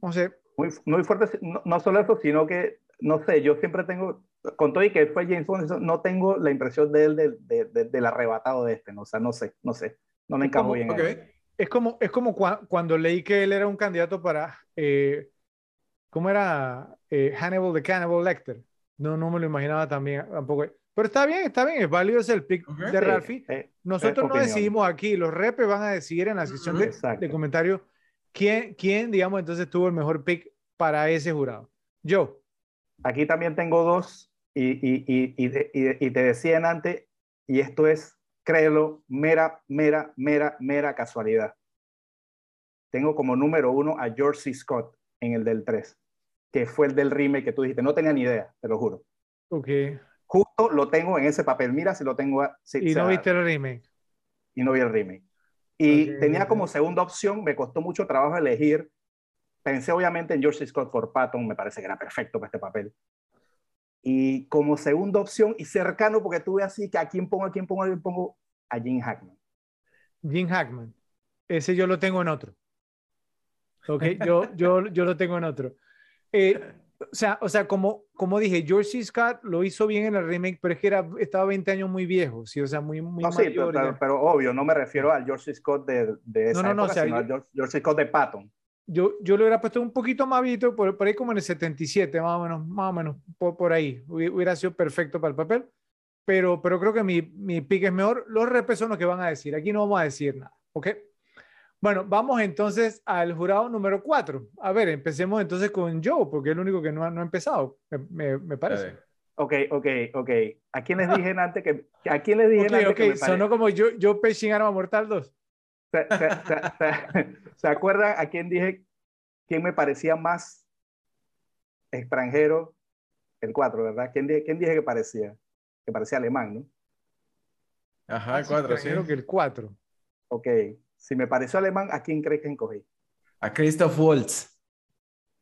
Speaker 1: O sea,
Speaker 2: Muy, muy fuerte, no, no solo eso, sino que, no sé, yo siempre tengo, con todo y que fue James Bond, no tengo la impresión de él de- de- de- del arrebatado de este, ¿no? o sea, no sé, no sé, no me encajó
Speaker 1: como-
Speaker 2: bien.
Speaker 1: Es como, es como cua- cuando leí que él era un candidato para, eh, ¿cómo era? Eh, Hannibal the Cannibal Lecter. No, no me lo imaginaba también tampoco. Pero está bien, está bien, es válido ese el pick de
Speaker 2: Sí,
Speaker 1: Ralphie.
Speaker 2: eh,
Speaker 1: Nosotros no decidimos aquí, los repes van a decidir en la sección de,
Speaker 2: Exacto.
Speaker 1: de comentarios quién, quién, digamos, entonces tuvo el mejor pick para ese jurado. Yo,
Speaker 2: Aquí también tengo dos y, y, y, y, te- te decían antes, y esto es, créelo, mera, mera, mera, mera casualidad. Tengo como número uno a George C. Scott en el del 3, que fue el del remake que tú dijiste. No tenía ni idea, te lo juro.
Speaker 1: ok.
Speaker 2: Justo lo tengo en ese papel. Mira si lo tengo. si-
Speaker 1: Y
Speaker 2: o sea,
Speaker 1: no viste el remake.
Speaker 2: y no vi el remake. Y tenía como segunda opción, me costó mucho trabajo elegir. Pensé obviamente en George. Scott for Patton, me parece que era perfecto para este papel. Y como segunda opción y cercano, porque tuve así que a quién pongo, a quién pongo, a quién pongo, a Jim Hackman.
Speaker 1: Jim Hackman. Ese yo lo tengo en otro. Ok, yo, yo, yo lo tengo en otro. Eh, o sea, o sea como, como dije, George C. Scott lo hizo bien en el remake, pero es que era, estaba 20 años muy viejo, sí, o sea, muy, muy
Speaker 2: No, sí,
Speaker 1: mayor
Speaker 2: pero,
Speaker 1: ya.
Speaker 2: pero obvio, no me refiero al George C. Scott de, de esa
Speaker 1: No, no, no,
Speaker 2: época,
Speaker 1: o sea,
Speaker 2: sino
Speaker 1: yo-
Speaker 2: al George, George. Scott de Patton.
Speaker 1: Yo, yo lo hubiera puesto un poquito más visto, por, por ahí como en el 77, más o menos, más o menos, por, por ahí. Hubi- Hubiera sido perfecto para el papel, pero, pero creo que mi, mi pick es mejor. Los repes son los que van a decir, aquí no vamos a decir nada, ¿ok? Bueno, vamos entonces al jurado número 4. A ver, empecemos entonces con Joe, porque es el único que no ha, no ha empezado, me, me- parece.
Speaker 2: Ok, ok, ok. ¿A quién les dije antes que, a quién les dije
Speaker 1: Ok,
Speaker 2: antes
Speaker 1: ok,
Speaker 2: que me
Speaker 1: sonó como yo, yo Peching Arma Mortal 2.
Speaker 2: ¿Se, se, se, se- ¿se acuerdan a quién dije quién me parecía más extranjero? El 4, ¿verdad? ¿Quién dije, quién dije que parecía? Que parecía alemán, ¿no?
Speaker 3: Ajá,
Speaker 1: Más
Speaker 3: cuatro, sí.
Speaker 1: extranjero que el 4.
Speaker 2: Ok. Si me pareció alemán, ¿a quién crees que encogí?
Speaker 3: A Christoph Waltz.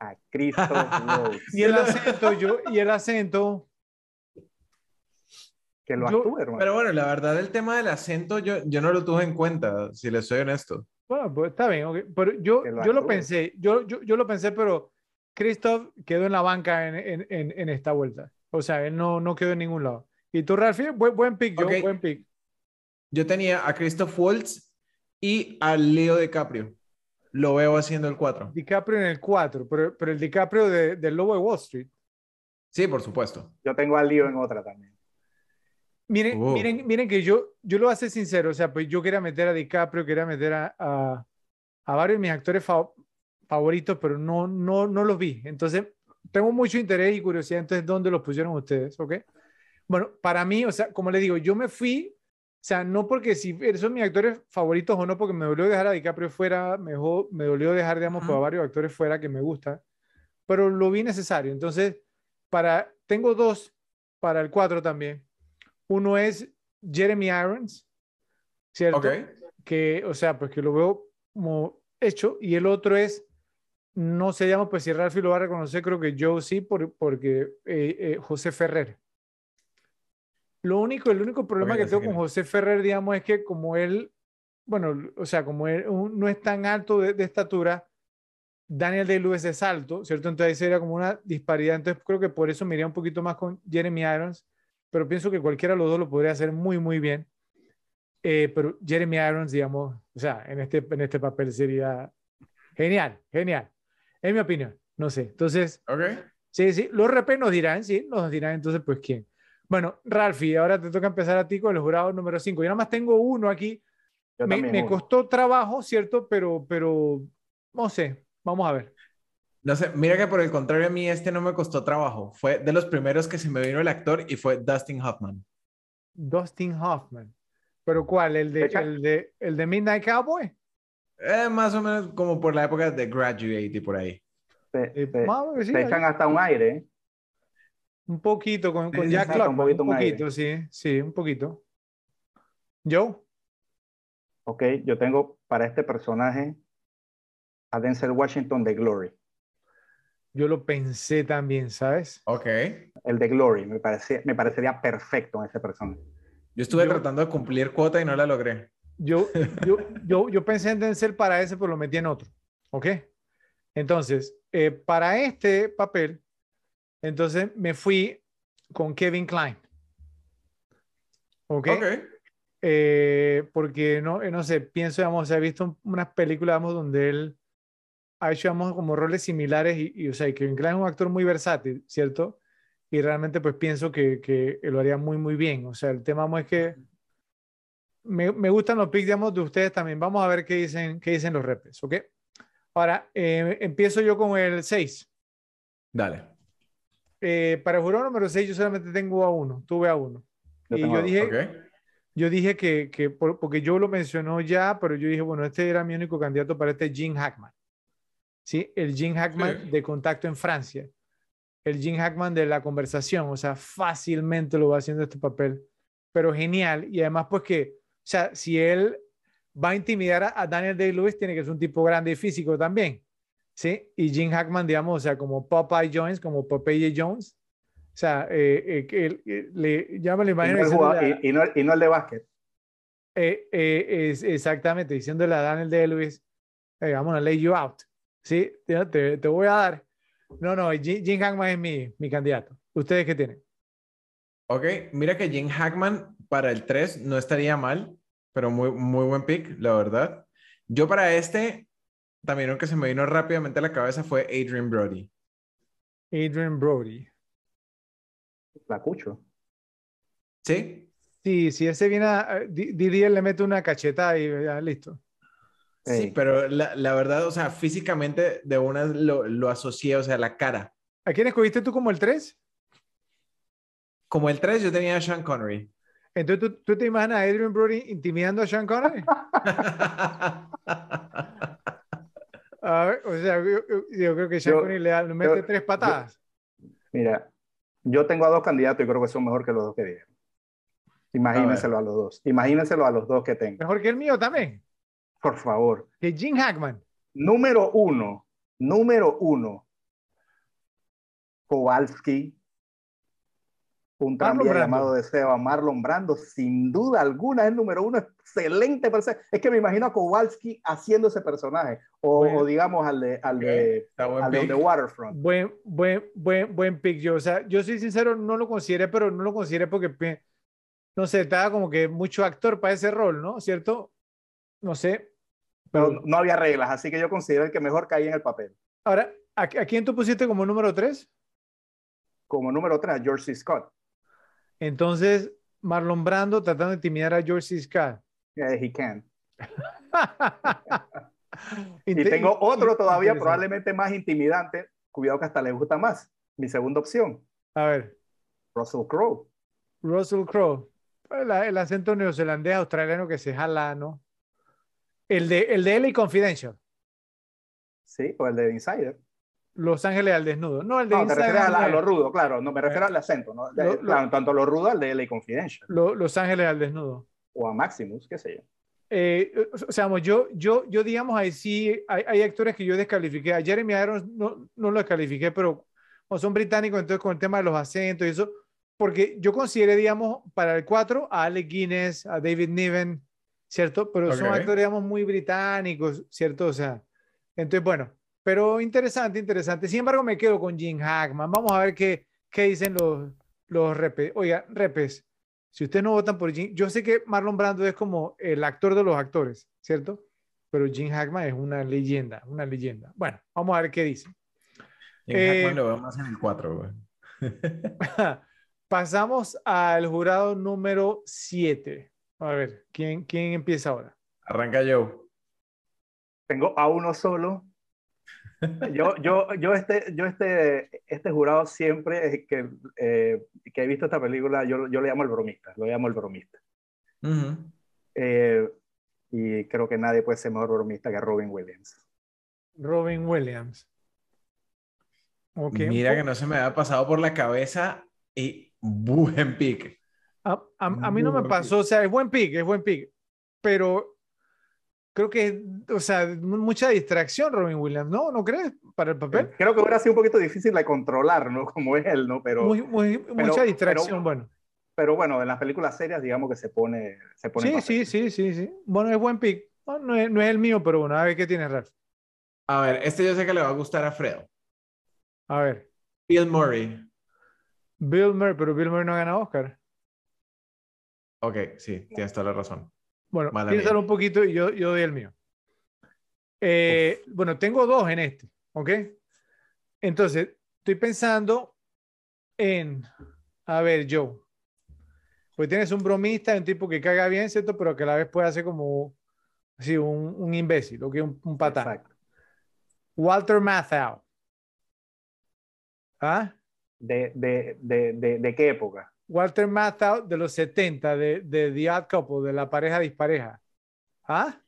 Speaker 2: A Christoph Waltz.
Speaker 1: Y el acento, yo, y el acento,
Speaker 2: Que lo
Speaker 1: yo-
Speaker 2: actúe, hermano.
Speaker 3: Pero bueno, la verdad, el tema del acento yo, yo no lo tuve en cuenta, si les soy honesto.
Speaker 1: Bueno, pues está bien, ok. Pero yo,
Speaker 2: lo
Speaker 1: yo lo pensé, yo, yo, yo lo pensé, pero Christoph quedó en la banca en, en, en, en esta vuelta. O sea, él no, no quedó en ningún lado. Y tú, Ralphie, buen, buen pick, yo,
Speaker 3: Ok.
Speaker 1: buen pick.
Speaker 3: Yo tenía a Christoph Waltz y a Leo DiCaprio. Lo veo haciendo el 4.
Speaker 1: DiCaprio en el 4, pero, pero el DiCaprio de, del Lobo de Wall Street.
Speaker 3: Sí, por supuesto.
Speaker 2: Yo tengo al lío en otra también.
Speaker 1: Miren,
Speaker 3: Oh.
Speaker 1: miren, miren que yo, yo lo voy a ser sincero, o sea, pues yo quería meter a DiCaprio, quería meter a, a, a varios de mis actores fa- favoritos, pero no, no, no los vi. Entonces, tengo mucho interés y curiosidad, entonces, ¿dónde los pusieron ustedes? ¿Ok? Bueno, para mí, o sea, como les digo, yo me fui, o sea, no porque si son mis actores favoritos o no, porque me dolió dejar a DiCaprio fuera, mejor, me dolió dejar, digamos,
Speaker 3: Ujú.
Speaker 1: por varios actores fuera que me gustan, pero lo vi necesario. Entonces, para, tengo dos para el 4 también. Uno es Jeremy Irons, ¿cierto?
Speaker 3: Ok.
Speaker 1: Que, o sea, pues que lo veo como hecho. Y el otro es, no se llama, pues si Ralphie lo va a reconocer, creo que yo sí, por, porque eh, eh, José Ferrer. Lo único, el único problema que tengo con. José Ferrer, digamos, es que como él, bueno, o sea, como él no es tan alto de, de estatura, Daniel Day-Lewis es alto, ¿cierto? Entonces sería como una disparidad. Entonces creo que por eso me iría un poquito más con Jeremy Irons, pero pienso que cualquiera de los dos lo podría hacer muy, muy bien. Eh, pero Jeremy Irons, digamos, o sea, en este, en este papel sería genial, genial. En mi opinión, no sé. Entonces,
Speaker 3: Ok.
Speaker 1: sí, sí, los RP nos dirán, sí, nos dirán entonces, pues, ¿quién? Bueno, Ralphie, ahora te toca empezar a ti con el jurado número 5. Yo nada más tengo uno aquí.
Speaker 2: Yo
Speaker 1: Me, me
Speaker 2: uno.
Speaker 1: costó trabajo, ¿cierto? Pero, pero, no sé, vamos a ver.
Speaker 3: No sé, mira que por el contrario a mí este no me costó trabajo. Fue de los primeros que se me vino el actor y fue Dustin Hoffman.
Speaker 1: Dustin Hoffman. ¿Pero cuál? ¿El de, el de, el de Midnight Cowboy?
Speaker 3: Eh, más o menos como por la época de Graduate y por ahí.
Speaker 2: Te,
Speaker 1: Eh, sí,
Speaker 2: echan hasta un aire. ¿eh?
Speaker 1: Un poquito con, con Jack
Speaker 2: exacto, un poquito
Speaker 1: un poquito, sí, sí, un poquito. Joe,
Speaker 2: Ok, yo tengo para este personaje a Denzel Washington de Glory.
Speaker 1: Yo lo pensé también, ¿sabes?
Speaker 3: Ok.
Speaker 2: El de Glory, me, parecía, me parecería perfecto en ese personaje.
Speaker 3: Yo estuve
Speaker 1: Yo-
Speaker 3: tratando de cumplir cuota y no la logré.
Speaker 1: Yo, yo, yo, yo pensé en Denzel para ese, pero lo metí en otro. ¿Ok? Entonces, eh, para este papel, entonces me fui con Kevin Klein. ¿Ok?
Speaker 3: Ok.
Speaker 1: Eh, porque no, eh, no sé, pienso, digamos, he visto un- unas películas, digamos, donde él ha hecho, digamos, como roles similares y, y, o sea, Kevin Klein es un actor muy versátil, ¿cierto? Y realmente, pues pienso que, que lo haría muy, muy bien. O sea, el tema es que me, me gustan los picks, digamos, de ustedes también. Vamos a ver qué dicen, qué dicen los repes, ¿ok? Ahora, eh, empiezo yo con el 6.
Speaker 3: Dale.
Speaker 1: Eh, para el jurado número 6 yo solamente tengo a uno, tuve a uno.
Speaker 2: Yo
Speaker 1: y yo
Speaker 2: dos.
Speaker 1: dije,
Speaker 3: Ok.
Speaker 1: yo dije que, que por- porque yo lo mencionó ya, pero yo dije, bueno, este era mi único candidato para este Jim Hackman. ¿Sí? El Jim Hackman
Speaker 3: Sí.
Speaker 1: de contacto en Francia. El Jim Hackman de la conversación. O sea, fácilmente lo va haciendo este papel. Pero genial. Y además, pues que, o sea, si él va a intimidar a, a Daniel Day-Lewis, tiene que ser un tipo grande y físico también. ¿Sí? Y Jim Hackman, digamos, o sea, como Popeye Jones, como Popeye Jones. O sea, eh, eh, que él- eh, le, ya me lo
Speaker 2: Y
Speaker 1: imagino
Speaker 2: no, el jugador-
Speaker 1: a-
Speaker 2: y- y no el- y no el de básquet.
Speaker 1: eh, eh, es exactamente, diciéndole a Daniel de Luis, hey, I'm gonna lay you out. Sí, te, te- voy a dar. No, no, Jim, Jim Hackman es mi, mi candidato. ¿Ustedes qué tienen?
Speaker 3: Ok, mira que Jim Hackman para el 3 no estaría mal, pero muy, muy buen pick, la verdad. Yo para este, también lo que se me vino rápidamente a la cabeza fue Adrian Brody.
Speaker 1: Adrian Brody.
Speaker 2: La cucho.
Speaker 3: ¿Sí?
Speaker 1: Sí, si ese viene a, Di- Didier le mete una cacheta y ya, listo.
Speaker 3: Sí, pero la, la verdad, o sea, físicamente de una lo, lo asocié, o sea, la cara.
Speaker 1: ¿A quién escogiste tú como el 3?
Speaker 3: Como el 3 yo tenía a Sean Connery.
Speaker 1: Entonces, ¿tú, tú te imaginas a Adrian Brody intimidando a Sean Connery? A ver, o sea, yo, creo que Sean
Speaker 2: Yo-
Speaker 1: Connery le, da- le mete
Speaker 2: yo-
Speaker 1: tres patadas.
Speaker 2: Mira, yo tengo a dos candidatos y creo que son mejor que los dos que dieron. Imagínenselo a, los dos. Imagínenselo a los dos que tengo.
Speaker 1: Mejor que el mío también.
Speaker 2: Por favor.
Speaker 1: Que Jim Hackman.
Speaker 2: Número uno. Número uno. Kowalski. Un
Speaker 1: Brando.
Speaker 2: llamado de Seba, Marlon Brando, sin duda alguna es número uno, excelente personaje. Es que me imagino a Kowalski haciendo ese personaje, o,
Speaker 1: Bueno.
Speaker 2: o digamos al de, al de, al de Waterfront.
Speaker 1: Buen, buen, buen, buen pick yo. O sea, yo soy sincero, no lo consideré, pero no lo consideré porque, no sé, estaba como que mucho actor para ese rol, ¿no? ¿Cierto? No sé.
Speaker 2: Pero no había reglas, así que yo considero el que mejor caía en el papel.
Speaker 1: ahora, ¿a, a quién tú pusiste como número tres?
Speaker 2: Como número tres, George C. Scott.
Speaker 1: Entonces, Marlon Brando tratando de intimidar a George C. Scott.
Speaker 2: Yeah, he can. Y tengo otro todavía probablemente más intimidante. Cuidado que hasta le gusta más. Mi segunda opción,
Speaker 1: A ver,
Speaker 2: Russell Crowe.
Speaker 1: Russell Crowe. El, el acento neozelandés australiano que se jala, ¿no? El de, el de LA Confidential.
Speaker 2: Sí, o el de Insider.
Speaker 1: Los Ángeles al desnudo. No, el de
Speaker 2: No, te
Speaker 1: Inside
Speaker 2: refieres a, la- a lo rudo, claro. No, me refiero al acento. ¿no?
Speaker 1: Lo- lo-
Speaker 2: claro, tanto a lo rudo al de LA Confidential.
Speaker 1: Lo- Los Ángeles al desnudo.
Speaker 2: O a Maximus, qué sé yo.
Speaker 1: Eh, o sea, yo, yo, yo digamos ahí sí, hay, hay actores que yo descalifiqué. A Jeremy Irons no, no lo descalifiqué, pero como son británicos, entonces con el tema de los acentos y eso, porque yo consideré, digamos, para el 4 a Alec Guinness, a David Niven, ¿cierto? Pero son
Speaker 3: Ok.
Speaker 1: actores, digamos, muy británicos, ¿cierto? O sea, entonces, bueno, pero interesante, interesante. Sin embargo, me quedo con Jim Hackman. Vamos a ver qué, qué dicen los, los repes. Oiga, repes, si ustedes no votan por Jim, yo sé que Marlon Brando es como el actor de los actores, ¿cierto? Pero Jim Hackman es una leyenda, una leyenda. Bueno, vamos a ver qué dicen.
Speaker 3: Jim
Speaker 1: Eh,
Speaker 3: Hackman lo veo más en el 4, güey.
Speaker 1: Pasamos al jurado número 7. A ver, ¿quién, ¿quién empieza ahora?
Speaker 3: Arranca Joe.
Speaker 2: Tengo a uno solo. Yo, yo, yo, este, yo este, este jurado siempre que, eh, que he visto esta película, yo, yo le llamo el bromista, lo llamo el bromista.
Speaker 3: Ujú.
Speaker 2: Eh, y creo que nadie puede ser mejor bromista que Robin Williams.
Speaker 1: Robin Williams. Ok.
Speaker 3: Mira que no se me había pasado por la cabeza y buen pick.
Speaker 1: A, a- a mí no me pasó, o sea, es buen pick, es buen pick, pero creo que, o sea, mucha distracción Robin Williams, ¿no? ¿No crees? Para el papel.
Speaker 2: Creo que hubiera sido un poquito difícil de controlar, ¿no? Como es él, ¿no? Pero,
Speaker 1: Muy, muy- mucha
Speaker 2: pero-
Speaker 1: distracción, bueno.
Speaker 2: pero bueno, en las películas serias, digamos que se pone. Se pone
Speaker 1: Sí, sí, sí, sí, sí. Bueno, es buen pick. No, no es, no es el mío, pero bueno, a ver qué tiene Ralph.
Speaker 3: A ver, este yo sé que le va a gustar a Fredo.
Speaker 1: A ver.
Speaker 3: Bill Murray.
Speaker 1: Bill Murray, pero Bill Murray no ha ganado Oscar.
Speaker 3: Ok, sí, tienes toda la razón.
Speaker 1: Bueno,
Speaker 3: Mala
Speaker 1: piénsalo
Speaker 3: mía.
Speaker 1: un poquito y yo, yo doy el mío. Eh, bueno, tengo dos en este, ¿ok? Entonces, estoy pensando en, a ver, Joe. Pues tienes un bromista, un tipo que caga bien, ¿cierto? Pero que a la vez puede hacer como, así, un, un imbécil, ¿ok? Un, un patán.
Speaker 2: Exacto.
Speaker 1: Walter Matthau. ¿Ah?
Speaker 2: De, de, de, de, ¿De qué época?
Speaker 1: Walter Matthau de los 70, de, de The Odd Couple, de la pareja dispareja. ¿Ah?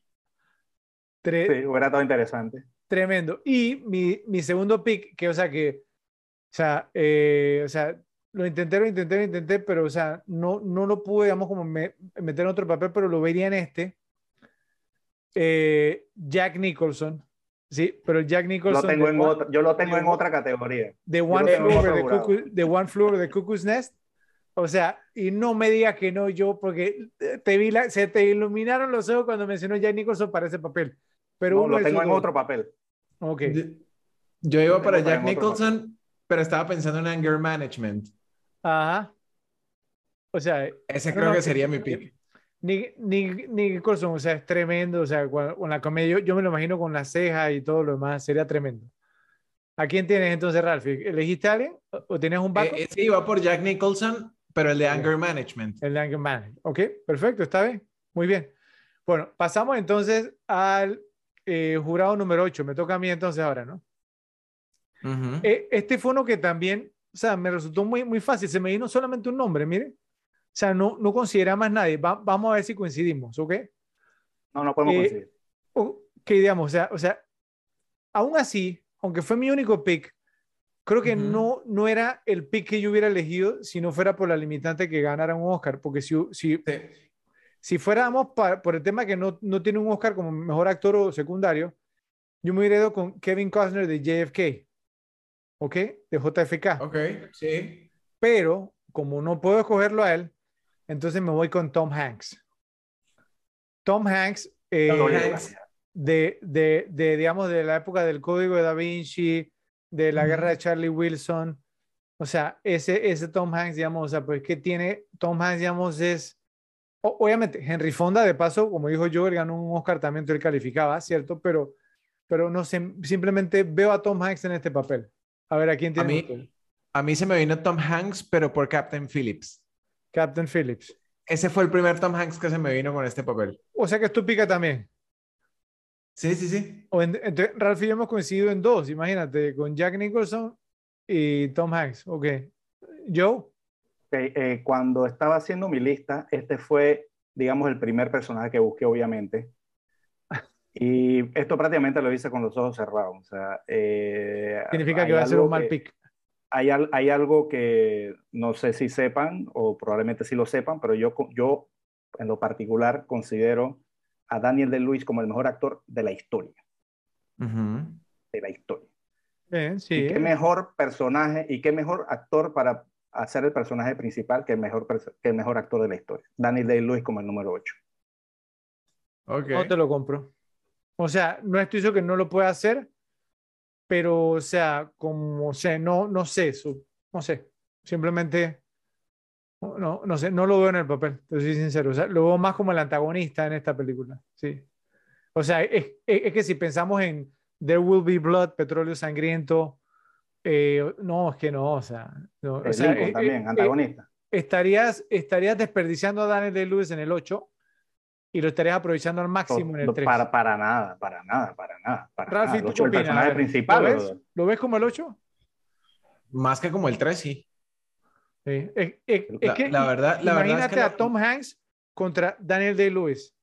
Speaker 1: Tre-
Speaker 2: Sí, hubiera estado interesante.
Speaker 1: Tremendo. Y mi, mi segundo pick, que, o sea, que, o sea, eh, o sea, lo intenté, lo intenté, lo intenté, pero, o sea, no, no lo pude, digamos, como me- meter en otro papel, pero lo vería en este. Eh, Jack Nicholson. Sí, pero Jack
Speaker 2: Lo
Speaker 1: Nicholson.
Speaker 2: tengo
Speaker 1: de
Speaker 2: en
Speaker 1: One-
Speaker 2: otra, yo lo tengo en otra categoría. lo tengo
Speaker 1: the One Flew Over the Cuckoo's Nest. O sea, y no me digas que no yo, porque te vi la- se te iluminaron los ojos cuando mencionó Jack Nicholson para ese papel. Pero
Speaker 2: No,
Speaker 1: uno
Speaker 2: lo tengo en
Speaker 1: dos.
Speaker 2: otro papel.
Speaker 1: Ok.
Speaker 3: Yo, yo iba para Jack Nicholson, pero estaba pensando en Anger Management.
Speaker 1: Ajá. O sea,
Speaker 3: Ese
Speaker 1: No,
Speaker 3: creo
Speaker 1: no,
Speaker 3: que sería mi pick.
Speaker 1: Ni, ni, ni Nicholson, o sea, es tremendo. O sea, con, con la comedia, yo, yo me lo imagino con las cejas y todo lo demás, sería tremendo. ¿A quién tienes entonces, Ralph? ¿Elegiste a alguien o, tienes un backup?
Speaker 3: Eh, eh, sí, iba por Jack Nicholson, pero el de Anger Management.
Speaker 1: El de Anger Management. Ok, perfecto, está bien. Muy bien. Bueno, pasamos entonces al eh, jurado número 8. Me toca a mí entonces ahora, ¿no? Eh, este fue uno que también, o sea, me resultó muy, muy fácil. Se me vino solamente un nombre, mire. O sea, no, no considera más nadie. Va- vamos a ver si coincidimos, ¿ok?
Speaker 2: No, no podemos
Speaker 1: Eh,
Speaker 2: conseguir.
Speaker 1: o- que digamos, o sea, o sea, aún así, aunque fue mi único pick, creo que
Speaker 3: Ujú.
Speaker 1: no, no era el pick que yo hubiera elegido si no fuera por la limitante que ganara un Oscar, porque si, si,
Speaker 3: Sí.
Speaker 1: si fuéramos pa- por el tema que no, no tiene un Oscar como mejor actor o secundario, yo me hubiera ido con Kevin Costner de JFK, ¿ok? De JFK.
Speaker 3: Ok, sí.
Speaker 1: Pero como no puedo escogerlo a él, entonces me voy con Tom Hanks. Tom Hanks, eh,
Speaker 3: Tom Hanks.
Speaker 1: de, de, de, digamos, de la época del Código de Da Vinci, de la guerra de Charlie Wilson. O sea, ese, ese Tom Hanks, digamos, o sea, pues que tiene, Tom Hanks, digamos, es, obviamente, Henry Fonda, de paso, como dijo yo, él ganó un Oscar también, él calificaba, ¿cierto? Pero, pero no sé, simplemente veo a Tom Hanks en este papel. A ver, ¿a quién
Speaker 3: A
Speaker 1: tiene
Speaker 3: mí,
Speaker 1: usted?
Speaker 3: a mí se me vino Tom Hanks, pero por Captain Phillips.
Speaker 1: Captain Phillips.
Speaker 3: Ese fue el primer Tom Hanks que se me vino con este papel.
Speaker 1: O sea que es tu pica también.
Speaker 3: Sí, sí, sí.
Speaker 1: O en- entonces, Ralph y yo hemos coincidido en dos, imagínate, con Jack Nicholson y Tom Hanks. Ok. Joe,
Speaker 2: Ok, eh, cuando estaba haciendo mi lista, este fue, digamos, el primer personaje que busqué, obviamente. Y esto prácticamente lo hice con los ojos cerrados. O sea, eh,
Speaker 1: significa que va a ser un mal
Speaker 2: que-
Speaker 1: pick.
Speaker 2: Hay, al- hay algo que no sé si sepan, o probablemente sí lo sepan, pero yo, yo en lo particular considero a Daniel Day-Lewis como el mejor actor de la historia.
Speaker 3: Ujú.
Speaker 2: De la historia.
Speaker 1: Bien, sí.
Speaker 2: Y qué mejor personaje y qué mejor actor para hacer el personaje principal que el mejor, que el mejor actor de la historia. Daniel Day-Lewis como el número 8.
Speaker 3: Ok.
Speaker 1: No te lo compro. O sea, no estoy diciendo que no lo pueda hacer, pero, o sea, como, o sea, no, no sé, su, no sé, simplemente, no, no sé, no lo veo en el papel, te soy sincero, o sea, lo veo más como el antagonista en esta película, sí. O sea, es, es, que si pensamos en There Will Be Blood, Petróleo Sangriento, eh, no, es que no, o sea, no, o sea
Speaker 2: eh, también, eh, antagonista.
Speaker 1: estarías, estarías desperdiciando a Daniel Day-Lewis en el 8 y lo estarías aprovechando al máximo en el 3.
Speaker 2: Para, para nada, para nada, para nada. Para
Speaker 1: Ralphie,
Speaker 2: nada.
Speaker 1: ¿tú qué opinas?
Speaker 2: El principal,
Speaker 1: ¿Lo, ves? ¿Lo ves como el 8?
Speaker 3: Más que como el 3, sí.
Speaker 1: Sí. Es, es,
Speaker 3: la,
Speaker 1: que,
Speaker 3: la, verdad, la
Speaker 1: imagínate
Speaker 3: verdad es que
Speaker 1: a Tom Hanks contra Daniel Day-Lewis.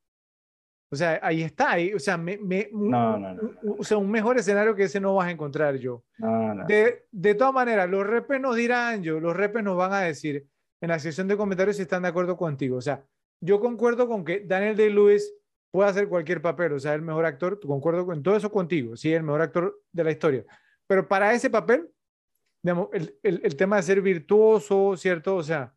Speaker 1: O sea, ahí está. Ahí, o, sea, me, me,
Speaker 2: no, no, no,
Speaker 1: un, o sea, un mejor escenario que ese no vas a encontrar yo.
Speaker 2: No, no.
Speaker 1: De, de todas maneras, los repes nos dirán, yo, los repes nos van a decir en la sección de comentarios si están de acuerdo contigo. O sea, yo concuerdo con que Daniel Day-Lewis puede hacer cualquier papel, o sea, el mejor actor, concuerdo con todo eso contigo, sí, el mejor actor de la historia. Pero para ese papel, digamos, el, el, el tema de ser virtuoso, ¿cierto? O sea,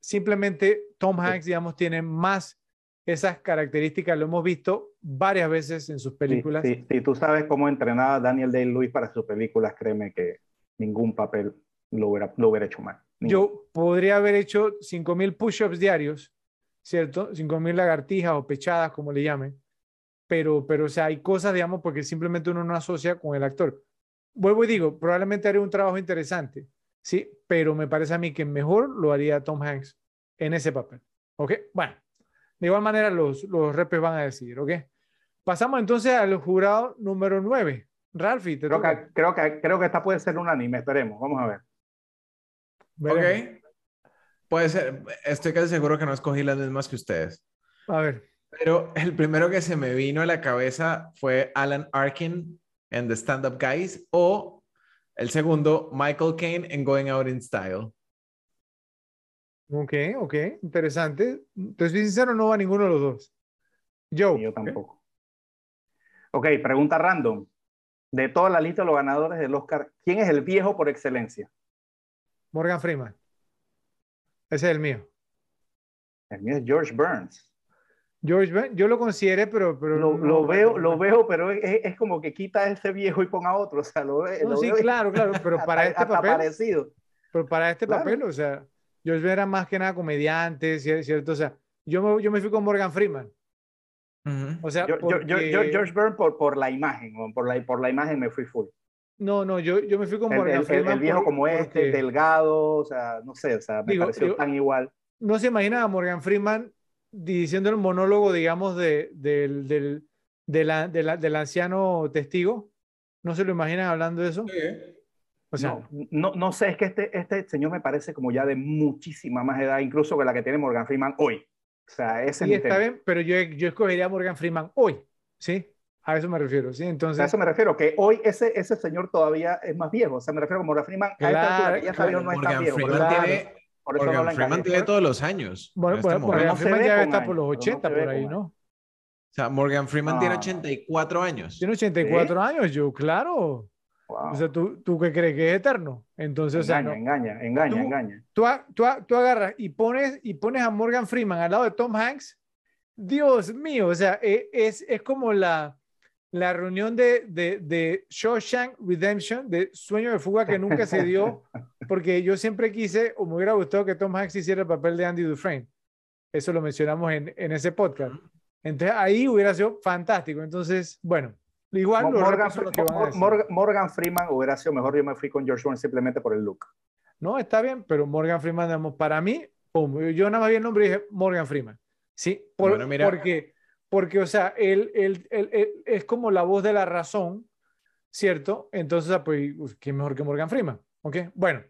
Speaker 1: simplemente Tom Hanks, digamos, tiene más esas características, lo hemos visto varias veces en sus películas.
Speaker 2: Si sí, sí, sí, tú sabes cómo entrenaba Daniel Day-Lewis para sus películas, créeme que ningún papel lo hubiera, lo hubiera hecho mal. Ningún.
Speaker 1: Yo podría haber hecho 5.000 push-ups diarios, ¿cierto? 5.000 lagartijas o pechadas, como le llamen. Pero, pero, o sea, hay cosas, digamos, porque simplemente uno no asocia con el actor. Vuelvo y digo, probablemente haré un trabajo interesante, ¿sí? Pero me parece a mí que mejor lo haría Tom Hanks en ese papel. ¿Ok? Bueno, de igual manera los, los repes van a decir, ¿ok? Pasamos entonces al jurado número 9. Ralphie, te
Speaker 2: creo, que, creo, que, creo que esta puede ser unánime, esperemos, vamos a ver.
Speaker 3: Veremos. Ok. Puede ser, estoy casi seguro que no escogí las mismas que ustedes.
Speaker 1: A ver.
Speaker 3: Pero el primero que se me vino a la cabeza fue Alan Arkin en The Stand Up Guys o el segundo, Michael Caine en Going Out in Style.
Speaker 1: Ok, ok, interesante. Entonces, sincero, no va ninguno de los dos. Yo.
Speaker 2: Yo tampoco. Ok, pregunta random. De toda la lista de los ganadores del Oscar, ¿quién es el viejo por excelencia?
Speaker 1: Morgan Freeman. Ese es el mío.
Speaker 2: El mío es George Burns.
Speaker 1: George Burns, yo lo consideré, pero... pero
Speaker 2: lo,
Speaker 1: no,
Speaker 2: lo veo, lo veo, pero es, es, como que quita a ese viejo y ponga a otro. O sea, lo,
Speaker 1: no,
Speaker 2: lo
Speaker 1: sí,
Speaker 2: veo
Speaker 1: claro, claro, pero para
Speaker 2: hasta,
Speaker 1: este
Speaker 2: hasta
Speaker 1: papel...
Speaker 2: parecido.
Speaker 1: Pero para este
Speaker 2: Claro.
Speaker 1: papel, o sea, George Burns era más que nada comediante, ¿cier- ¿cierto? O sea, yo me, yo me fui con Morgan Freeman. O sea,
Speaker 2: Yo, yo- yo-
Speaker 1: porque-
Speaker 2: yo- George Burns por, por la imagen, por la, por la imagen me fui full.
Speaker 1: No, no, yo, yo me fui con
Speaker 2: El,
Speaker 1: Morgan
Speaker 2: el- el-
Speaker 1: Freeman.
Speaker 2: el viejo
Speaker 1: por-
Speaker 2: como este,
Speaker 1: porque
Speaker 2: delgado, o sea, no sé, o sea, me
Speaker 1: Digo,
Speaker 2: pareció
Speaker 1: digo-
Speaker 2: tan igual.
Speaker 1: No se imagina a Morgan Freeman diciendo el monólogo, digamos, de, del, del, de la- de la- del anciano testigo. ¿No se lo imaginan hablando de eso? O sea,
Speaker 2: no, no, no sé, es que este, este señor me parece como ya de muchísima más edad, incluso que la que tiene Morgan Freeman hoy. O sea, ese es
Speaker 1: sí,
Speaker 2: mi
Speaker 1: está
Speaker 2: tema.
Speaker 1: bien, pero yo, yo escogería a Morgan Freeman hoy, ¿sí? A eso me refiero, ¿sí?
Speaker 2: Sea, a
Speaker 1: Entonces,
Speaker 2: eso me refiero, que hoy ese, ese señor todavía es más viejo. O sea, me refiero a Morgan Freeman a esta
Speaker 1: Claro,
Speaker 2: altura, ya sabía,
Speaker 1: claro,
Speaker 2: no es tan viejo.
Speaker 3: Freeman
Speaker 1: claro.
Speaker 3: tiene,
Speaker 2: por eso no
Speaker 3: Morgan
Speaker 2: la
Speaker 3: Freeman tiene todos los años.
Speaker 1: bueno,
Speaker 3: este.
Speaker 1: Morgan
Speaker 2: no
Speaker 1: Freeman ya está por los
Speaker 2: años, pero no
Speaker 1: 80
Speaker 2: se ve
Speaker 1: por ahí, ¿no?
Speaker 3: O sea, Morgan Freeman
Speaker 2: No.
Speaker 3: tiene 84 años.
Speaker 1: Tiene 84 años, yo, claro.
Speaker 2: Wow.
Speaker 1: O sea, ¿tú, ¿tú qué crees que es eterno? Entonces, o sea,
Speaker 2: engaña,
Speaker 1: no.
Speaker 2: engaña, engaña,
Speaker 1: Tú-
Speaker 2: engaña.
Speaker 1: tú, tú, tú agarras y pones, y pones a Morgan Freeman al lado de Tom Hanks, Dios mío, o sea, e- es, es como la, la reunión de, de, de Shawshank Redemption, de Sueño de Fuga que nunca se dio, porque yo siempre quise, o me hubiera gustado que Tom Hanks hiciera el papel de Andy Dufresne. Eso lo mencionamos en, en ese podcast. Entonces ahí hubiera sido fantástico. Entonces, bueno, igual
Speaker 2: Morgan,
Speaker 1: los que van a decir.
Speaker 2: Morgan- Morgan Freeman hubiera sido mejor. Yo me fui con George Burns simplemente por el look.
Speaker 1: No, está bien, pero Morgan Freeman, digamos, para mí, pum, yo nada más vi el nombre y dije Morgan Freeman. Sí, por-
Speaker 3: Bueno, mira.
Speaker 1: porque, porque, o sea, él, él- él- él es como la voz de la razón, ¿cierto? Entonces, ah, pues, ¿quién mejor que Morgan Freeman? ¿Ok? Bueno,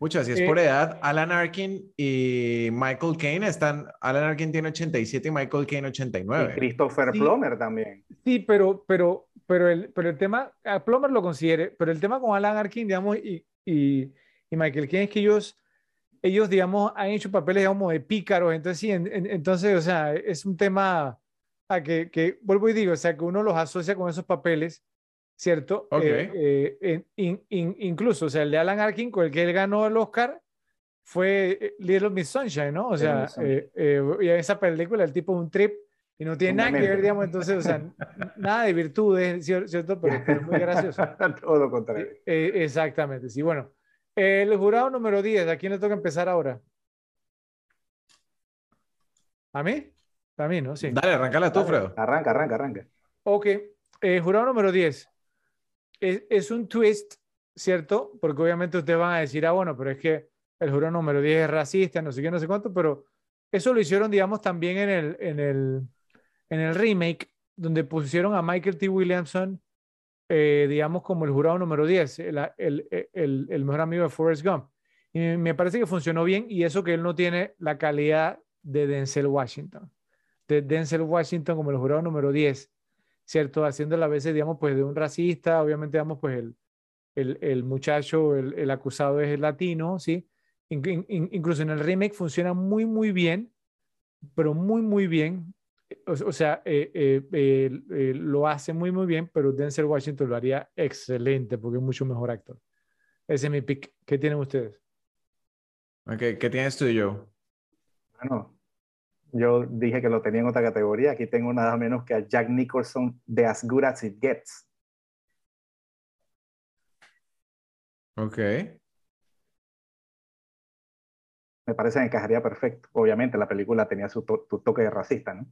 Speaker 3: Muchas, si es
Speaker 1: Eh,
Speaker 3: por edad, Alan Arkin y Michael Caine están. Alan Arkin tiene 87 y Michael Caine
Speaker 2: Y
Speaker 3: 89.
Speaker 2: Christopher
Speaker 1: Sí.
Speaker 2: Plummer también.
Speaker 1: sí, pero, pero, pero, el, pero el tema, a Plummer lo considere, pero el tema con Alan Arkin, digamos, y, y, y Michael Caine es que ellos, ellos, digamos, han hecho papeles, digamos, de pícaros, entonces sí, en- en- entonces, o sea, es un tema a que, que, vuelvo y digo, o sea, que uno los asocia con esos papeles, ¿cierto? Eh, eh, en- in- in- incluso, o sea, el de Alan Arkin, con el que él ganó el Oscar, fue eh, Little Miss Sunshine, ¿no? O sea, eh, eh, y en esa película el tipo es un trip y no tiene nada que ver, digamos, entonces, o sea, nada de virtudes, ¿cier- ¿cierto? Pero, pero es muy gracioso.
Speaker 2: Todo lo contrario.
Speaker 1: Eh, exactamente, sí. Bueno, el jurado número 10, ¿a quién le toca empezar ahora? ¿A mí? A mí, ¿no? Sí.
Speaker 3: Dale, arráncala tú, Fredo.
Speaker 2: Arranca, arranca, arranca.
Speaker 1: Ok, eh, jurado número 10. Es, un twist, ¿cierto? Porque obviamente ustedes van a decir, ah, bueno, pero es que el jurado número 10 es racista, no sé qué, no sé cuánto, pero eso lo hicieron, digamos, también en el, en el, en el remake, donde pusieron a Michael T. Williamson, eh, digamos, como el jurado número 10, el, el, el, mejor amigo de Forrest Gump. Y me parece que funcionó bien y eso que él no tiene la calidad de Denzel Washington. De Denzel Washington como el jurado número 10. ¿Cierto? Haciéndolo a veces, digamos, pues de un racista, obviamente, digamos, pues el, el, el muchacho, el, el acusado es latino, ¿sí? In- in- incluso en el remake funciona muy, muy bien, pero muy, muy bien. O, o sea, eh, eh, eh, eh, lo hace muy, muy bien, pero Denzel Washington lo haría excelente porque es mucho mejor actor. Ese es mi pick. ¿Qué tienen ustedes?
Speaker 3: Ok, ¿qué tienes tú, Joe?
Speaker 2: Bueno, yo dije que lo tenía en otra categoría. Aquí tengo nada menos que a Jack Nicholson de As Good As It Gets.
Speaker 3: Ok.
Speaker 2: Me parece que encajaría perfecto. Obviamente la película tenía su, to- su toque de racista, ¿no?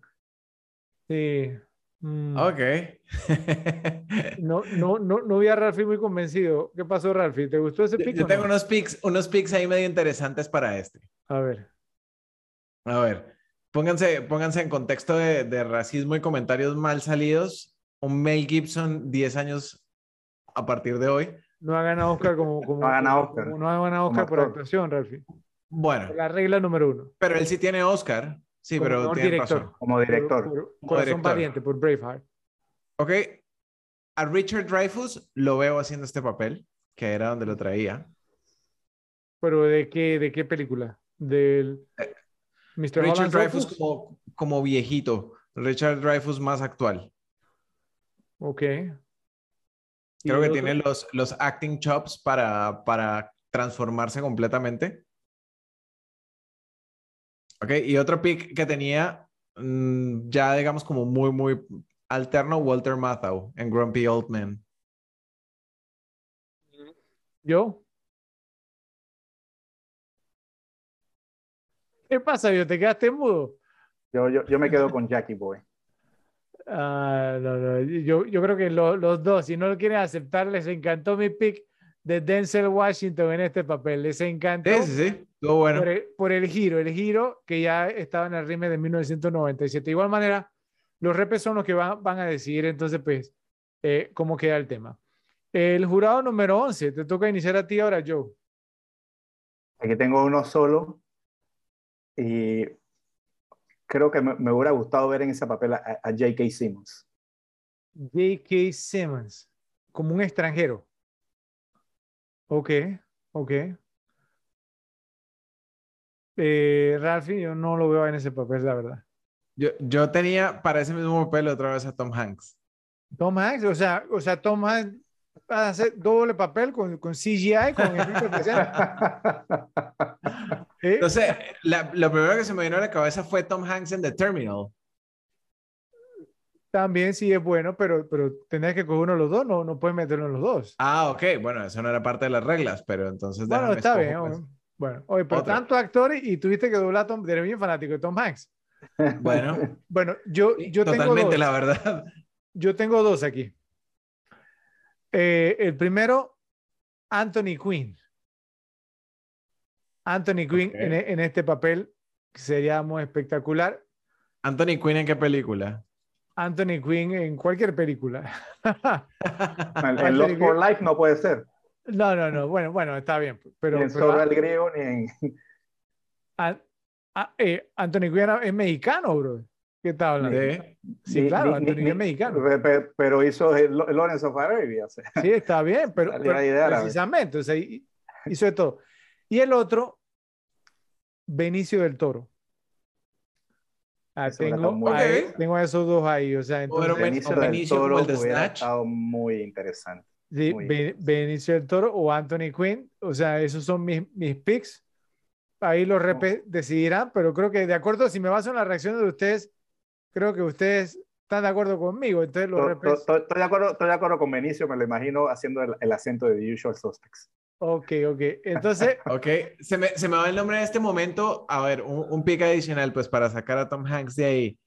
Speaker 1: Sí. Mm,
Speaker 3: Ok.
Speaker 1: No, no, no, no vi a Ralphie muy convencido. ¿Qué pasó, Ralphie? ¿Te gustó ese
Speaker 3: Yo,
Speaker 1: pick?
Speaker 3: yo tengo
Speaker 1: no?
Speaker 3: unos picks, unos picks ahí medio interesantes para este.
Speaker 1: A ver.
Speaker 3: A ver, pónganse, pónganse en contexto de, de racismo y comentarios mal salidos. Un Mel Gibson 10 años a partir de hoy.
Speaker 1: No ha ganado Oscar como, como,
Speaker 2: No ha ganado Oscar.
Speaker 1: como no ha ganado
Speaker 2: Como
Speaker 1: Oscar por actuación, Ralphie.
Speaker 3: Bueno,
Speaker 1: La regla número uno.
Speaker 3: pero él sí tiene Oscar. Sí,
Speaker 1: Como
Speaker 3: pero tiene
Speaker 1: director.
Speaker 3: razón.
Speaker 2: Como director.
Speaker 1: Por, por
Speaker 3: Como
Speaker 1: Corazón
Speaker 3: director.
Speaker 1: Valiente, por Braveheart.
Speaker 3: Ok, a Richard Dreyfuss lo veo haciendo este papel, que era donde lo traía.
Speaker 1: ¿Pero de qué, de qué película? Del Mr.
Speaker 3: Richard
Speaker 1: Opus?
Speaker 3: como, como viejito, Richard Dreyfuss más actual.
Speaker 1: Ok. ¿Y
Speaker 3: Creo que tiene los, los acting chops para, para transformarse completamente. Ok, y otro pick que tenía, mm, ya digamos como muy, muy alterno, Walter Matthau en Grumpy Old Man.
Speaker 1: ¿Yo? ¿Qué pasa, yo? ¿Te quedaste mudo?
Speaker 2: Yo, yo, yo me quedo con Jackie Boy.
Speaker 1: Ah, no, no. Yo, yo creo que lo- los dos, si no lo quieren aceptar, les encantó mi pick de Denzel Washington en este papel. Les encantó.
Speaker 3: Sí, sí, sí. Estuvo bueno.
Speaker 1: por el, por el giro, el giro que ya estaba en el remake de 1997. De igual manera, los repes son los que van, van a decidir entonces, pues, eh, cómo queda el tema. El jurado número 11, te toca iniciar a ti ahora, Joe.
Speaker 2: Aquí tengo uno solo y creo que me, me hubiera gustado ver en ese papel a, a J.K. Simmons.
Speaker 1: J.K. Simmons, como un extranjero. Ok, ok. Eh, Ralphie, yo no lo veo en ese papel, la verdad.
Speaker 3: Yo, yo tenía para ese mismo papel otra vez a Tom Hanks.
Speaker 1: Tom Hanks, o sea, o sea, Tom Hanks va a hacer doble papel con, con CGI, con efectos especiales. ¿Eh?
Speaker 3: Entonces, la- lo primero que se me vino a la cabeza fue Tom Hanks en The Terminal.
Speaker 1: También sí es bueno, pero, pero tenés que coger uno de los dos, no, no puedes meterlo en los dos.
Speaker 3: Ah, ok. Bueno, eso no era parte de las reglas, pero entonces
Speaker 1: bueno, está bien.
Speaker 3: pues.
Speaker 1: Bueno, oye, pero
Speaker 3: Otra.
Speaker 1: tantos actores y tuviste que doblar a Tom, eres bien fanático de Tom Hanks.
Speaker 3: Bueno,
Speaker 1: Bueno, yo, yo tengo
Speaker 3: totalmente
Speaker 1: dos.
Speaker 3: la verdad.
Speaker 1: Yo tengo dos aquí. Eh, el primero, Anthony Quinn. Anthony Quinn
Speaker 3: Ok.
Speaker 1: en, en este papel sería muy espectacular.
Speaker 3: Anthony Quinn, ¿en qué película?
Speaker 1: Anthony Quinn en cualquier película.
Speaker 2: En, Lost for Life no puede ser.
Speaker 1: no, no, no. Bueno, bueno, está bien. Pero,
Speaker 2: ni en
Speaker 1: pero
Speaker 2: Zorro el Griego, ni en...
Speaker 1: A- eh, Anthony Quinn es mexicano, bro. ¿Qué tal hablando?
Speaker 3: Sí.
Speaker 1: Sí,
Speaker 2: ni-
Speaker 1: claro,
Speaker 2: ni-
Speaker 1: Anthony Quinn es mexicano.
Speaker 2: pe- pe- Pero hizo el Lo- Lawrence of Arabia. o sea.
Speaker 1: Sí, está bien, pero, pero
Speaker 2: de
Speaker 1: precisamente, o sea, hi- hizo de todo. Y el otro, Benicio del Toro. Ah, tengo,
Speaker 2: muy
Speaker 1: ahí-
Speaker 3: bien.
Speaker 1: tengo a esos dos ahí, o sea, entonces,
Speaker 3: Bueno,
Speaker 2: Benicio
Speaker 3: o
Speaker 2: del
Speaker 3: Benicio como
Speaker 2: Toro
Speaker 3: el de
Speaker 2: hubiera
Speaker 3: Snatch.
Speaker 2: estado muy interesante.
Speaker 1: sí,
Speaker 2: muy.
Speaker 1: Benicio del Toro o Anthony Quinn, o sea, esos son mis, mis picks. Ahí los repes decidirán, pero creo que de acuerdo, si me baso en las reacciones de ustedes, creo que ustedes están de acuerdo conmigo. Entonces los
Speaker 2: To-
Speaker 1: repes.
Speaker 2: to- to- Estoy de acuerdo, estoy de acuerdo con Benicio, me lo imagino haciendo el, el acento de The Usual Suspects.
Speaker 1: Ok, ok. Entonces,
Speaker 3: Ok, se me, se me va el nombre en este momento. A ver, un, un pick adicional, pues para sacar a Tom Hanks de ahí.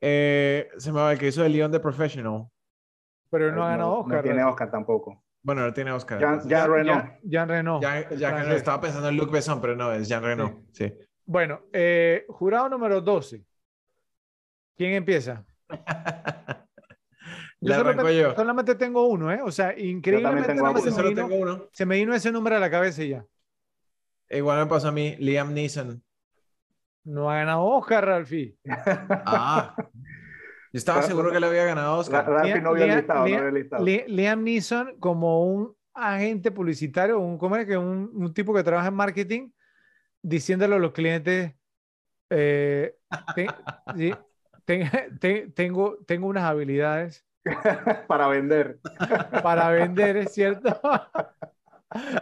Speaker 3: Eh, se me va el que hizo el Leon de Professional.
Speaker 1: pero no ha ganado
Speaker 2: no,
Speaker 1: Oscar.
Speaker 2: tiene
Speaker 1: Ralph.
Speaker 2: Oscar tampoco.
Speaker 3: Bueno, no tiene Oscar.
Speaker 2: Jean,
Speaker 3: entonces.
Speaker 2: Jean Reno.
Speaker 1: Jean, Jean Reno.
Speaker 3: No estaba pensando en Luc Besson, pero no, es Jean Reno. Sí.
Speaker 1: Bueno, eh, jurado número 12. ¿Quién empieza? Yo solamente,
Speaker 3: yo.
Speaker 1: solamente tengo uno, ¿eh? O sea, increíblemente
Speaker 2: tengo uno.
Speaker 1: se, me vino,
Speaker 3: tengo uno.
Speaker 1: se me vino ese número a la cabeza y ya.
Speaker 3: Igual me pasó a mí, Liam Neeson.
Speaker 1: No ha ganado Oscar, Ralphie.
Speaker 3: Ah. Yo estaba seguro que le había ganado Oscar.
Speaker 2: Ralphie no había
Speaker 1: Liam-
Speaker 2: listado, no
Speaker 1: Liam-
Speaker 2: había listado.
Speaker 1: Li- Liam Neeson como un agente publicitario, un, ¿cómo es que? Un, un tipo que trabaja en marketing, diciéndole a los clientes, eh, sí, tengo, tengo unas habilidades
Speaker 2: Para vender.
Speaker 1: para vender, ¿es cierto?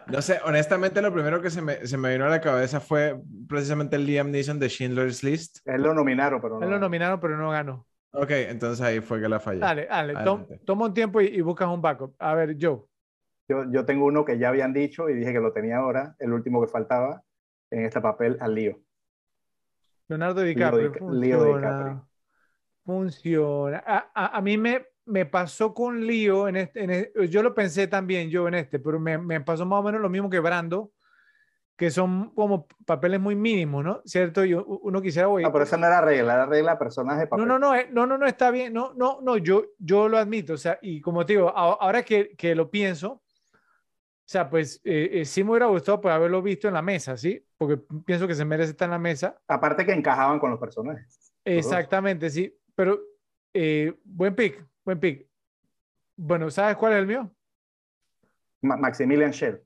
Speaker 3: No sé, honestamente lo primero que se me, se me vino a la cabeza fue precisamente el Liam Neeson de Schindler's List.
Speaker 2: Él lo nominaron, pero no.
Speaker 1: Él lo nominaron, pero no ganó.
Speaker 3: Ok, entonces ahí fue que la fallé.
Speaker 1: Dale, dale, tom- toma un tiempo y, y buscas un backup. A ver, Joe.
Speaker 2: Yo, yo tengo uno que ya habían dicho y dije que lo tenía ahora, el último que faltaba en este papel al lío.
Speaker 1: Leonardo DiCaprio.
Speaker 2: Dica- Leo
Speaker 1: funciona.
Speaker 2: DiCaprio.
Speaker 1: Funciona. A, a- a mí me, me pasó con Leo, en este, en e- yo lo pensé también yo en este, pero me, me pasó más o menos lo mismo que Brando, que son como papeles muy mínimos, ¿no? ¿Cierto? Yo, uno quisiera, oye,
Speaker 2: No, pero esa no era regla, era regla personaje
Speaker 1: no,
Speaker 2: papel.
Speaker 1: no, no, eh, no, no, no, está bien, no, no, no, yo, yo lo admito, o sea, y como te digo, ahora que, que lo pienso, o sea, pues eh, eh, sí me hubiera gustado pues, haberlo visto en la mesa, ¿sí? Porque pienso que se merece estar en la mesa.
Speaker 2: Aparte que encajaban con los personajes.
Speaker 1: Exactamente, sí, pero eh, buen pick, buen pick. Bueno, ¿sabes cuál es el mío?
Speaker 2: Ma- Maximilian Schell.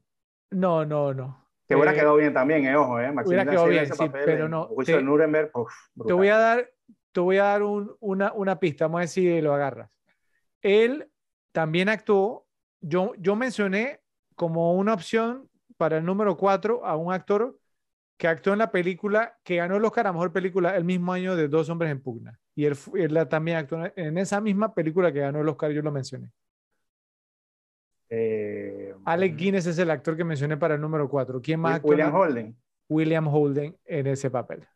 Speaker 1: No, no, no.
Speaker 2: Que hubiera
Speaker 1: Eh,
Speaker 2: quedado bien también, eh, ojo, eh. Maximilian
Speaker 1: quedado
Speaker 2: Schell,
Speaker 1: bien,
Speaker 2: ese
Speaker 1: sí,
Speaker 2: papel
Speaker 1: pero no,
Speaker 2: Juicio
Speaker 1: te-
Speaker 2: de Nuremberg, uf,
Speaker 1: Te
Speaker 2: brutal.
Speaker 1: voy a dar, te voy a dar un- una, una pista, vamos a ver si lo agarras. Él también actuó, yo, yo mencioné como una opción para el número 4 a un actor que actuó en la película que ganó el Oscar a Mejor Película el mismo año de Dos Hombres en Pugna. Y él, él también actuó en esa misma película que ganó el Oscar, yo lo mencioné.
Speaker 2: Eh,
Speaker 1: Alec Guinness es el actor que mencioné para el número 4. ¿Quién más
Speaker 2: William Holden.
Speaker 1: William Holden en ese papel.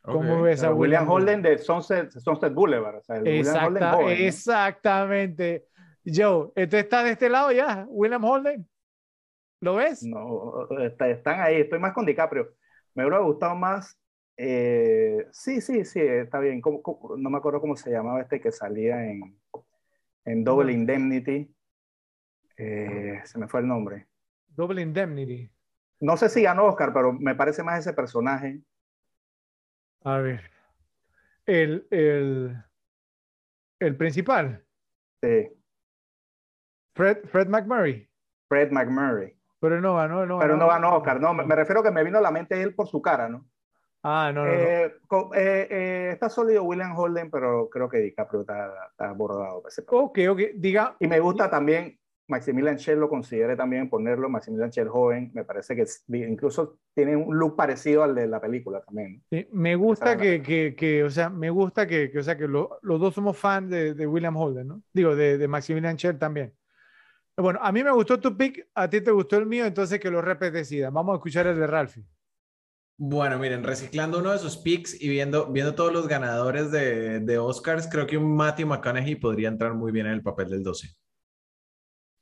Speaker 1: ¿Cómo ves a
Speaker 2: Pero William
Speaker 1: Holden?
Speaker 2: Holden de Sunset, Sunset Boulevard. O sea, el William Holden
Speaker 1: Exacta-
Speaker 2: joven, ¿no?
Speaker 1: Exactamente. Joe, ¿esto está de este lado ya? William Holden. ¿Lo ves?
Speaker 2: No, está- están ahí. Estoy más con DiCaprio. Me hubiera gustado más. Eh, sí, sí, sí, está bien. ¿Cómo- cómo- no me acuerdo cómo se llamaba este que salía en, en Double Indemnity. Eh, se me fue el nombre.
Speaker 1: Double Indemnity.
Speaker 2: No sé si ganó Oscar, pero me parece más ese personaje.
Speaker 1: A ver. El, el, el principal,
Speaker 2: Sí,
Speaker 1: Fred, Fred McMurray.
Speaker 2: Fred McMurray.
Speaker 1: Pero no ganó, no
Speaker 2: Pero no ganó Oscar. No, me, me refiero que me vino a la mente él por su cara, ¿no?
Speaker 1: Ah, no, no, no.
Speaker 2: Eh, co- eh, eh, está sólido William Holden, pero creo que DiCaprio está, está abordado. por ese papel.
Speaker 1: Ok, ok. Diga,
Speaker 2: Y me gusta también, Maximilian Schell lo consideré también ponerlo, Maximilian Schell joven, me parece que incluso tiene un look parecido al de la película también.
Speaker 1: sí, me gusta que, que, que, o sea, me gusta que, que, o sea, que lo- los dos somos fans de, de William Holden, ¿no? Digo, de, de Maximilian Schell también. Bueno, a mí me gustó tu pick, a ti te gustó el mío, entonces que repes decidan. Vamos a escuchar el de Ralphie.
Speaker 3: Bueno, miren, reciclando uno de sus picks y viendo, viendo todos los ganadores de, de Oscars, creo que un Matthew McConaughey podría entrar muy bien en el papel del 12.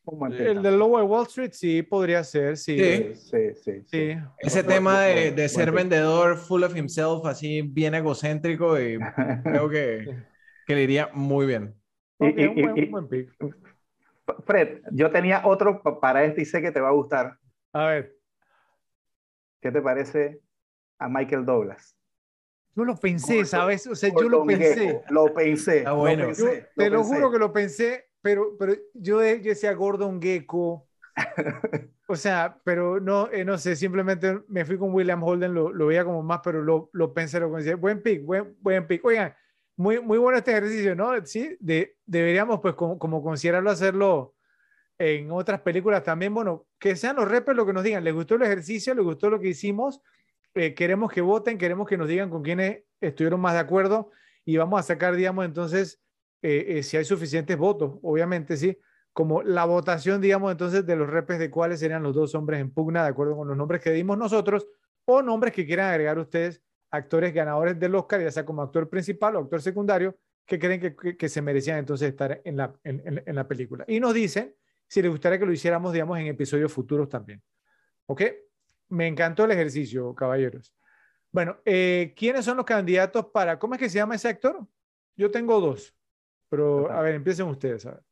Speaker 2: Un buen pick
Speaker 1: El del Lobo de Wall Street, sí, podría ser, sí.
Speaker 3: Sí.
Speaker 2: Sí, sí, sí.
Speaker 1: Sí.
Speaker 3: Ese tema de, de ser vendedor, full of himself, así bien egocéntrico, y creo que, que le iría muy bien.
Speaker 2: Y-
Speaker 1: Ok,
Speaker 2: y-
Speaker 1: un, buen,
Speaker 2: y-
Speaker 1: un buen pick.
Speaker 2: Fred, yo tenía otro pa- para este y sé que te va a gustar.
Speaker 1: A ver,
Speaker 2: ¿Qué te parece a Michael Douglas?
Speaker 1: yo lo pensé, ¿sabes? O sea, yo lo pensé.
Speaker 2: Lo pensé. Lo
Speaker 3: bueno.
Speaker 2: pensé,
Speaker 1: Yo te lo
Speaker 2: pensé.
Speaker 1: juro que lo pensé, pero, pero yo, de- yo decía Gordon Gecko. O sea, pero no, eh, no sé, simplemente me fui con William Holden, lo, lo veía como más, pero lo, lo pensé, lo pensé. Buen pick, buen, buen pick. Oigan, muy, muy bueno este ejercicio, ¿no? Sí, de, deberíamos, pues, como, como considerarlo hacerlo en otras películas también. Bueno, que sean los repes lo que nos digan. ¿Les gustó el ejercicio? ¿Les gustó lo que hicimos? Eh, queremos que voten, queremos que nos digan con quiénes estuvieron más de acuerdo. y vamos a sacar, digamos, entonces, eh, eh, si hay suficientes votos, obviamente, sí, como la votación, digamos, entonces, de los repes de cuáles serían los dos hombres en pugna, de acuerdo con los nombres que dimos nosotros, o nombres que quieran agregar ustedes, actores ganadores del Oscar, ya sea como actor principal o actor secundario, que creen que, que, se merecían entonces estar en la, en, en, la película. Y nos dicen si les gustaría que lo hiciéramos, digamos, en episodios futuros también. ¿Ok? Me encantó el ejercicio, caballeros. Bueno, eh, ¿quiénes son los candidatos para, ¿cómo es que se llama ese actor? Yo tengo dos, pero a ver, empiecen ustedes. A ver,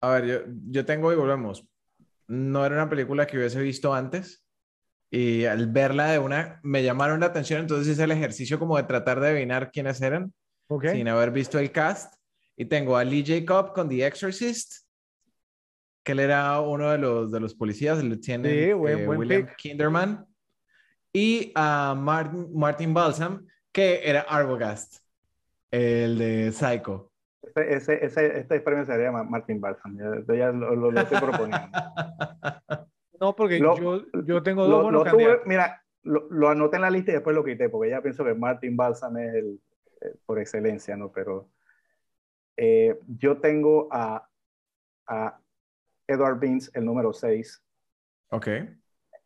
Speaker 3: a ver yo, yo tengo y volvemos. No era una película que hubiese visto antes y al verla de una me llamaron la atención, entonces hice el ejercicio como de tratar de adivinar quiénes eran okay. sin haber visto el cast. Y tengo a Lee Jacob con The Exorcist, que él era uno de los, de los policías, el lieutenant sí, buen, eh, buen William pick. Kinderman y a Martin, Martin Balsam, que era Arbogast, el de Psycho.
Speaker 2: Ese, ese, este premio sería Martin Balsam, ya, ya lo, lo, estoy proponiendo.
Speaker 1: No, porque yo, yo, tengo dos buenos tuve,
Speaker 2: Mira, lo, lo, anoté en la lista y después lo quité, porque ya pienso que Martin Balsam es el, por excelencia, ¿no? Pero eh, yo tengo a, a Edward Beans, el número 6.
Speaker 3: Ok.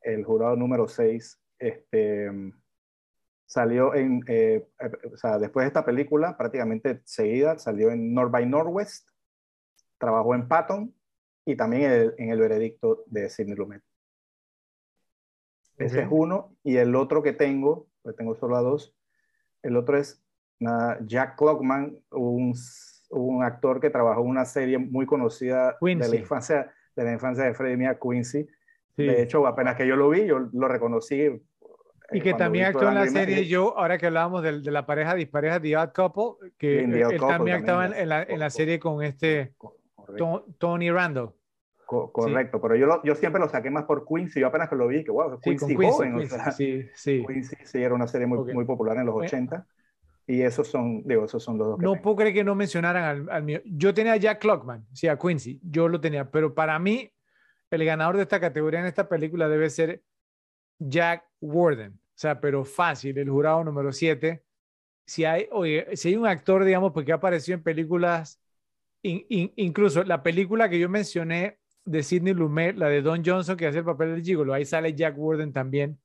Speaker 2: El jurado número 6 este, salió en, eh, o sea, después de esta película, prácticamente seguida, salió en North by Northwest, trabajó en Patton y también en el, veredicto de Sidney Lumet. Ese es uno, y el otro que tengo, pues tengo solo a dos, el otro es Jack Clockman, un, un, actor que trabajó en una serie muy conocida de la infancia de la infancia de Freddie Mia Quincy, de hecho, apenas que yo lo vi, yo lo reconocí. Eh,
Speaker 1: y que también actuó en la serie yo, ahora que hablábamos de, de la pareja dispareja The Odd Couple, que él, también actuaba en, la, en, la, serie con este Tony Randall.
Speaker 2: correcto, pero yo, yo siempre lo saqué más por Quincy, yo apenas que lo vi, que wow, Quincy, joven.
Speaker 1: Quincy, sí, sí.
Speaker 2: Quincy sí era una serie muy, muy popular en los 80. Y esos son, digo, esos son los dos.
Speaker 1: no puedo creer que no mencionaran al, al, mío. Yo tenía a Jack Clockman, sí, a Quincy, yo lo tenía, pero para mí el ganador de esta categoría en esta película debe ser Jack Warden. O sea, pero fácil, el jurado número 7. Si hay, oye, si hay un actor, digamos, porque ha aparecido en películas, incluso la película que yo mencioné de Sidney Lumet, la de Don Johnson, que hace el papel del gigolo, ahí sale Jack Warden también.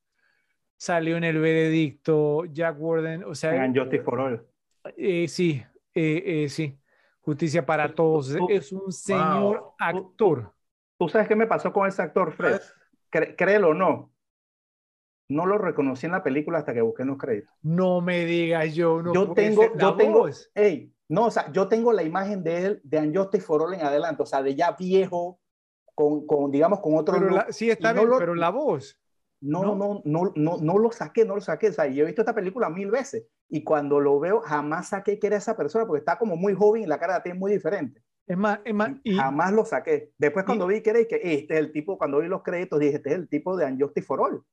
Speaker 1: Salió en El Veredicto, Jack Warden, o sea...
Speaker 2: En Justice for All.
Speaker 1: Eh, sí, eh, eh, sí. Justicia para todos. Es un señor actor.
Speaker 2: ¿Tú sabes qué me pasó con ese actor, Fred? créelo o no. No lo reconocí en la película hasta que busqué en los créditos.
Speaker 1: No me digas yo. No
Speaker 2: yo tengo, yo tengo, hey, no, o sea, yo tengo la imagen de él de Unjustice for All en adelante, o sea, de ya viejo, con, con digamos, con otro.
Speaker 1: Pero sí, está bien, pero la voz.
Speaker 2: No, no, no, no, no, lo saqué, no lo saqué. O sea, yo he visto esta película mil veces y cuando lo veo jamás saqué que era esa persona porque está como muy joven y la cara de ti es muy diferente.
Speaker 1: Es más, es más.
Speaker 2: Y, Jamás lo saqué. Después, cuando vi que era que este es el tipo, cuando vi los créditos, dije, este es el tipo de Unjustice for All.
Speaker 1: O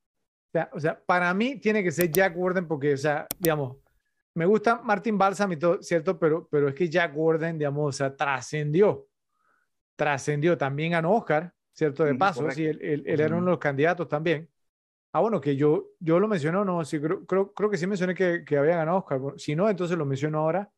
Speaker 1: sea, o sea, para mí tiene que ser Jack Warden porque, o sea, digamos, me gusta Martin Balsam y todo, ¿cierto? Pero, pero es que Jack Warden, digamos, o sea, trascendió. Trascendió. También ganó Oscar, ¿cierto? De paso, sí, él, él, era uno de los candidatos también. Ah, bueno, que yo, yo lo mencioné o no, sí, creo, creo, creo que sí mencioné que, que había ganado Oscar. Si no, entonces lo menciono ahora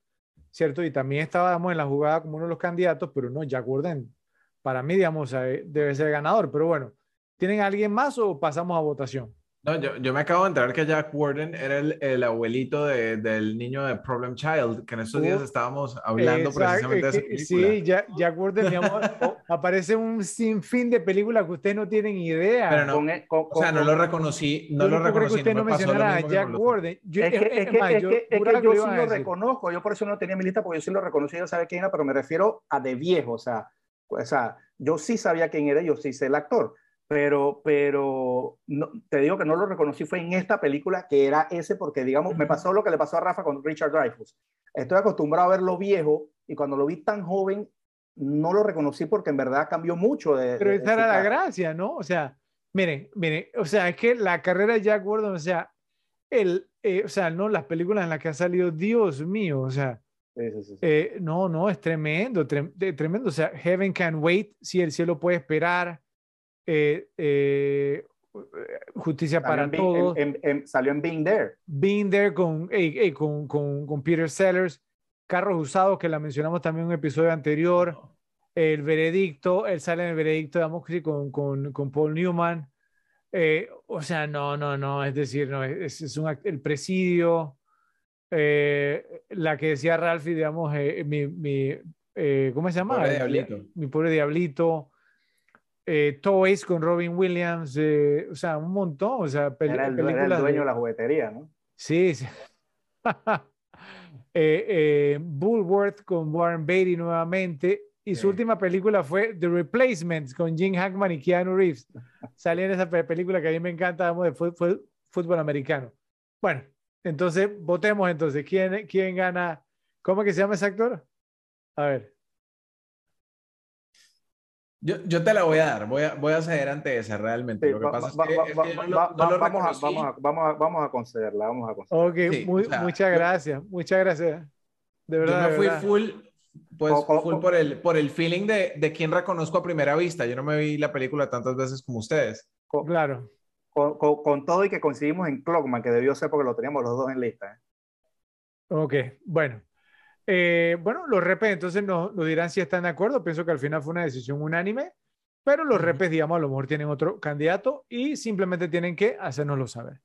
Speaker 1: ¿cierto? Y también estábamos en la jugada como uno de los candidatos, pero no, Jack Warden, para mí, digamos, debe ser ganador. Pero bueno, ¿tienen alguien más o pasamos a votación?
Speaker 3: No, yo, yo, me acabo de enterar que Jack Warden era el, el abuelito de, del niño de Problem Child, que en estos días estábamos hablando precisamente de esa película.
Speaker 1: Sí, Jack, Jack Warden, digamos, aparece un sinfín de películas que ustedes no tienen idea.
Speaker 3: Pero no, e, con, con, o sea, no lo reconocí, no lo reconocí.
Speaker 1: que usted no, mencionara a Jack Warden.
Speaker 2: Yo, es que, es, que, más, yo, es que, yo sí lo reconozco, yo por eso no tenía mi lista, porque yo sí lo reconocí, yo sabía quién era, pero me refiero a de viejo, o sea, o sea, yo sí sabía quién era, yo sí sé el actor pero, pero no, te digo que no lo reconocí fue en esta película que era ese porque digamos me pasó lo que le pasó a Rafa con Richard Dreyfuss estoy acostumbrado a verlo viejo y cuando lo vi tan joven no lo reconocí porque en verdad cambió mucho de,
Speaker 1: pero esa era la gracia no o sea miren miren o sea es que la carrera de Jack Gordon o sea el eh, o sea no las películas en las que ha salido Dios mío o sea eh, no no es tremendo tremendo o sea Heaven Can Wait si el cielo puede esperar eh, eh, Justicia
Speaker 2: Salió
Speaker 1: para
Speaker 2: en
Speaker 1: Todos.
Speaker 2: en- en- en- salió en Being There.
Speaker 1: Being There con, ey, ey, con, con, con Peter Sellers, Carros Usados, que la mencionamos también en un episodio anterior, El Veredicto, él sale en El Veredicto, digamos que sí, con, con, con Paul Newman. Eh, o sea, no, no, no, es decir, no, es, es un, el presidio, eh, la que decía Ralphie, digamos, eh, mi, mi, eh, ¿cómo se llama?
Speaker 3: Pobre Diablito.
Speaker 1: Mi pobre diablito. Eh, Toys con Robin Williams, eh, o sea, un montón, o sea,
Speaker 2: Era el, era el
Speaker 1: películas
Speaker 2: dueño
Speaker 1: de-
Speaker 2: de la juguetería, ¿no?
Speaker 1: Sí, sí. Eh, eh, Bullworth con Warren Beatty nuevamente. Y su última película fue The Replacements con Jim Hackman y Keanu Reeves. Salía en esa pe- película que a mí me encanta, digamos, de fu- fútbol americano. Bueno, entonces votemos entonces. ¿Quién, quién gana? ¿Cómo que se llama ese actor? A ver.
Speaker 3: Yo, yo te la voy a dar, voy a, voy a ceder ante esa realmente.
Speaker 2: Sí,
Speaker 3: Lo que
Speaker 2: va-
Speaker 3: pasa es
Speaker 2: va-
Speaker 3: que,
Speaker 2: va-
Speaker 3: es que
Speaker 2: va-
Speaker 3: yo no lo
Speaker 2: vamos a- vamos a- vamos a- vamos a concederla, vamos a concederla.
Speaker 1: Ok,
Speaker 3: Sí,
Speaker 1: muy-
Speaker 3: o sea,
Speaker 1: muchas
Speaker 3: yo-
Speaker 1: gracias, muchas gracias. De verdad.
Speaker 3: Yo me fui
Speaker 1: verdad.
Speaker 3: full, pues,
Speaker 2: Co- co-
Speaker 3: full por el, por el feeling de, de quien reconozco a primera vista. Yo no me vi la película tantas veces como ustedes.
Speaker 2: Con,
Speaker 1: Claro.
Speaker 2: con- con- con todo y que coincidimos en Clockman, que debió ser porque lo teníamos los dos en lista. ¿eh?
Speaker 1: Ok, bueno. Eh, bueno, los repes entonces nos, nos dirán si están de acuerdo. Pienso que al final fue una decisión unánime, pero los repes, digamos, a lo mejor tienen otro candidato y simplemente tienen que hacérnoslo saber.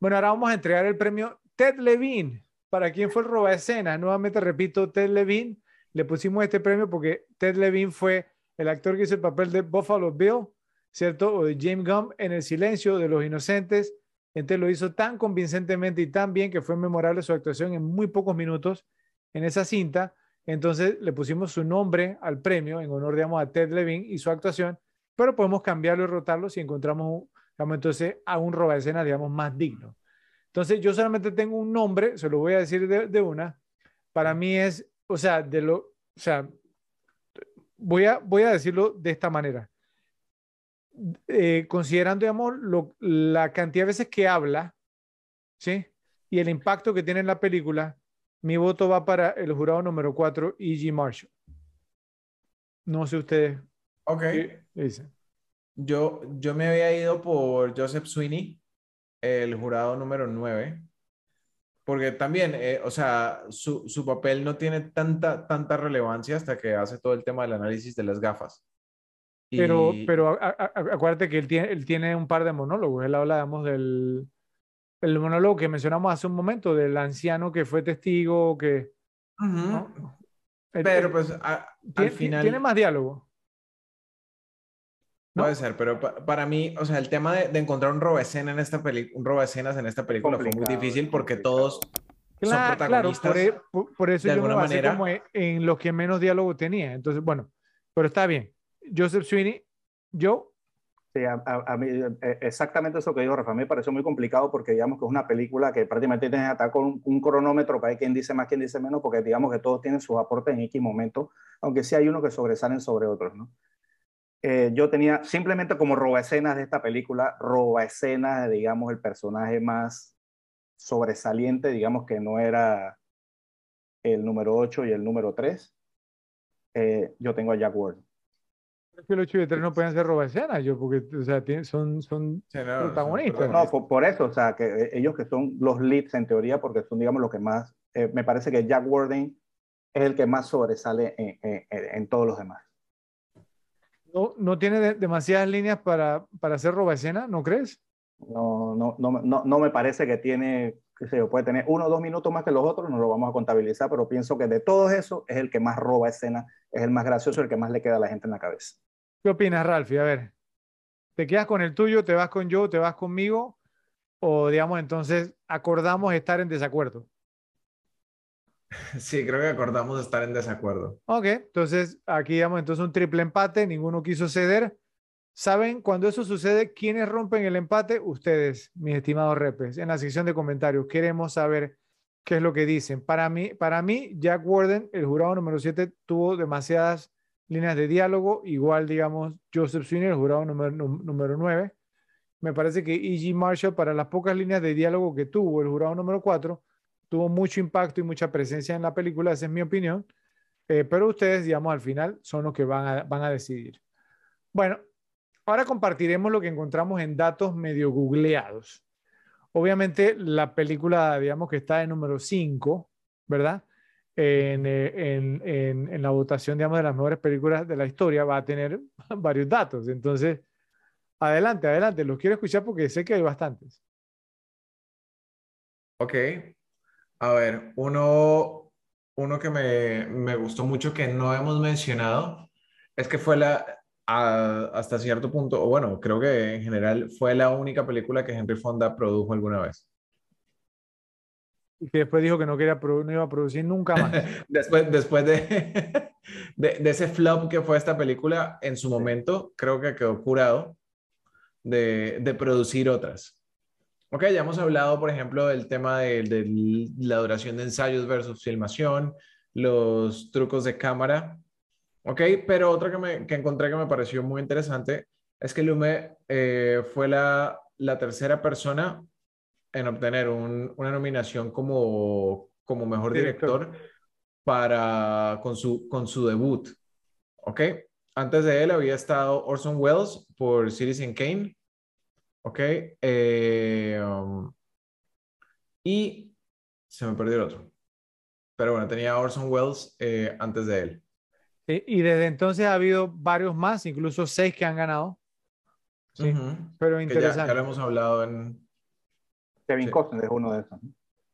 Speaker 1: Bueno, ahora vamos a entregar el premio Ted Levine. ¿Para quién fue el roba escena? Nuevamente repito, Ted Levine. Le pusimos este premio porque Ted Levine fue el actor que hizo el papel de Buffalo Bill, ¿cierto? O de James Gump en El Silencio de los Inocentes. Entonces lo hizo tan convincentemente y tan bien que fue memorable su actuación en muy pocos minutos en esa cinta. Entonces le pusimos su nombre al premio en honor, digamos, a Ted Levine y su actuación, pero podemos cambiarlo y rotarlo si encontramos, digamos, entonces a un roba escena, digamos, más digno. Entonces yo solamente tengo un nombre, se lo voy a decir de, de una. Para mí es, o sea, de lo, o sea, voy a, voy a decirlo de esta manera. Eh, considerando, digamos, lo- la cantidad de veces que habla, ¿sí? Y el impacto que tiene en la película, mi voto va para el jurado número 4, E.G. Marshall. No sé ustedes
Speaker 3: Ok.
Speaker 1: qué dicen.
Speaker 3: Yo, yo me había ido por Joseph Sweeney, el jurado número 9, porque también, eh, o sea, su, su papel no tiene tanta, tanta relevancia hasta que hace todo el tema del análisis de las gafas.
Speaker 1: Pero,
Speaker 3: Y-
Speaker 1: pero a- a- a- acuérdate que él tiene, él tiene un par de monólogos. Él habla, digamos, del el monólogo que mencionamos hace un momento, del anciano que fue testigo, que...
Speaker 3: Pero pues a- al
Speaker 1: tiene,
Speaker 3: final...
Speaker 1: tiene más diálogo. ¿no?
Speaker 3: Puede ser, pero pa- para mí, o sea, el tema de, de encontrar un robaescena en esta película, un robaescenas en esta película fue muy difícil porque todos son
Speaker 1: Claro, claro,
Speaker 3: protagonistas.
Speaker 1: por, e- por- por eso
Speaker 3: de
Speaker 1: yo me
Speaker 3: alguna
Speaker 1: basé
Speaker 3: manera.
Speaker 1: como en, en los que menos diálogo tenía. Entonces, bueno, pero está bien. Joseph Sweeney, yo,
Speaker 2: Sí, a, a- a mí, eh, exactamente eso que dijo Rafa, a mí me pareció muy complicado porque digamos que es una película que prácticamente tienes que estar con un, un cronómetro para ver quién dice más, quién dice menos, porque digamos que todos tienen sus aportes en X momento, aunque sí hay unos que sobresalen sobre otros, ¿no? Eh, yo tenía simplemente como roba escenas de esta película, roba escenas de, digamos, el personaje más sobresaliente, digamos que no era el número 8 y el número 3. Eh, yo tengo a Jack Ward.
Speaker 1: Que el 8 y el 3 no pueden ser roba escena, yo, porque, o sea, tienen- son, son,
Speaker 3: Sí, no, son
Speaker 1: protagonistas.
Speaker 2: No, por, por eso, o sea, que eh, ellos que son los leads en teoría, porque son, digamos, los que más, eh, me parece que Jack Warden es el que más sobresale en, en- en- en todos los demás.
Speaker 1: no, no tiene de- demasiadas líneas para, para hacer roba escena, ¿no crees?
Speaker 2: No, no, no, no, no me parece que tiene, qué sé yo, puede tener uno o dos minutos más que los otros, no lo vamos a contabilizar, pero pienso que de todos esos es el que más roba escena, es el más gracioso, el que más le queda a la gente en la cabeza.
Speaker 1: ¿Qué opinas, Ralphie? A ver, ¿te quedas con el tuyo, te vas con yo, te vas conmigo? O, digamos, entonces acordamos estar en desacuerdo.
Speaker 3: Sí, creo que acordamos estar en desacuerdo.
Speaker 1: Ok, entonces aquí digamos entonces un triple empate, ninguno quiso ceder. ¿Saben cuando eso sucede quiénes rompen el empate? Ustedes, mis estimados repes, en la sección de comentarios. Queremos saber qué es lo que dicen. Para mí, para mí Jack Warden, el jurado número 7, tuvo demasiadas líneas de diálogo, igual digamos Joseph Sweeney, el jurado número, número 9. Me parece que E.G. Marshall, para las pocas líneas de diálogo que tuvo el jurado número 4, tuvo mucho impacto y mucha presencia en la película, esa es mi opinión. Eh, pero ustedes, digamos, al final son los que van a, van a decidir. Bueno, ahora compartiremos lo que encontramos en datos medio googleados. Obviamente la película, digamos que está en número 5, ¿verdad? En, eh, en, en, en, la votación, digamos, de las mejores películas de la historia va a tener varios datos. Entonces, adelante, adelante, los quiero escuchar porque sé que hay bastantes.
Speaker 3: Ok. A ver, uno, uno que me, me gustó mucho que no hemos mencionado es que fue la, hasta cierto punto, o bueno, creo que en general fue la única película que Henry Fonda produjo alguna vez.
Speaker 1: Y que después dijo que no, quería no iba a producir nunca más.
Speaker 3: después después de, de, de, ese flop que fue esta película, en su momento creo que quedó curado de, de producir otras. Ok, ya hemos hablado, por ejemplo, del tema de, de, la duración de ensayos versus filmación, los trucos de cámara. Ok, pero otra que, me, que encontré que me pareció muy interesante es que Lume eh, fue la, la, tercera persona en obtener un, una nominación como, como mejor director, director, para, con, su, con su debut. Ok, antes de él había estado Orson Welles por Citizen Kane. Ok, eh, um, y se me perdió el otro. Pero bueno, tenía Orson Welles eh, antes de él.
Speaker 1: Y desde entonces ha habido varios más, incluso seis que han ganado. Sí, uh -huh. pero interesante.
Speaker 3: Ya, ya, lo hemos hablado en...
Speaker 2: Kevin sí. Costner es uno de esos.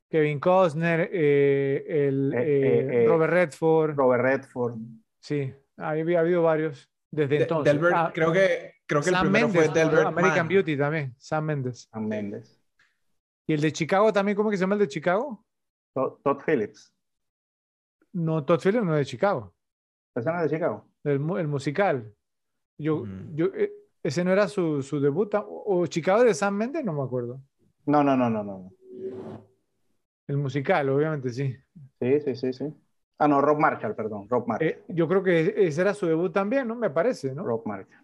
Speaker 1: Kevin Costner, eh, el, eh, eh, Robert Redford.
Speaker 2: Robert Redford.
Speaker 1: Sí, ha, ha habido varios desde
Speaker 3: de,
Speaker 1: entonces.
Speaker 3: Delbert, ah, creo que, creo que
Speaker 1: Sam
Speaker 3: el primero
Speaker 1: Mendes,
Speaker 3: fue Delbert
Speaker 1: American
Speaker 3: Mann.
Speaker 1: Beauty también, Sam Mendes.
Speaker 2: Sam Mendes.
Speaker 1: ¿Y el de Chicago también? ¿Cómo que se llama el de Chicago?
Speaker 2: Todd, Todd Phillips.
Speaker 1: No, Todd Phillips no es de Chicago.
Speaker 2: ¿Persona de Chicago?
Speaker 1: El, el musical. Yo,
Speaker 3: Mm.
Speaker 1: yo, ese no era su, su debut. O, o Chicago de Sam Mendes, no me acuerdo.
Speaker 2: No, no, no, no, no.
Speaker 1: El musical, obviamente, sí.
Speaker 2: Sí, sí, sí, sí. Ah, no, Rob Marshall, perdón, Rob Marshall.
Speaker 1: Eh, yo creo que ese era su debut también, ¿no? Me parece, ¿no?
Speaker 2: Rob Marshall.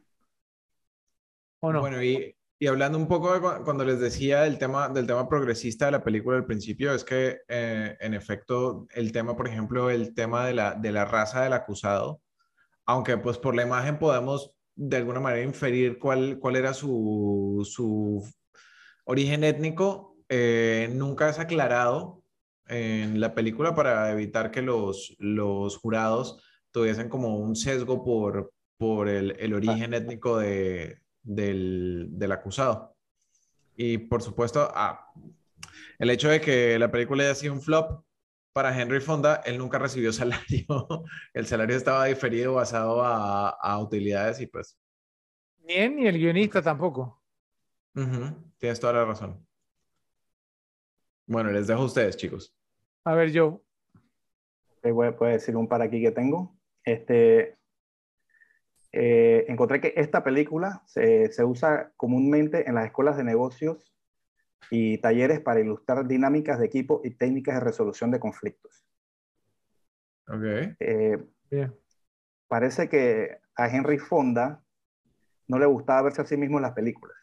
Speaker 1: ¿O no?
Speaker 3: Bueno, y, y hablando un poco de cu- cuando les decía del tema, del tema progresista de la película al principio, es que eh, en efecto el tema, por ejemplo, el tema de la, de la raza del acusado, aunque pues por la imagen podemos de alguna manera inferir cuál, cuál era su, su origen étnico, eh, nunca es aclarado en la película para evitar que los, los jurados tuviesen como un sesgo por, por el, el origen étnico de, del, del acusado. Y por supuesto, ah, el hecho de que la película haya sido un flop para Henry Fonda, él nunca recibió salario. El salario estaba diferido basado a, a utilidades y pues,
Speaker 1: Ni él ni el guionista tampoco.
Speaker 3: ujú, tienes toda la razón. Bueno, les dejo a ustedes, chicos.
Speaker 1: A ver, Joe.
Speaker 2: Te voy, voy a decir un par aquí que tengo. Este, eh, encontré que esta película se, se usa comúnmente en las escuelas de negocios y talleres para ilustrar dinámicas de equipo y técnicas de resolución de conflictos.
Speaker 3: Ok.
Speaker 2: Eh,
Speaker 1: Bien.
Speaker 2: parece que a Henry Fonda no le gustaba verse a sí mismo en las películas.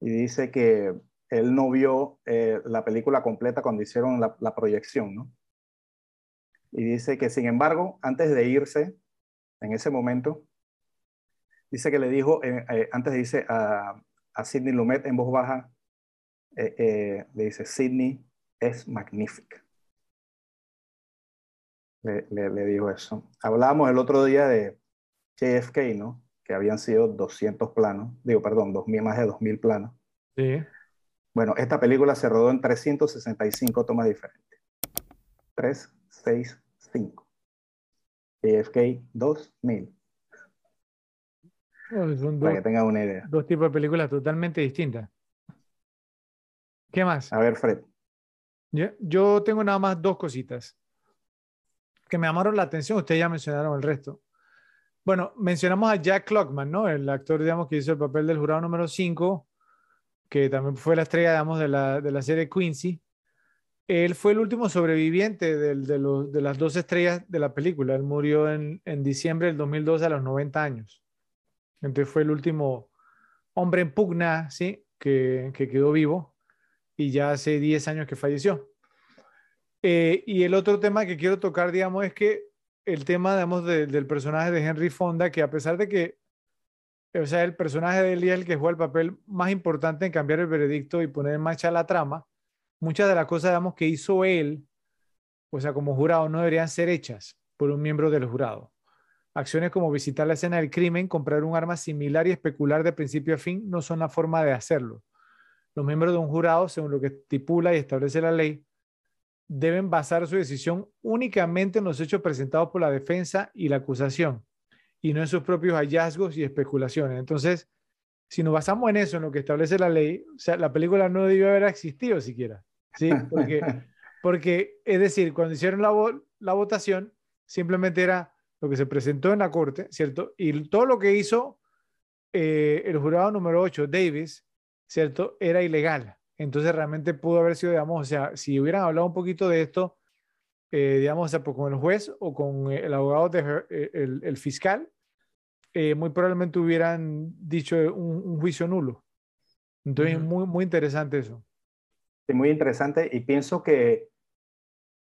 Speaker 2: Y dice que él no vio eh, la película completa cuando hicieron la, proyección, ¿no? Y dice que, sin embargo, antes de irse, en ese momento, dice que le dijo, eh, eh, antes de irse a, a Sidney Lumet en voz baja, le dice, Sidney es magnífica. Le, le, le, dijo eso. Hablábamos el otro día de JFK, ¿no? Que habían sido 200 planos, digo, perdón, 2000, más de 2000 planos.
Speaker 1: Sí.
Speaker 2: Bueno, esta película se rodó en 365 tomas diferentes. 3, 6, 5. JFK 2000.
Speaker 1: Oh, son
Speaker 2: Para
Speaker 1: dos,
Speaker 2: que tengan una idea.
Speaker 1: dos tipos de películas totalmente distintas. ¿Qué más?
Speaker 2: A ver, Fred.
Speaker 1: Yo, yo tengo nada más dos cositas que me llamaron la atención. Ustedes ya mencionaron el resto. Bueno, mencionamos a Jack Clockman, ¿no? El actor, digamos, que hizo el papel del jurado número 5, que también fue la estrella, digamos, de la, de la serie Quincy. Él fue el último sobreviviente de, los, de las dos estrellas de la película. Él murió en, en diciembre del 2012 a los 90 años. Entonces fue el último hombre en pugna, ¿sí? Que, que quedó vivo y ya hace 10 años que falleció. Eh, y el otro tema que quiero tocar, digamos, es que el tema, digamos, de, del personaje de Henry Fonda, que a pesar de que o sea, el personaje de él y el que juega el papel más importante en cambiar el veredicto y poner en marcha la trama, muchas de las cosas, digamos, que hizo él, o sea, como jurado, no deberían ser hechas por un miembro del jurado. Acciones como visitar la escena del crimen, comprar un arma similar y especular de principio a fin no son la forma de hacerlo. Los miembros de un jurado, según lo que estipula y establece la ley, deben basar su decisión únicamente en los hechos presentados por la defensa y la acusación y no en sus propios hallazgos y especulaciones. Entonces, si nos basamos en eso, en lo que establece la ley, o sea, la película no debió haber existido siquiera, ¿sí? Porque, porque es decir, cuando hicieron la, la votación, simplemente era lo que se presentó en la corte, ¿cierto? Y todo lo que hizo eh, el jurado número 8, Davis, ¿cierto? Era ilegal. Entonces realmente pudo haber sido, digamos, o sea, si hubieran hablado un poquito de esto, eh, digamos, o sea, pues con el juez o con el abogado, de, eh, el, fiscal, muy probablemente hubieran dicho un, juicio nulo. Entonces, muy, muy interesante eso.
Speaker 2: Sí, muy interesante y pienso que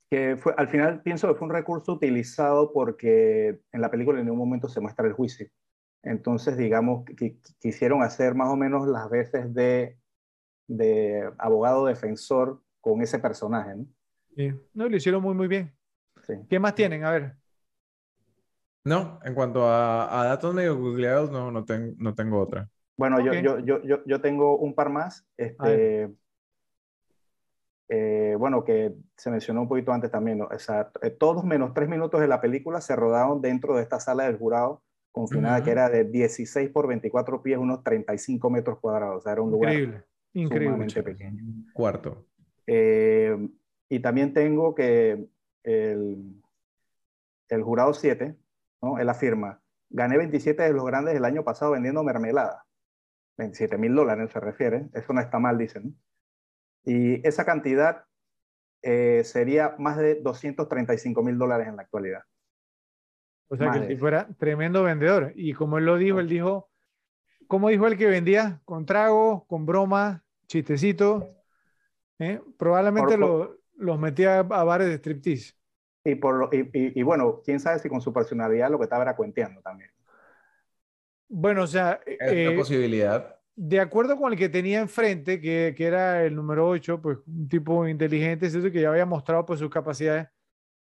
Speaker 2: que fue, al final pienso que fue un recurso utilizado porque en la película en ningún momento se muestra el juicio. Entonces, digamos, que, quisieron hacer más o menos las veces de, de abogado defensor con ese personaje, ¿no?
Speaker 1: Sí, no, lo hicieron muy, muy bien. Sí. ¿Qué más tienen? A ver.
Speaker 3: No, en cuanto a, datos medio googleados, no, no, no tengo otra.
Speaker 2: Bueno, yo, yo, yo, yo, yo tengo un par más. Este, eh, bueno, que se mencionó un poquito antes también, o sea, eh, todos menos tres minutos de la película se rodaron dentro de esta sala del jurado, confinada, que era de 16 por 24 pies, unos 35 metros cuadrados, o sea, era un lugar
Speaker 1: increíble, increíble.
Speaker 2: pequeño.
Speaker 3: Cuarto.
Speaker 2: Eh, y también tengo que el, el jurado 7, ¿no? Él afirma, gané 27 de los grandes el año pasado vendiendo mermelada. 27 mil dólares se refiere, eso no está mal, dicen. Y esa cantidad eh, sería más de 235 mil dólares en la actualidad.
Speaker 1: O sea que el fuera tremendo vendedor. Y como él lo dijo, él dijo, ¿cómo dijo él que vendía? Con trago, con broma, chistecito. ¿eh? Probablemente los metía a bares de striptease.
Speaker 2: Y, por y, bueno, quién sabe si con su personalidad lo que estaba era cuenteando también.
Speaker 1: Bueno, o sea.
Speaker 3: Es una eh, posibilidad
Speaker 1: de acuerdo con el que tenía enfrente, que, que era el número 8, pues un tipo inteligente, es que ya había mostrado pues sus capacidades,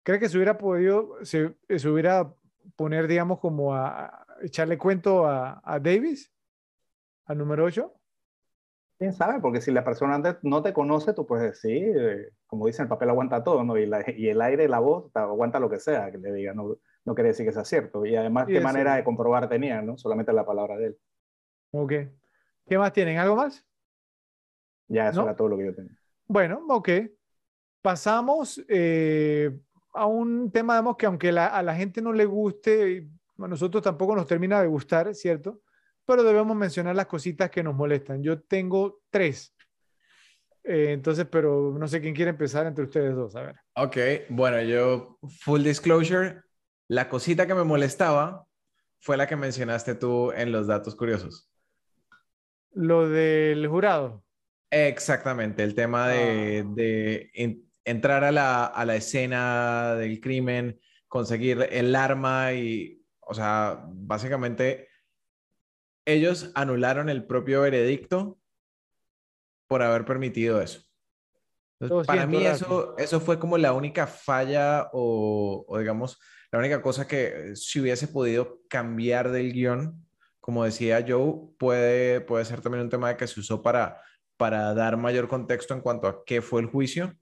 Speaker 1: ¿cree que se hubiera podido, se, se hubiera poner, digamos, como a, echarle cuento a, a, Davis, al número 8?
Speaker 2: ¿Quién sabe? Porque si la persona no te conoce, tú puedes decir, eh, como dicen, el papel aguanta todo, ¿no? Y, y, el aire, la voz, aguanta lo que sea que le diga, no, no quiere decir que sea cierto. Y además, ¿qué manera de comprobar tenía, no? Solamente la palabra de él.
Speaker 1: Ok. ¿Qué más tienen? ¿Algo más?
Speaker 2: Ya, eso era todo lo que yo tenía.
Speaker 1: Bueno, ok. Pasamos eh, a un tema, digamos, que aunque a la gente no le guste, a nosotros tampoco nos termina de gustar, ¿cierto? Pero debemos mencionar las cositas que nos molestan. Yo tengo tres. Eh, entonces, pero no sé quién quiere empezar entre ustedes dos, a ver.
Speaker 3: Ok, bueno, yo, full disclosure, la cosita que me molestaba fue la que mencionaste tú en los datos curiosos.
Speaker 1: Lo del jurado.
Speaker 3: Exactamente, el tema de, ah. entrar a la, a la, escena del crimen, conseguir el arma y, o sea, básicamente ellos anularon el propio veredicto por haber permitido eso. para mí eso, eso fue como la única falla o, o, digamos, la única cosa que si hubiese podido cambiar del guion como decía Joe, puede, puede ser también un tema de que se usó para, para dar mayor contexto en cuanto a qué fue el juicio,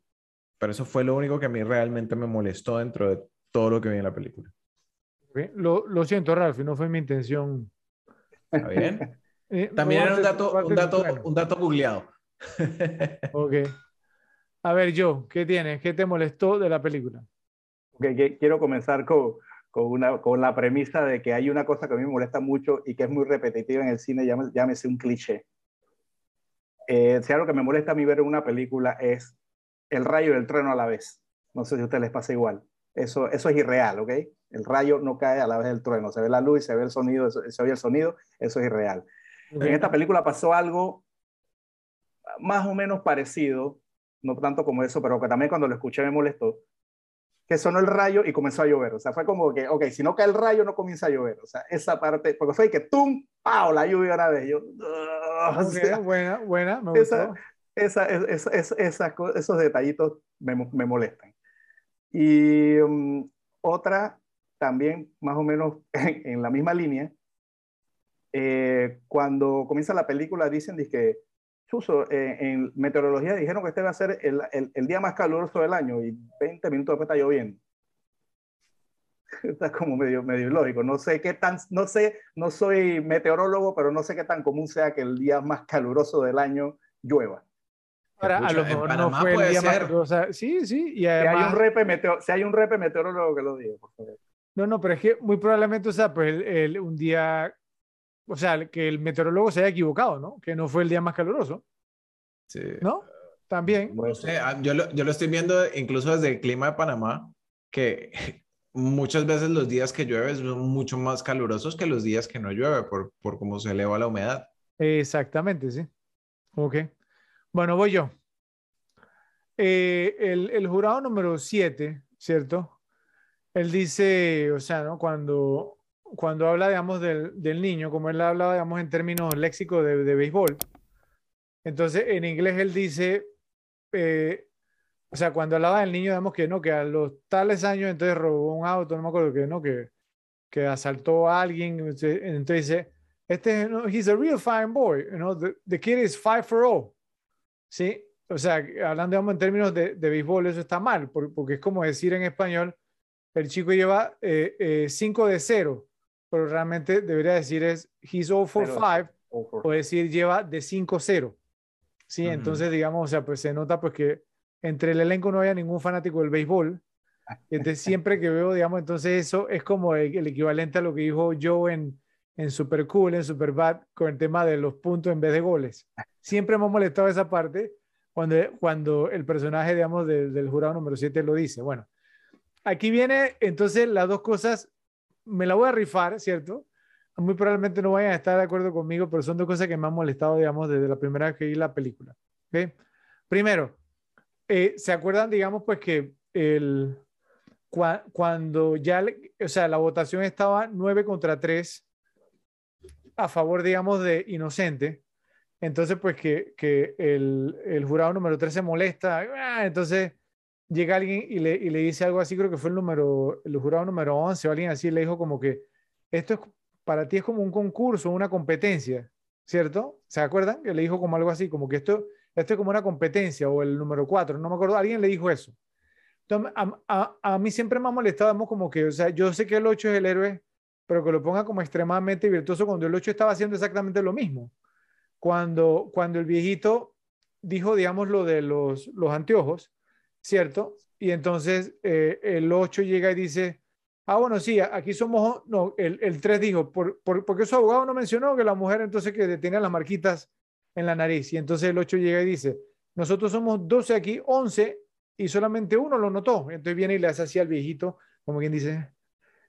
Speaker 3: pero eso fue lo único que a mí realmente me molestó dentro de todo lo que vi en la película.
Speaker 1: Lo, lo, siento, Ralph, no fue mi intención.
Speaker 3: ¿Está bien? Eh, también era un dato, un dato, un dato googleado.
Speaker 1: ok. A ver, Joe, ¿qué tienes? ¿Qué te molestó de la película?
Speaker 2: Okay, quiero comenzar con, con, una, con la premisa de que hay una cosa que a mí me molesta mucho y que es muy repetitiva en el cine, llámese, un cliché. Eh, si algo que me molesta a mí ver en una película es el rayo y el trueno a la vez. No sé si a ustedes les pasa igual. Eso, eso es irreal, ¿ok? El rayo no cae a la vez del trueno. Se ve la luz, se ve el sonido, se oye el sonido, eso es irreal. En esta película pasó algo más o menos parecido, no tanto como eso, pero que también cuando lo escuché me molestó, que sonó el rayo y comenzó a llover. O sea, fue como que, ok, si no cae el rayo, no comienza a llover. O sea, esa parte, porque fue que tum, ¡pau! La lluvia una vez. Yo,
Speaker 1: buena, buena, me gustó.
Speaker 2: Esa, esa, esa, esos detallitos me, me molestan. Y um, otra, también más o menos en, la misma línea, eh, cuando comienza la película dicen que Chuso, eh, en meteorología dijeron que este va a ser el, el, día más caluroso del año y 20 minutos después está lloviendo. Está como medio, medio ilógico. No sé qué tan, no sé, no soy meteorólogo, pero no sé qué tan común sea que el día más caluroso del año llueva.
Speaker 1: Ahora, a lo mejor no fue el día más o sea, sí, sí. Y además,
Speaker 2: si, hay un repe si hay un repe meteorólogo que lo diga, por favor.
Speaker 1: No, no, pero es que muy probablemente, o sea, pues el, un día o sea, que el meteorólogo se haya equivocado, ¿no? Que no fue el día más caluroso. Sí. ¿No? También.
Speaker 3: No sé, ah, yo lo, yo lo estoy viendo incluso desde el clima de Panamá, que muchas veces los días que llueve son mucho más calurosos que los días que no llueve por, por cómo se eleva la humedad.
Speaker 1: Exactamente, sí. Ok. Bueno, voy yo. Eh, el, jurado número 7, ¿cierto? Él dice, o sea, ¿no? Cuando, cuando habla, digamos, del, del, niño, como él habla, digamos, en términos léxicos de, de béisbol, entonces en inglés él dice, eh, o sea, cuando hablaba del niño, digamos que no, que a los tales años entonces robó un auto, no me acuerdo que no, que, que asaltó a alguien, entonces dice, este, no, he's a real fine boy, you know, the, the kid is five for all, ¿sí? O sea, hablando, digamos, en términos de, de béisbol, eso está mal, porque es como decir en español, el chico lleva 5 eh, eh, de 0 pero realmente debería decir es he's 0 for 5 o decir lleva de 5-0. Sí, entonces digamos, o sea, pues se nota pues que entre el elenco no había ningún fanático del béisbol. Entonces siempre que veo, digamos, entonces eso es como el, equivalente a lo que dijo Joe en, en Super Cool, en Super Bad, con el tema de los puntos en vez de goles. Siempre ha molestado esa parte cuando, cuando el personaje, digamos, del jurado número 7 lo dice. Bueno, aquí viene entonces las dos cosas me la voy a rifar, ¿cierto? Muy probablemente no vayan a estar de acuerdo conmigo, pero son dos cosas que me han molestado, digamos, desde la primera vez que vi la película. Primero, eh, ¿se acuerdan, digamos, pues que el, cuando ya, o sea, la votación estaba 9 contra 3 a favor, digamos, de inocente? Entonces, pues que, que el, el, jurado número 3 se molesta, ah, entonces llega alguien y le, y le, dice algo así, creo que fue el número, el jurado número 11 o alguien así, le dijo como que esto es, para ti es como un concurso, una competencia, ¿cierto? ¿Se acuerdan? Que le dijo como algo así, como que esto, esto es como una competencia o el número 4, no me acuerdo, alguien le dijo eso. Entonces, a, a, mí siempre me ha molestado como que, o sea, yo sé que el 8 es el héroe, pero que lo ponga como extremadamente virtuoso cuando el 8 estaba haciendo exactamente lo mismo. Cuando, cuando el viejito dijo, digamos, lo de los, los anteojos, ¿cierto? Y entonces eh, el 8 llega y dice, ah, bueno, sí, aquí somos, no, el, el 3 dijo, por, por, porque su abogado no mencionó que la mujer entonces que tenía las marquitas en la nariz. Y entonces el 8 llega y dice, nosotros somos 12 aquí, 11, y solamente uno lo notó. Entonces viene y le hace así al viejito, como quien dice,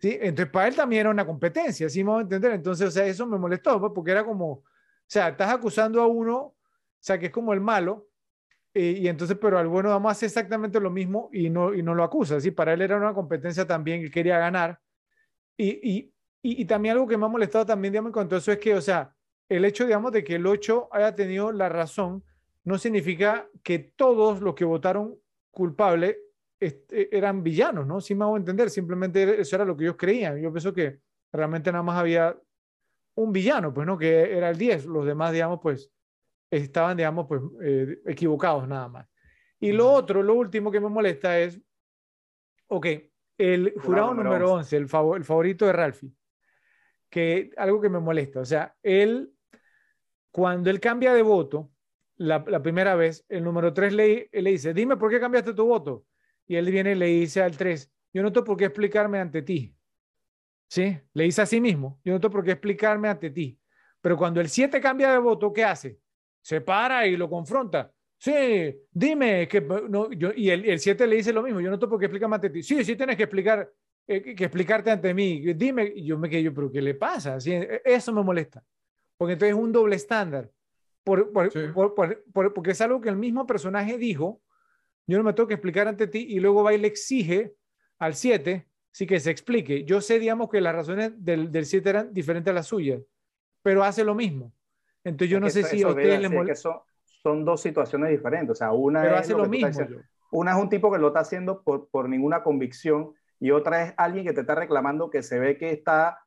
Speaker 1: ¿sí? Entonces para él también era una competencia, ¿sí a entender? Entonces, o sea, eso me molestó, pues, porque era como, o sea, estás acusando a uno, o sea, que es como el malo, y entonces, pero al bueno vamos a hacer exactamente lo mismo y no, y no lo acusa. ¿sí? Para él era una competencia también que quería ganar. Y, y, y, también algo que me ha molestado también, digamos, con todo eso es que, o sea, el hecho, digamos, de que el 8 haya tenido la razón, no significa que todos los que votaron culpable este, eran villanos, ¿no? Sí me hago entender, simplemente eso era lo que ellos creían. Yo pienso que realmente nada más había un villano, pues, ¿no? Que era el 10. Los demás, digamos, pues, estaban, digamos, pues eh, equivocados nada más. Y lo otro, lo último que me molesta es, ok, el jurado número 11, el, el favorito de Ralphie, que algo que me molesta, o sea, él, cuando él cambia de voto, la, la primera vez, el número 3 le, le dice, dime por qué cambiaste tu voto. Y él viene y le dice al 3, yo no tengo por qué explicarme ante ti. ¿Sí? Le dice a sí mismo, yo no tengo por qué explicarme ante ti. Pero cuando el 7 cambia de voto, ¿qué hace? se para y lo confronta. Sí, dime que no, yo, y el 7 le dice lo mismo, yo no tengo por qué explicarme ante ti. Sí, sí tienes que explicar, eh, que explicarte ante mí. Dime, yo me quedo, pero ¿qué le pasa? E, eso me molesta. Porque entonces es un doble estándar. Por, porque es algo que el mismo personaje dijo, yo no me tengo que explicar ante ti, y luego va y le exige al 7, sí que se explique. Yo sé, digamos, que las razones del, del 7 eran diferentes a las suyas, pero hace lo mismo. Entonces yo no sé si a ustedes les
Speaker 2: molesta. Son, dos situaciones diferentes. O sea, una
Speaker 1: pero hace lo, mismo.
Speaker 2: Una es un tipo que lo está haciendo por, por ninguna convicción y otra es alguien que te está reclamando que se ve que está,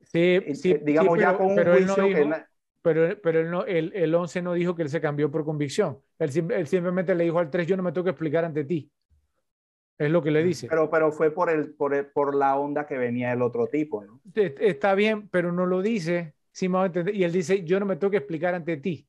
Speaker 1: sí, eh, sí, digamos, ya con un juicio que pero, pero él no, el, el 11 no dijo que él se cambió por convicción. Él, él, simplemente le dijo al 3, yo no me tengo que explicar ante ti. Es lo que le dice.
Speaker 2: Pero, pero fue por, el, por, el, por la onda que venía el otro tipo, ¿no?
Speaker 1: Está bien, pero no lo dice. Sí, y él dice, yo no me tengo que explicar ante ti.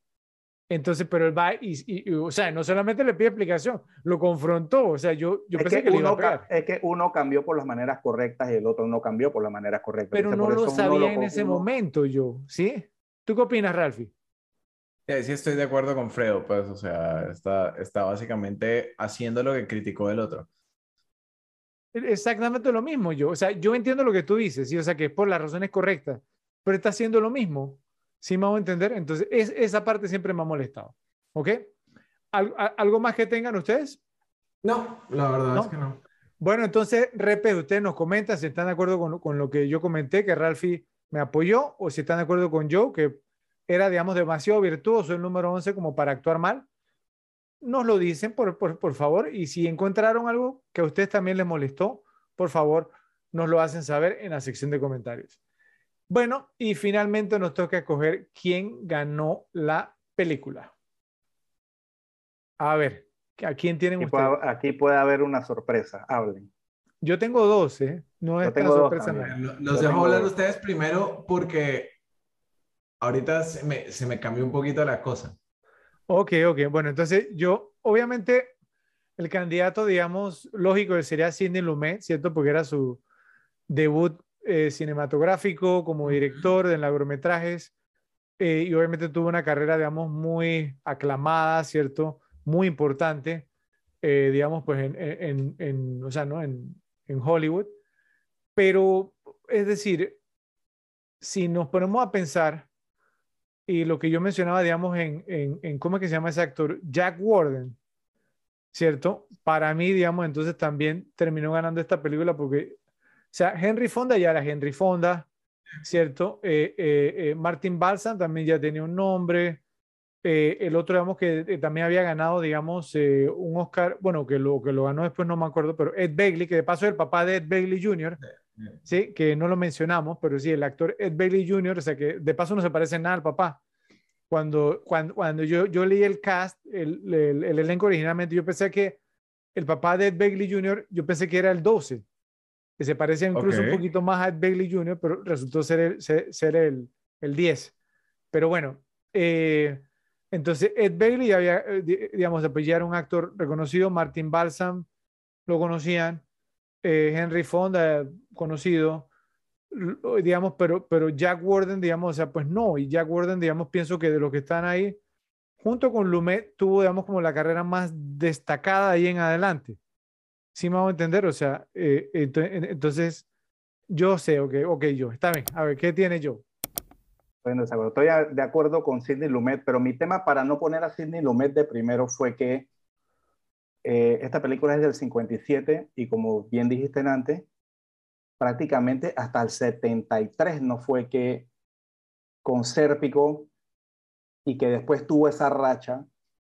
Speaker 1: Entonces, pero él va y, o sea, no solamente le pide explicación, lo confrontó. O sea, yo, yo pensé que,
Speaker 2: uno, le iba a Es que uno cambió por las maneras correctas y el otro no cambió por las maneras correctas.
Speaker 1: Pero no lo sabía en ese momento yo, ¿sí? ¿Tú qué opinas, Ralphie?
Speaker 3: Sí, estoy de acuerdo con Fredo, pues, o sea, está, está básicamente haciendo lo que criticó el otro.
Speaker 1: Exactamente lo mismo yo, o sea, yo entiendo lo que tú dices, ¿sí? o sea, que por las razones correctas, pero está haciendo lo mismo, ¿sí me hago entender? Entonces, es, esa parte siempre me ha molestado, ¿ok? ¿Algo más que tengan ustedes?
Speaker 3: No, la verdad es que no.
Speaker 1: Bueno, entonces, Repe, ustedes nos comentan si están de acuerdo con, con lo que yo comenté, que Ralphie me apoyó o si están de acuerdo con Joe, que era, digamos, demasiado virtuoso el número 11 como para actuar mal. Nos lo dicen, por, por, favor, y si encontraron algo que a ustedes también les molestó, por favor, nos lo hacen saber en la sección de comentarios. Bueno, y finalmente nos toca escoger quién ganó la película. A ver, ¿a quién tienen
Speaker 2: aquí
Speaker 1: ustedes?
Speaker 2: Puede, aquí puede haber una sorpresa, hablen.
Speaker 1: Yo tengo dos, ¿eh? No es
Speaker 2: tengo
Speaker 3: sorpresa. Los dejo hablar ustedes primero porque ahorita se me, se me cambió un poquito la cosa.
Speaker 1: Ok, ok. Bueno, entonces yo, obviamente, el candidato, digamos, lógico sería Sidney Lumet, ¿cierto? Porque era su debut eh, cinematográfico como director de largometrajes eh, y obviamente tuvo una carrera, digamos, muy aclamada, ¿cierto? Muy importante, eh, digamos, pues en, en, en, o sea, ¿no? En, en Hollywood. Pero, es decir, si nos ponemos a pensar, y lo que yo mencionaba, digamos, en, en, ¿cómo es que se llama ese actor? Jack Warden, ¿cierto? Para mí, digamos, entonces también terminó ganando esta película porque, o sea, Henry Fonda ya era Henry Fonda, ¿cierto? Eh, eh, eh, Martin Balsam también ya tenía un nombre, eh, el otro, digamos, que eh, también había ganado, digamos, eh, un Oscar, bueno, que lo, que lo ganó después no me acuerdo, pero Ed Begley, que de paso es el papá de Ed Begley Jr., sí, que no lo mencionamos, pero sí, el actor Ed Begley Jr., o sea, que de paso no se parece nada al papá. Cuando, cuando, cuando yo, yo leí el cast, el, el, elenco originalmente, yo pensé que el papá de Ed Begley Jr., yo pensé que era el 12, que se parecía incluso un poquito más a Ed Begley Jr., pero resultó ser el, ser, ser el, el 10. Pero bueno, eh, entonces, Ed Bailey había, eh, digamos, era un actor reconocido, Martin Balsam lo conocían, eh, Henry Fonda conocido, digamos, pero, pero Jack Warden, digamos, o sea, pues no, y Jack Warden, digamos, pienso que de los que están ahí, junto con Lumet, tuvo, digamos, como la carrera más destacada ahí en adelante. ¿Sí me hago entender? O sea, eh, entonces, yo sé, ok, ok, yo, está bien, a ver, ¿qué tiene yo?
Speaker 2: Bueno, estoy de acuerdo con Sidney Lumet, pero mi tema para no poner a Sidney Lumet de primero fue que eh, esta película es del 57 y como bien dijiste antes, prácticamente hasta el 73 no fue que con Sérpico y que después tuvo esa racha.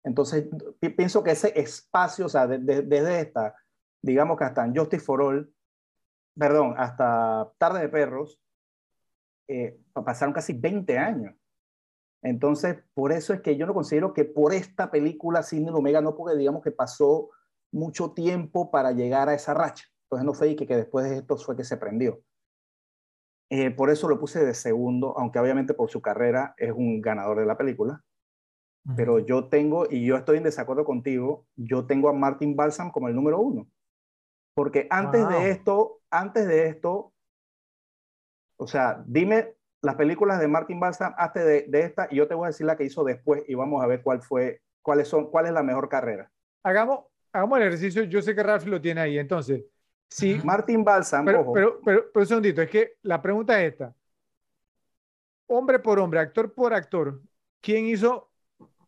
Speaker 2: Entonces, pienso que ese espacio, o sea, desde esta, digamos que hasta en Justice for All, perdón, hasta Tarde de Perros, eh, pasaron casi 20 años. Entonces, por eso es que yo no considero que por esta película Sidney Omega no, porque digamos que pasó mucho tiempo para llegar a esa racha. Entonces no fue que, que después de esto fue que se prendió. Eh, por eso lo puse de segundo, aunque obviamente por su carrera es un ganador de la película. Pero yo tengo, y yo estoy en desacuerdo contigo, yo tengo a Martin Balsam como el número uno. Porque antes de esto, antes de esto, o sea, dime las películas de Martin Balsam antes de, esta y yo te voy a decir la que hizo después y vamos a ver cuál fue, cuáles son, cuál es la mejor carrera.
Speaker 1: Hagamos, hagamos el ejercicio. Yo sé que Ralph lo tiene ahí. Entonces, si
Speaker 2: Martin Balsam,
Speaker 1: pero, pero, pero, pero, un segundito, es que la pregunta es esta. Hombre por hombre, actor por actor, ¿quién hizo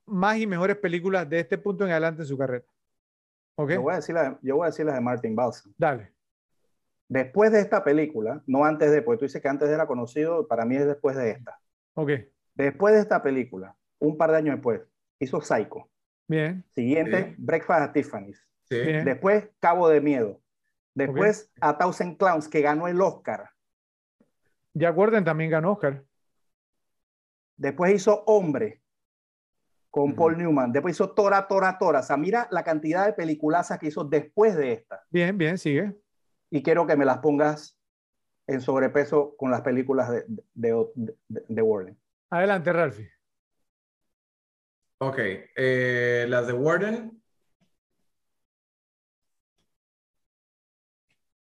Speaker 1: más y mejores películas de este punto en adelante en su carrera?
Speaker 2: ¿Okay? Yo, voy a decir la, yo voy a decir las de Martin Balsam.
Speaker 1: Dale.
Speaker 2: Después de esta película, no antes de, porque tú dices que antes era conocido, para mí es después de esta.
Speaker 1: Ok.
Speaker 2: Después de esta película, un par de años después, hizo Psycho.
Speaker 1: Bien.
Speaker 2: Siguiente. Breakfast at Tiffany's.
Speaker 3: Sí.
Speaker 1: Bien.
Speaker 2: Después, Cabo de Miedo. Después, A Thousand Clowns, que ganó el Oscar.
Speaker 1: Jack Warden también ganó Oscar.
Speaker 2: Después hizo Hombre con. Paul Newman. Después hizo Tora, Tora, Tora. O sea, mira la cantidad de peliculazas que hizo después de esta.
Speaker 1: Bien, bien, sigue.
Speaker 2: Y quiero que me las pongas en sobrepeso con las películas de, de, de, de Warren.
Speaker 1: Adelante, Ralphie.
Speaker 3: Ok, eh, las de Warden.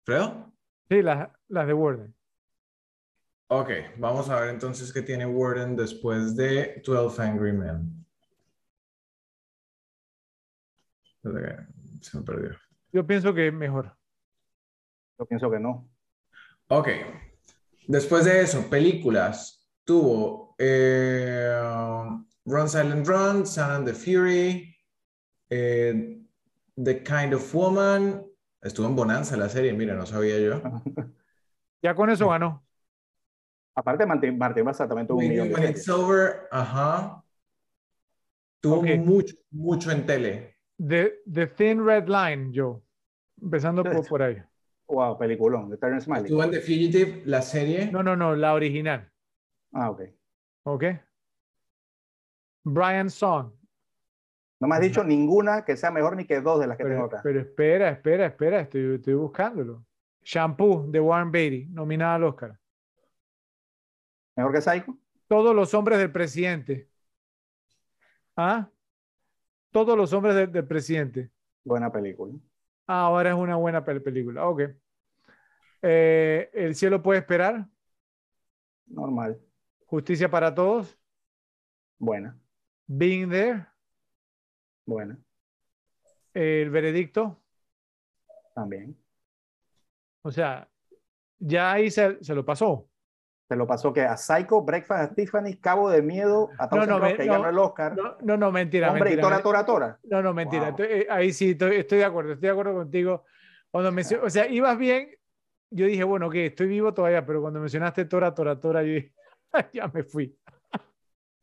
Speaker 3: ¿Fredo?
Speaker 1: Sí, las, las de Warden.
Speaker 3: Ok, vamos a ver entonces qué tiene Warden después de 12 Angry Men. Se me perdió.
Speaker 1: Yo pienso que mejor.
Speaker 2: Yo pienso que no.
Speaker 3: Ok, después de eso, películas. Tuvo eh, Run Silent Run, Sound and the Fury, eh, The Kind of Woman. Estuvo en Bonanza la serie, mira, no sabía yo.
Speaker 1: Ya con eso ganó.
Speaker 2: Aparte, Martín, Martín Barça también tuvo un millón
Speaker 3: When
Speaker 2: de
Speaker 3: It's Over, ajá. Tuvo mucho, mucho en tele.
Speaker 1: The, The Thin Red Line, Joe. Empezando por, por ahí.
Speaker 2: Wow, peliculón, de Terrence Malick.
Speaker 3: Estuvo en The Fugitive, la serie.
Speaker 1: No, no, no, la original.
Speaker 2: Ah, ok.
Speaker 1: ¿Ok? Brian Song.
Speaker 2: No me has dicho ninguna que sea mejor ni que dos de las que tengo
Speaker 1: Pero,
Speaker 2: acá.
Speaker 1: pero espera, espera, espera, estoy, estoy buscándolo. Shampoo de Warren Beatty, nominada al Oscar.
Speaker 2: ¿Mejor que Psycho?
Speaker 1: Todos los hombres del presidente. ¿Ah? Todos los hombres del- del presidente.
Speaker 2: Buena película.
Speaker 1: Ah, ahora es una buena pel- película. Ok. Eh, El cielo puede esperar.
Speaker 2: Normal.
Speaker 1: Justicia para todos.
Speaker 2: Buena.
Speaker 1: Being there.
Speaker 2: Buena.
Speaker 1: El veredicto.
Speaker 2: También.
Speaker 1: O sea, ya ahí se, se lo pasó.
Speaker 2: Se lo pasó que a Psycho, Breakfast at Tiffany's, Cabo de Miedo, a Thousand
Speaker 1: no, me-
Speaker 2: que
Speaker 1: no.
Speaker 2: ganó el Oscar.
Speaker 1: No, no, no, mentira,
Speaker 2: Hombre, y
Speaker 1: mentira.
Speaker 2: Tora, Tora, Tora.
Speaker 1: No, no, mentira.
Speaker 2: Wow.
Speaker 1: Estoy- eh, ahí sí, estoy, estoy de acuerdo, estoy de acuerdo contigo. Cuando mencio- o sea, ibas bien, yo dije, bueno, que estoy vivo todavía, pero cuando mencionaste Tora, Tora, Tora, yo dije, ya me fui.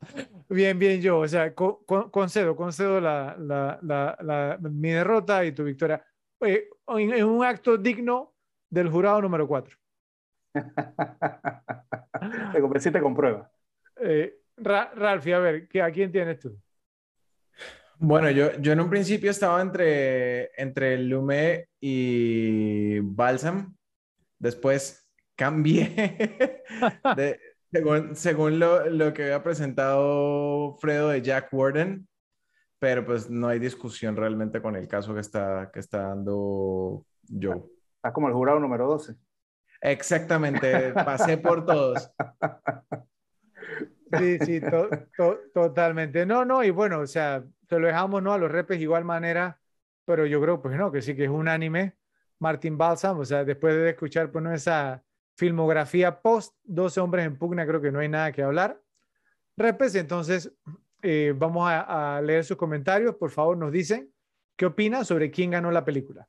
Speaker 1: Bien, bien, yo, o sea, co- co- concedo, concedo la, la- la- la- mi derrota y tu victoria. Eh, en, en un acto digno del jurado número 4.
Speaker 2: Te convenciste con pruebas.
Speaker 1: Eh, Ra- Ralphie, a ver, ¿qué, ¿a quién tienes tú?
Speaker 3: Bueno, yo, yo en un principio estaba entre, entre Lume y Balsam. Después cambié de- según, según lo, lo que había presentado Fredo de Jack Warden. Pero pues no hay discusión realmente con el caso que está, que está dando Joe.
Speaker 2: Estás como el jurado número 12.
Speaker 3: Exactamente, pasé por todos.
Speaker 1: Sí, sí, to- to- totalmente. No, no, y bueno, o sea, te lo dejamos, ¿no? A los repes igual manera, pero yo creo, pues no, que sí que es unánime. Martin Balsam, o sea, después de escuchar, pues, esa filmografía post 12 hombres en pugna, creo que no hay nada que hablar. Repes, entonces, eh, vamos a, a leer sus comentarios. Por favor, nos dicen qué opinan sobre quién ganó la película.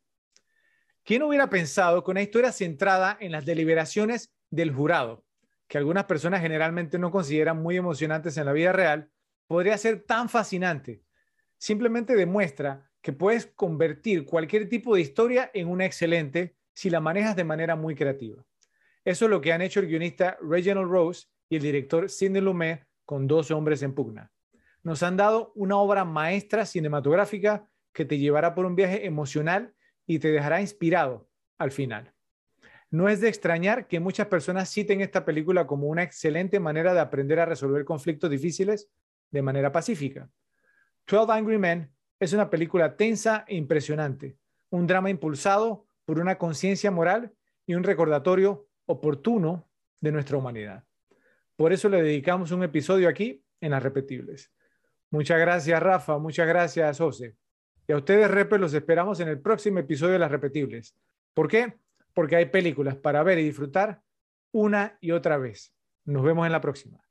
Speaker 1: ¿Quién hubiera pensado que una historia centrada en las deliberaciones del jurado, que algunas personas generalmente no consideran muy emocionantes en la vida real, podría ser tan fascinante? Simplemente demuestra que puedes convertir cualquier tipo de historia en una excelente si la manejas de manera muy creativa. Eso es lo que han hecho el guionista Reginald Rose y el director Sidney Lumet con 12 hombres en pugna. Nos han dado una obra maestra cinematográfica que te llevará por un viaje emocional y te dejará inspirado al final. No es de extrañar que muchas personas citen esta película como una excelente manera de aprender a resolver conflictos difíciles de manera pacífica. 12 Angry Men es una película tensa e impresionante, un drama impulsado por una conciencia moral y un recordatorio oportuno de nuestra humanidad. Por eso le dedicamos un episodio aquí en Las Repetibles. Muchas gracias, Rafa. Muchas gracias, José. Y a ustedes, Repes, los esperamos en el próximo episodio de Las Repetibles. ¿Por qué? Porque hay películas para ver y disfrutar una y otra vez. Nos vemos en la próxima.